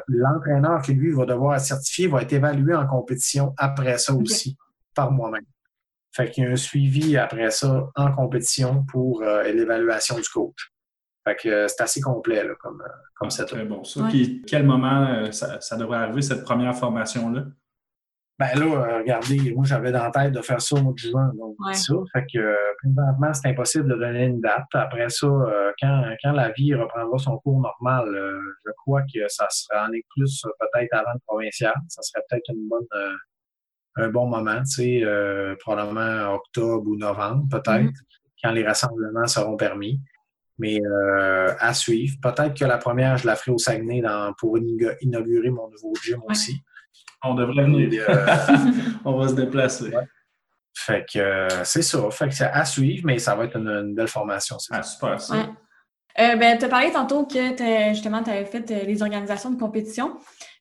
l'entraîneur qui, lui, va devoir être certifié va être évalué en compétition après ça aussi, par moi-même. Fait qu'il y a un suivi après ça en compétition pour euh, l'évaluation du coach. Fait que euh, c'est assez complet là, comme, euh, comme ah, Très bon. Ça. Puis quel moment ça, devrait arriver, cette première formation-là? Ben là, regardez, moi j'avais dans la tête de faire ça au mois de juin. Donc, ça. Fait que présentement, c'est impossible de donner une date. Après ça, quand, quand la vie reprendra son cours normal, je crois que ça sera en est plus peut-être avant le provincial. Ça serait peut-être une bonne un bon moment, tu sais, euh, probablement octobre ou novembre, peut-être, mm-hmm. quand les rassemblements seront permis. Mais euh, à suivre. Peut-être que la première, je la ferai au Saguenay pour inaugurer mon nouveau gym aussi. On devrait venir. Euh, On va se déplacer. Fait que c'est ça. Fait que c'est à suivre, mais ça va être une, belle formation. Ah, super, ça. ben, tu as parlé tantôt que justement, tu avais fait les organisations de compétition.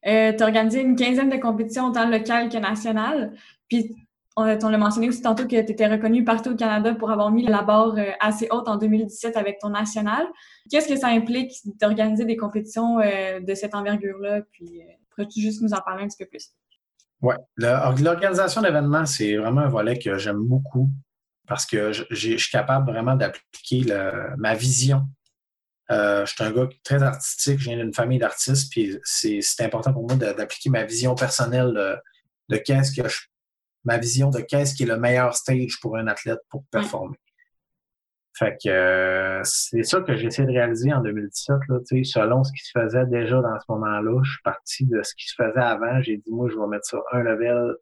Euh, tu as organisé une quinzaine de compétitions autant locales que nationales. Puis, on, l'a mentionné aussi tantôt que tu étais reconnu partout au Canada pour avoir mis la barre euh, assez haute en 2017 avec ton national. Qu'est-ce que ça implique d'organiser des compétitions euh, de cette envergure-là? Puis, pourrais-tu juste nous en parler un petit peu plus? Oui. L'organisation d'événements, c'est vraiment un volet que j'aime beaucoup parce que je suis capable vraiment d'appliquer ma vision euh, je suis un gars très artistique, je viens d'une famille d'artistes, puis c'est important pour moi d'appliquer ma vision personnelle de, qu'est-ce que je, ma vision de qu'est-ce qui est le meilleur stage pour un athlète pour performer. Fait que euh, c'est ça que j'ai essayé de réaliser en 2017. Là, selon ce qui se faisait déjà dans ce moment-là, je suis parti de ce qui se faisait avant. J'ai dit, moi, je vais mettre ça un level,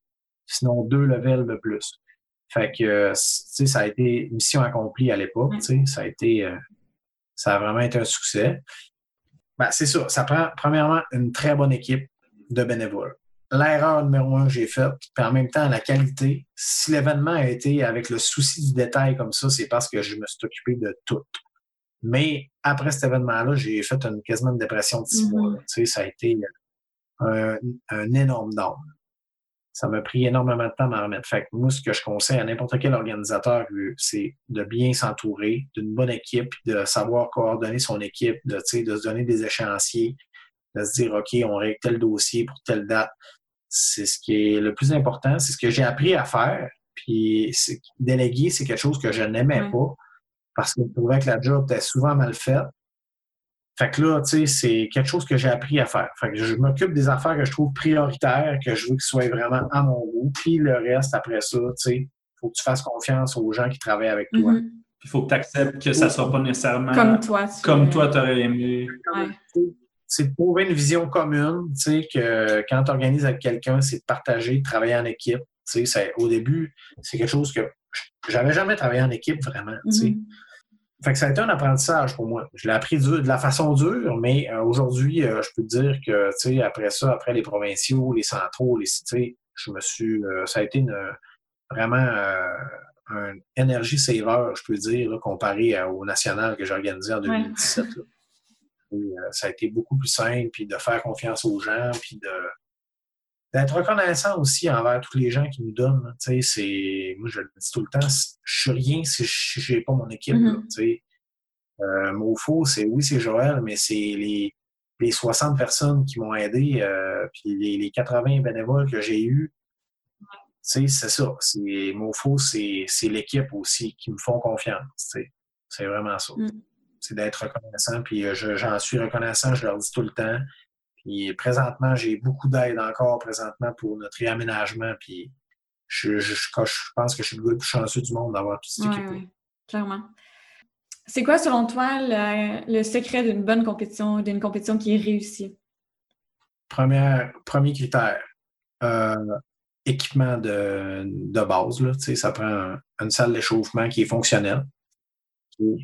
sinon deux levels de plus. Fait que, ça a été mission accomplie à l'époque. Ça a été euh, ça a vraiment été un succès. Ben, c'est ça. Ça prend, premièrement, une très bonne équipe de bénévoles. L'erreur numéro un que j'ai faite, puis en même temps, la qualité, si l'événement a été avec le souci du détail comme ça, c'est parce que je me suis occupé de tout. Mais après cet événement-là, j'ai fait une, quasiment une dépression de six mois. Mm-hmm. ça a été un, un énorme don ça m'a pris énormément de temps à remettre. Fait que moi, ce que je conseille à n'importe quel organisateur, c'est de bien s'entourer d'une bonne équipe, de savoir coordonner son équipe, de, de se donner des échéanciers, de se dire, OK, on règle tel dossier pour telle date. C'est ce qui est le plus important. C'est ce que j'ai appris à faire. Puis déléguer, c'est quelque chose que je n'aimais pas parce que je trouvais que la job était souvent mal faite. Fait que là, tu sais, c'est quelque chose que j'ai appris à faire. Fait que je m'occupe des affaires que je trouve prioritaires, que je veux qu'ils soient vraiment à mon goût. Puis le reste, après ça, tu sais, faut que tu fasses confiance aux gens qui travaillent avec toi. Mm-hmm. Il faut que tu acceptes que ça ne soit pas nécessairement comme toi. Tu comme toi, tu aurais aimé. C'est de trouver une vision commune, tu sais, que quand tu organises avec quelqu'un, c'est de partager, de travailler en équipe. Tu sais, au début, c'est quelque chose que j'avais jamais travaillé en équipe vraiment, tu sais. Fait que ça a été un apprentissage pour moi. Je l'ai appris de la façon dure, mais euh, aujourd'hui, euh, je peux te dire que, tu sais, après ça, après les provinciaux, les centraux, les cités, je me suis, euh, ça a été vraiment un energy saver, je peux dire, comparé au national que j'ai organisé en 2017. ça a été beaucoup plus simple, puis de faire confiance aux gens, puis de d'être reconnaissant aussi envers tous les gens qui nous donnent. C'est, moi, je le dis tout le temps, je suis rien si je n'ai pas mon équipe. Mm-hmm. Euh, Mofo, c'est oui, c'est Joël, mais c'est les, les 60 personnes qui m'ont aidé, euh, puis les, 80 bénévoles que j'ai eus. C'est ça. Mofo, c'est l'équipe aussi qui me font confiance. C'est vraiment ça. Mm. C'est d'être reconnaissant, puis euh, j'en suis reconnaissant, je leur dis tout le temps. Puis présentement, j'ai beaucoup d'aide encore présentement pour notre réaménagement. Puis je, pense que je suis le gars le plus chanceux du monde d'avoir tout cette équipe. clairement. C'est quoi, selon toi, le, secret d'une bonne compétition, d'une compétition qui est réussie? Premier, premier critère, équipement de, base. Là, ça prend une salle d'échauffement qui est fonctionnelle.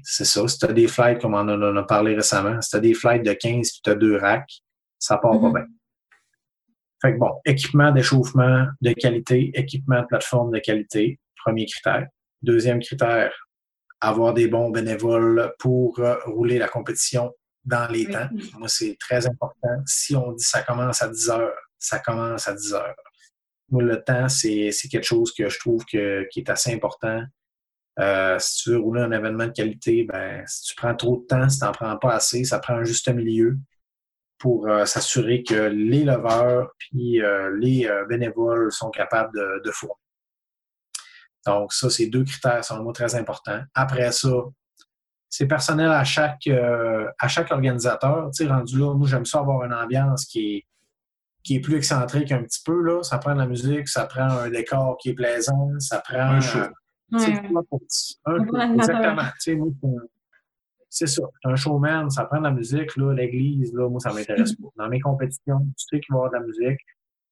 C'est ça. Si tu as des flights, comme on en a parlé récemment, si tu as des flights de 15 et tu as deux racks, ça part pas mm-hmm. bien. Fait que bon, équipement d'échauffement de qualité, équipement de plateforme de qualité, premier critère. Deuxième critère, avoir des bons bénévoles pour euh, rouler la compétition dans les temps. Moi, c'est très important. Si on dit ça commence à 10 heures, ça commence à 10 heures. Moi, le temps, c'est quelque chose que je trouve que, qui est assez important. Euh, si tu veux rouler un événement de qualité, ben, si tu prends trop de temps, si tu n'en prends pas assez, ça prend un juste milieu pour euh, s'assurer que les leveurs puis euh, les bénévoles sont capables de, de fournir. Donc, ça, c'est deux critères, selon moi, très importants. Après ça, c'est personnel à chaque, à chaque organisateur. Tu sais, rendu là, moi, j'aime ça avoir une ambiance qui est, qui est plus excentrique un petit peu. Là. Ça prend de la musique, ça prend un décor qui est plaisant, ça prend. Un show. exactement. C'est ça. Un showman, ça prend de la musique. L'église, là, moi, ça m'intéresse pas. Dans mes compétitions, tu sais qu'il va y avoir de la musique.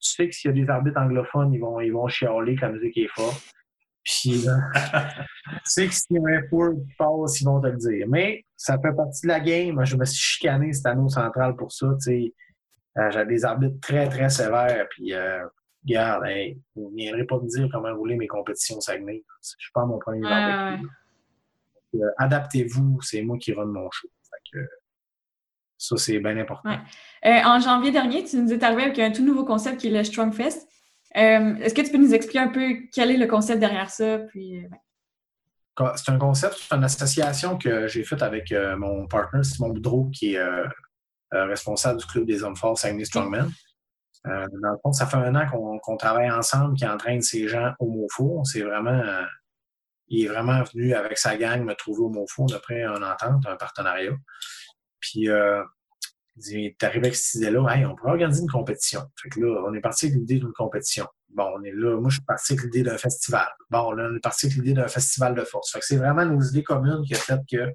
Tu sais que s'il y a des arbitres anglophones, ils vont, ils vont chialer que la musique est forte. Puis, tu sais que s'il y a un pour qui passe, ils vont te le dire. Mais ça fait partie de la game. Je me suis chicané cette année central pour ça. sais euh, J'avais des arbitres très, très sévères. Puis, euh, regarde, vous ne viendrez pas me dire comment rouler mes compétitions Saguenay. Je ne suis pas mon premier arbitre. Euh, adaptez-vous, c'est moi qui run mon show. ça, c'est bien important. en janvier dernier, tu nous es arrivé avec un tout nouveau concept qui est le Strong Fest. Est-ce que tu peux nous expliquer un peu quel est le concept derrière ça? Puis, C'est un concept, c'est une association que j'ai faite avec mon partner Simon Boudreau, qui est euh, responsable du club des hommes forts Saguenay Strongman. Euh, dans le fond, ça fait un an qu'on travaille ensemble, qui entraîne ces gens au MOFO. C'est vraiment, euh, il est vraiment venu avec sa gang me trouver au MOFO. On a pris une entente, un partenariat. Puis, euh, il est arrivé avec cette idée-là, hey, on pourrait organiser une compétition. Fait que là, on est parti avec l'idée d'une compétition. Bon, on est là, moi, je suis parti avec l'idée d'un festival. Bon, là, on est parti avec l'idée d'un festival de force. Fait que c'est vraiment nos idées communes qui a fait que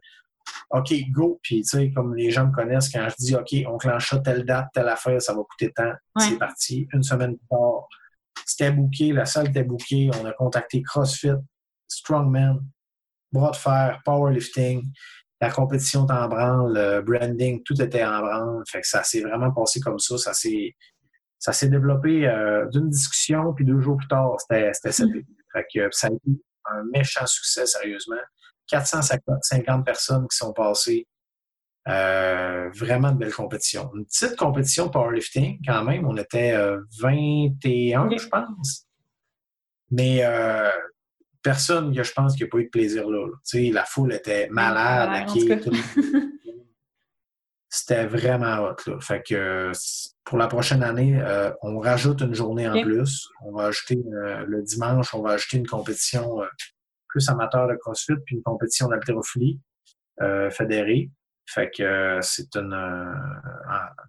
OK, go. Puis, tu sais, comme les gens me connaissent, quand je dis, OK, on clenche ça telle date, telle affaire, ça va coûter tant, c'est parti. Une semaine plus tard, c'était booké, la salle était bookée. On a contacté CrossFit, Strongman, bras de fer, powerlifting. La compétition en branle, le branding, tout était en branle. Fait que ça s'est vraiment passé comme ça. Ça s'est, ça s'est développé euh, d'une discussion, puis deux jours plus tard, c'était, c'était mm. Fait que ça a été un méchant succès, sérieusement. 450 personnes qui sont passées. Euh, vraiment de belles compétitions. Une petite compétition powerlifting, quand même. On était 21, euh, je pense. Mais euh, personne, je pense, qui n'a pas eu de plaisir là. La foule était malade. C'était vraiment hot. Là. Fait que pour la prochaine année, on rajoute une journée en plus. On va ajouter le dimanche, on va ajouter une compétition plus amateur de CrossFit, puis une compétition d'haltérophilie euh, fédérée. Fait que euh, c'est une, euh,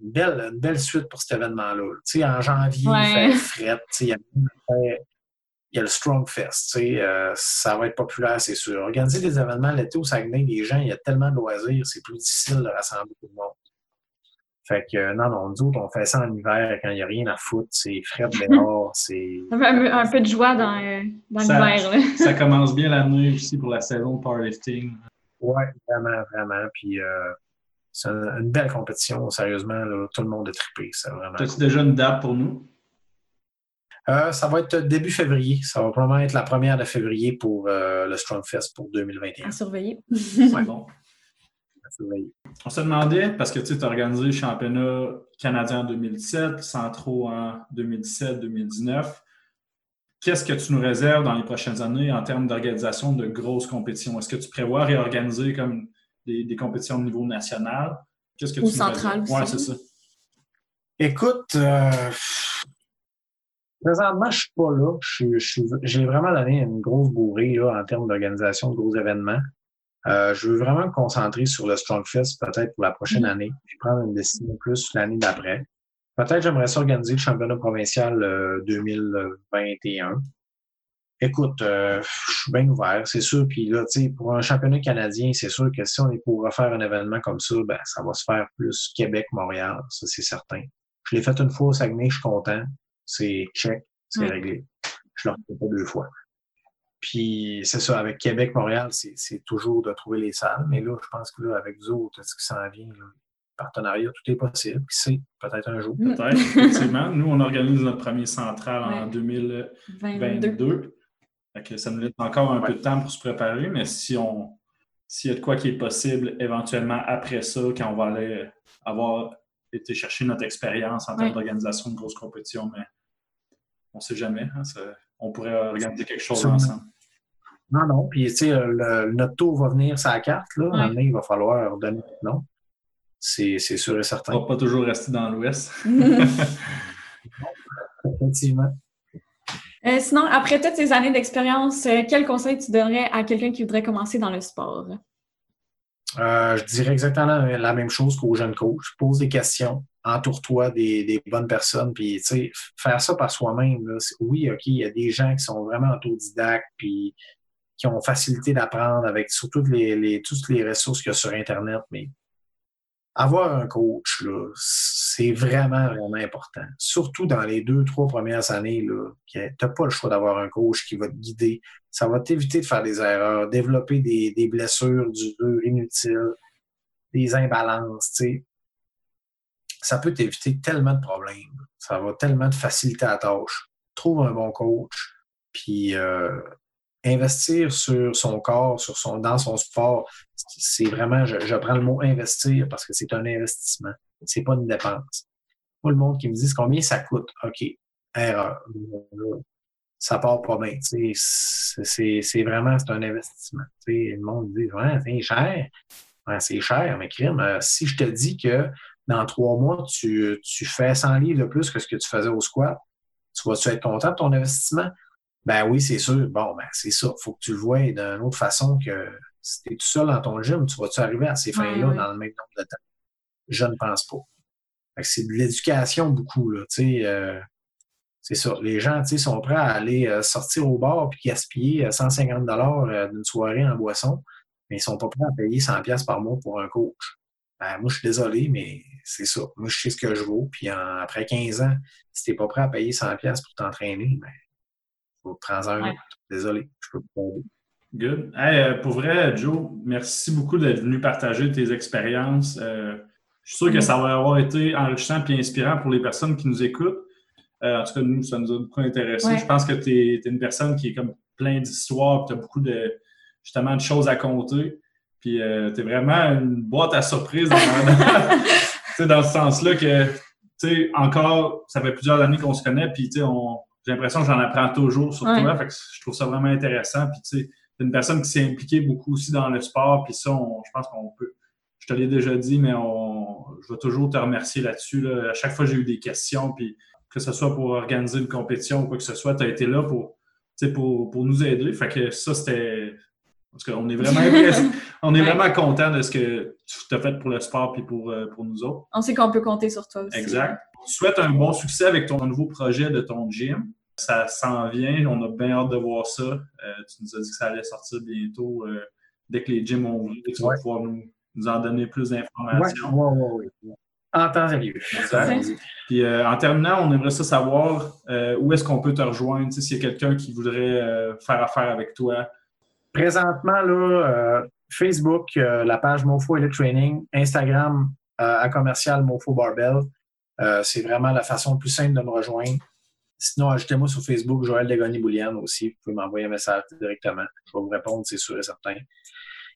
une, belle, une belle suite pour cet événement-là. Tu sais, en janvier, il fait fret. Il y, a, il y a le Strong Fest. Tu sais, ça va être populaire, c'est sûr. Organiser des événements l'été au Saguenay, les gens, il y a tellement de loisirs, c'est plus difficile de rassembler tout le monde. Fait que non, non, nous autres, on fait ça en hiver quand il n'y a rien à foutre, c'est frais dehors, c'est. Un, peu de joie dans, euh, dans l'hiver. ça commence bien l'année aussi pour la saison de powerlifting. Oui, vraiment, vraiment. Puis euh, c'est une, belle compétition, sérieusement. tout le monde est trippé. Vraiment... As-tu déjà une date pour nous? Euh, ça va être début février. Ça va probablement être la première de février pour le Strong Fest pour 2021. À surveiller. ouais, bon. On se demandait, parce que tu as organisé le championnat canadien en 2017, Centro en 2017-2019, qu'est-ce que tu nous réserves dans les prochaines années en termes d'organisation de grosses compétitions? Est-ce que tu prévois réorganiser comme des, compétitions de niveau national? Qu'est-ce que Ou central aussi. Oui, c'est ça. Écoute, euh, présentement, je ne suis pas là. J'ai vraiment donné une grosse bourrée en termes d'organisation de gros événements. Euh, je veux vraiment me concentrer sur le Strongfest peut-être pour la prochaine mm-hmm. année, puis prendre une décision plus l'année d'après. Peut-être j'aimerais s'organiser le championnat provincial 2021. Euh, Écoute, euh, je suis bien ouvert, c'est sûr. Puis là, tu sais, pour un championnat canadien, c'est sûr que si on est pour refaire un événement comme ça, ben, ça va se faire plus Québec-Montréal, ça c'est certain. Je l'ai fait une fois au Saguenay, je suis content. C'est check, c'est réglé. Je ne le refais pas deux fois. Puis c'est ça, avec Québec, Montréal, c'est toujours de trouver les salles. Mais là, je pense que là, avec vous autres, ce qui s'en vient, partenariat, tout est possible. Puis c'est peut-être un jour. Peut-être, effectivement. Nous, on organise notre premier central en 2022. ça nous laisse encore un peu de temps pour se préparer, mais si on s'il y a de quoi qui est possible éventuellement après ça, quand on va aller avoir été chercher notre expérience en termes d'organisation de grosses compétitions, mais on ne sait jamais. Hein, on pourrait organiser quelque chose ensemble. Non, non. Puis, tu sais, notre tour va venir sur la carte. Là. il va falloir donner non. C'est sûr et certain. On ne va pas toujours rester dans l'Ouest. Effectivement. Euh, sinon, après toutes ces années d'expérience, euh, quel conseil tu donnerais à quelqu'un qui voudrait commencer dans le sport? Euh, je dirais exactement la, même chose qu'aux jeunes coachs. Pose des questions, entoure-toi des, bonnes personnes, puis faire ça par soi-même. Oui, OK, il y a des gens qui sont vraiment autodidactes, puis qui ont facilité d'apprendre avec surtout les, toutes les ressources qu'il y a sur Internet, mais avoir un coach, c'est vraiment, vraiment important. Surtout dans les deux, trois premières années, tu n'as pas le choix d'avoir un coach qui va te guider. Ça va t'éviter de faire des erreurs, développer des, blessures dures, inutiles, des imbalances. Ça peut t'éviter tellement de problèmes. Ça va tellement te faciliter la tâche. Trouve un bon coach, puis euh, investir sur son corps, sur son, dans son sport, c'est vraiment, je, prends le mot investir parce que c'est un investissement. C'est pas une dépense. Pas le monde qui me dit combien ça coûte? OK, erreur. Ça part pas bien. C'est vraiment c'est un investissement. le monde dit ouais, c'est cher. c'est cher, mais crime. Euh, si je te dis que dans trois mois, tu, tu fais 100 livres de plus que ce que tu faisais au squat, tu vas-tu être content de ton investissement? Ben oui, c'est sûr. Bon, ben c'est ça. Il faut que tu le vois d'une autre façon que si tu es tout seul dans ton gym, tu vas-tu arriver à ces fins-là dans le même nombre de temps? Je ne pense pas. C'est de l'éducation beaucoup, là. Euh, c'est ça. Les gens sont prêts à aller euh, sortir au bar et gaspiller 150 euh, d'une soirée en boisson, mais ils ne sont pas prêts à payer 100 par mois pour un coach. Ben, moi, je suis désolé, mais c'est ça. Moi, je sais ce que je vaux. Puis après 15 ans, si tu n'es pas prêt à payer 100 pour t'entraîner, ben, prends un autre. Désolé, je peux pas. Good. Euh, pour vrai, Joe, merci beaucoup d'être venu partager tes expériences. Euh, je suis sûr que ça va avoir été enrichissant et inspirant pour les personnes qui nous écoutent. Euh, en tout cas, nous, ça nous a beaucoup intéressé. Je pense que tu es, une personne qui est comme plein d'histoires, tu as beaucoup de justement de choses à compter. Puis tu es vraiment une boîte à surprise dans, dans ce sens-là que, tu sais, encore, ça fait plusieurs années qu'on se connaît, puis tu sais, on, j'ai l'impression que j'en apprends toujours sur toi. Fait que je trouve ça vraiment intéressant. Puis, tu sais, une personne qui s'est impliquée beaucoup aussi dans le sport. Puis ça, je pense qu'on peut. Je te l'ai déjà dit, mais on, je vais toujours te remercier là-dessus. À chaque fois, j'ai eu des questions. Puis que ce soit pour organiser une compétition ou quoi que ce soit, tu as été là pour, pour, pour nous aider. Fait que ça, c'était. Parce qu'on est vraiment on est vraiment content de ce que tu as fait pour le sport et pour, euh, pour nous autres. On sait qu'on peut compter sur toi aussi. Exact. Je souhaite un bon succès avec ton nouveau projet de ton gym. Ça s'en vient. On a bien hâte de voir ça. Euh, tu nous as dit que ça allait sortir bientôt. Euh, dès que les gyms ont ouvert, tu vas pouvoir nous, en donner plus d'informations. Oui, oui, oui. En temps et lieu. Puis euh, en terminant, on aimerait ça savoir où est-ce qu'on peut te rejoindre, s'il y a quelqu'un qui voudrait faire affaire avec toi. Présentement, là, Facebook, la page Mofo Elite Training, Instagram à commercial Mofo Barbell. Euh, c'est vraiment la façon plus simple de me rejoindre. Sinon, ajoutez-moi sur Facebook, Joël Degoni-Bouliane aussi. Vous pouvez m'envoyer un message directement. Je vais vous répondre, c'est sûr et certain.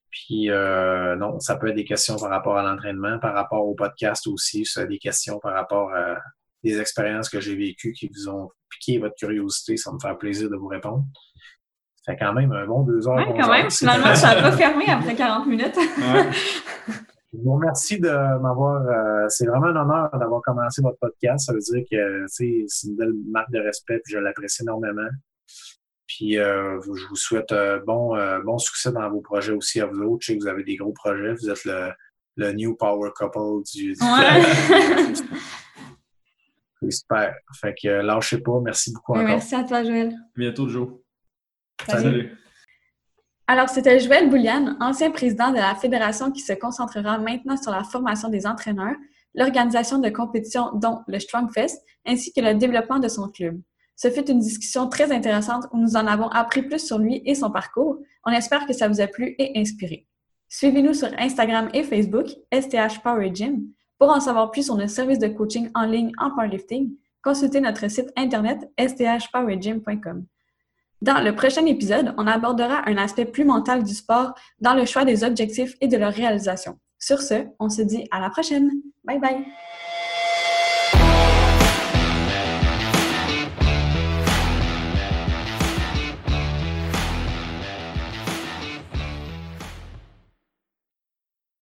Puis, euh, non, ça peut être des questions par rapport à l'entraînement, par rapport au podcast aussi. Ça des questions par rapport à des expériences que j'ai vécues qui vous ont piqué votre curiosité. Ça me fait plaisir de vous répondre. Fait quand même un bon deux heures. Oui, quand même. Finalement, ça n'a pas fermé après 40 minutes. Je vous remercie de m'avoir. Euh, c'est vraiment un honneur d'avoir commencé votre podcast. Ça veut dire que c'est une belle marque de respect et je l'apprécie énormément. Puis euh, je vous souhaite euh, bon, bon succès dans vos projets aussi à vous autres. Je sais que vous avez des gros projets. Vous êtes le, le new power couple du. du ouais. Super. Fait que lâchez pas. Merci beaucoup encore. Merci à toi, Joël. À bientôt, Joe. Salut. Alors, c'était Joël Bouliane, ancien président de la fédération qui se concentrera maintenant sur la formation des entraîneurs. l'organisation de compétitions dont le Strongfest, ainsi que le développement de son club. Ce fut une discussion très intéressante où nous en avons appris plus sur lui et son parcours. On espère que ça vous a plu et inspiré. Suivez-nous sur Instagram et Facebook, STH Power Gym. Pour en savoir plus sur nos services de coaching en ligne en powerlifting, consultez notre site internet sthpowergym.com. Dans le prochain épisode, on abordera un aspect plus mental du sport dans le choix des objectifs et de leur réalisation. Sur ce, on se dit à la prochaine. Bye bye!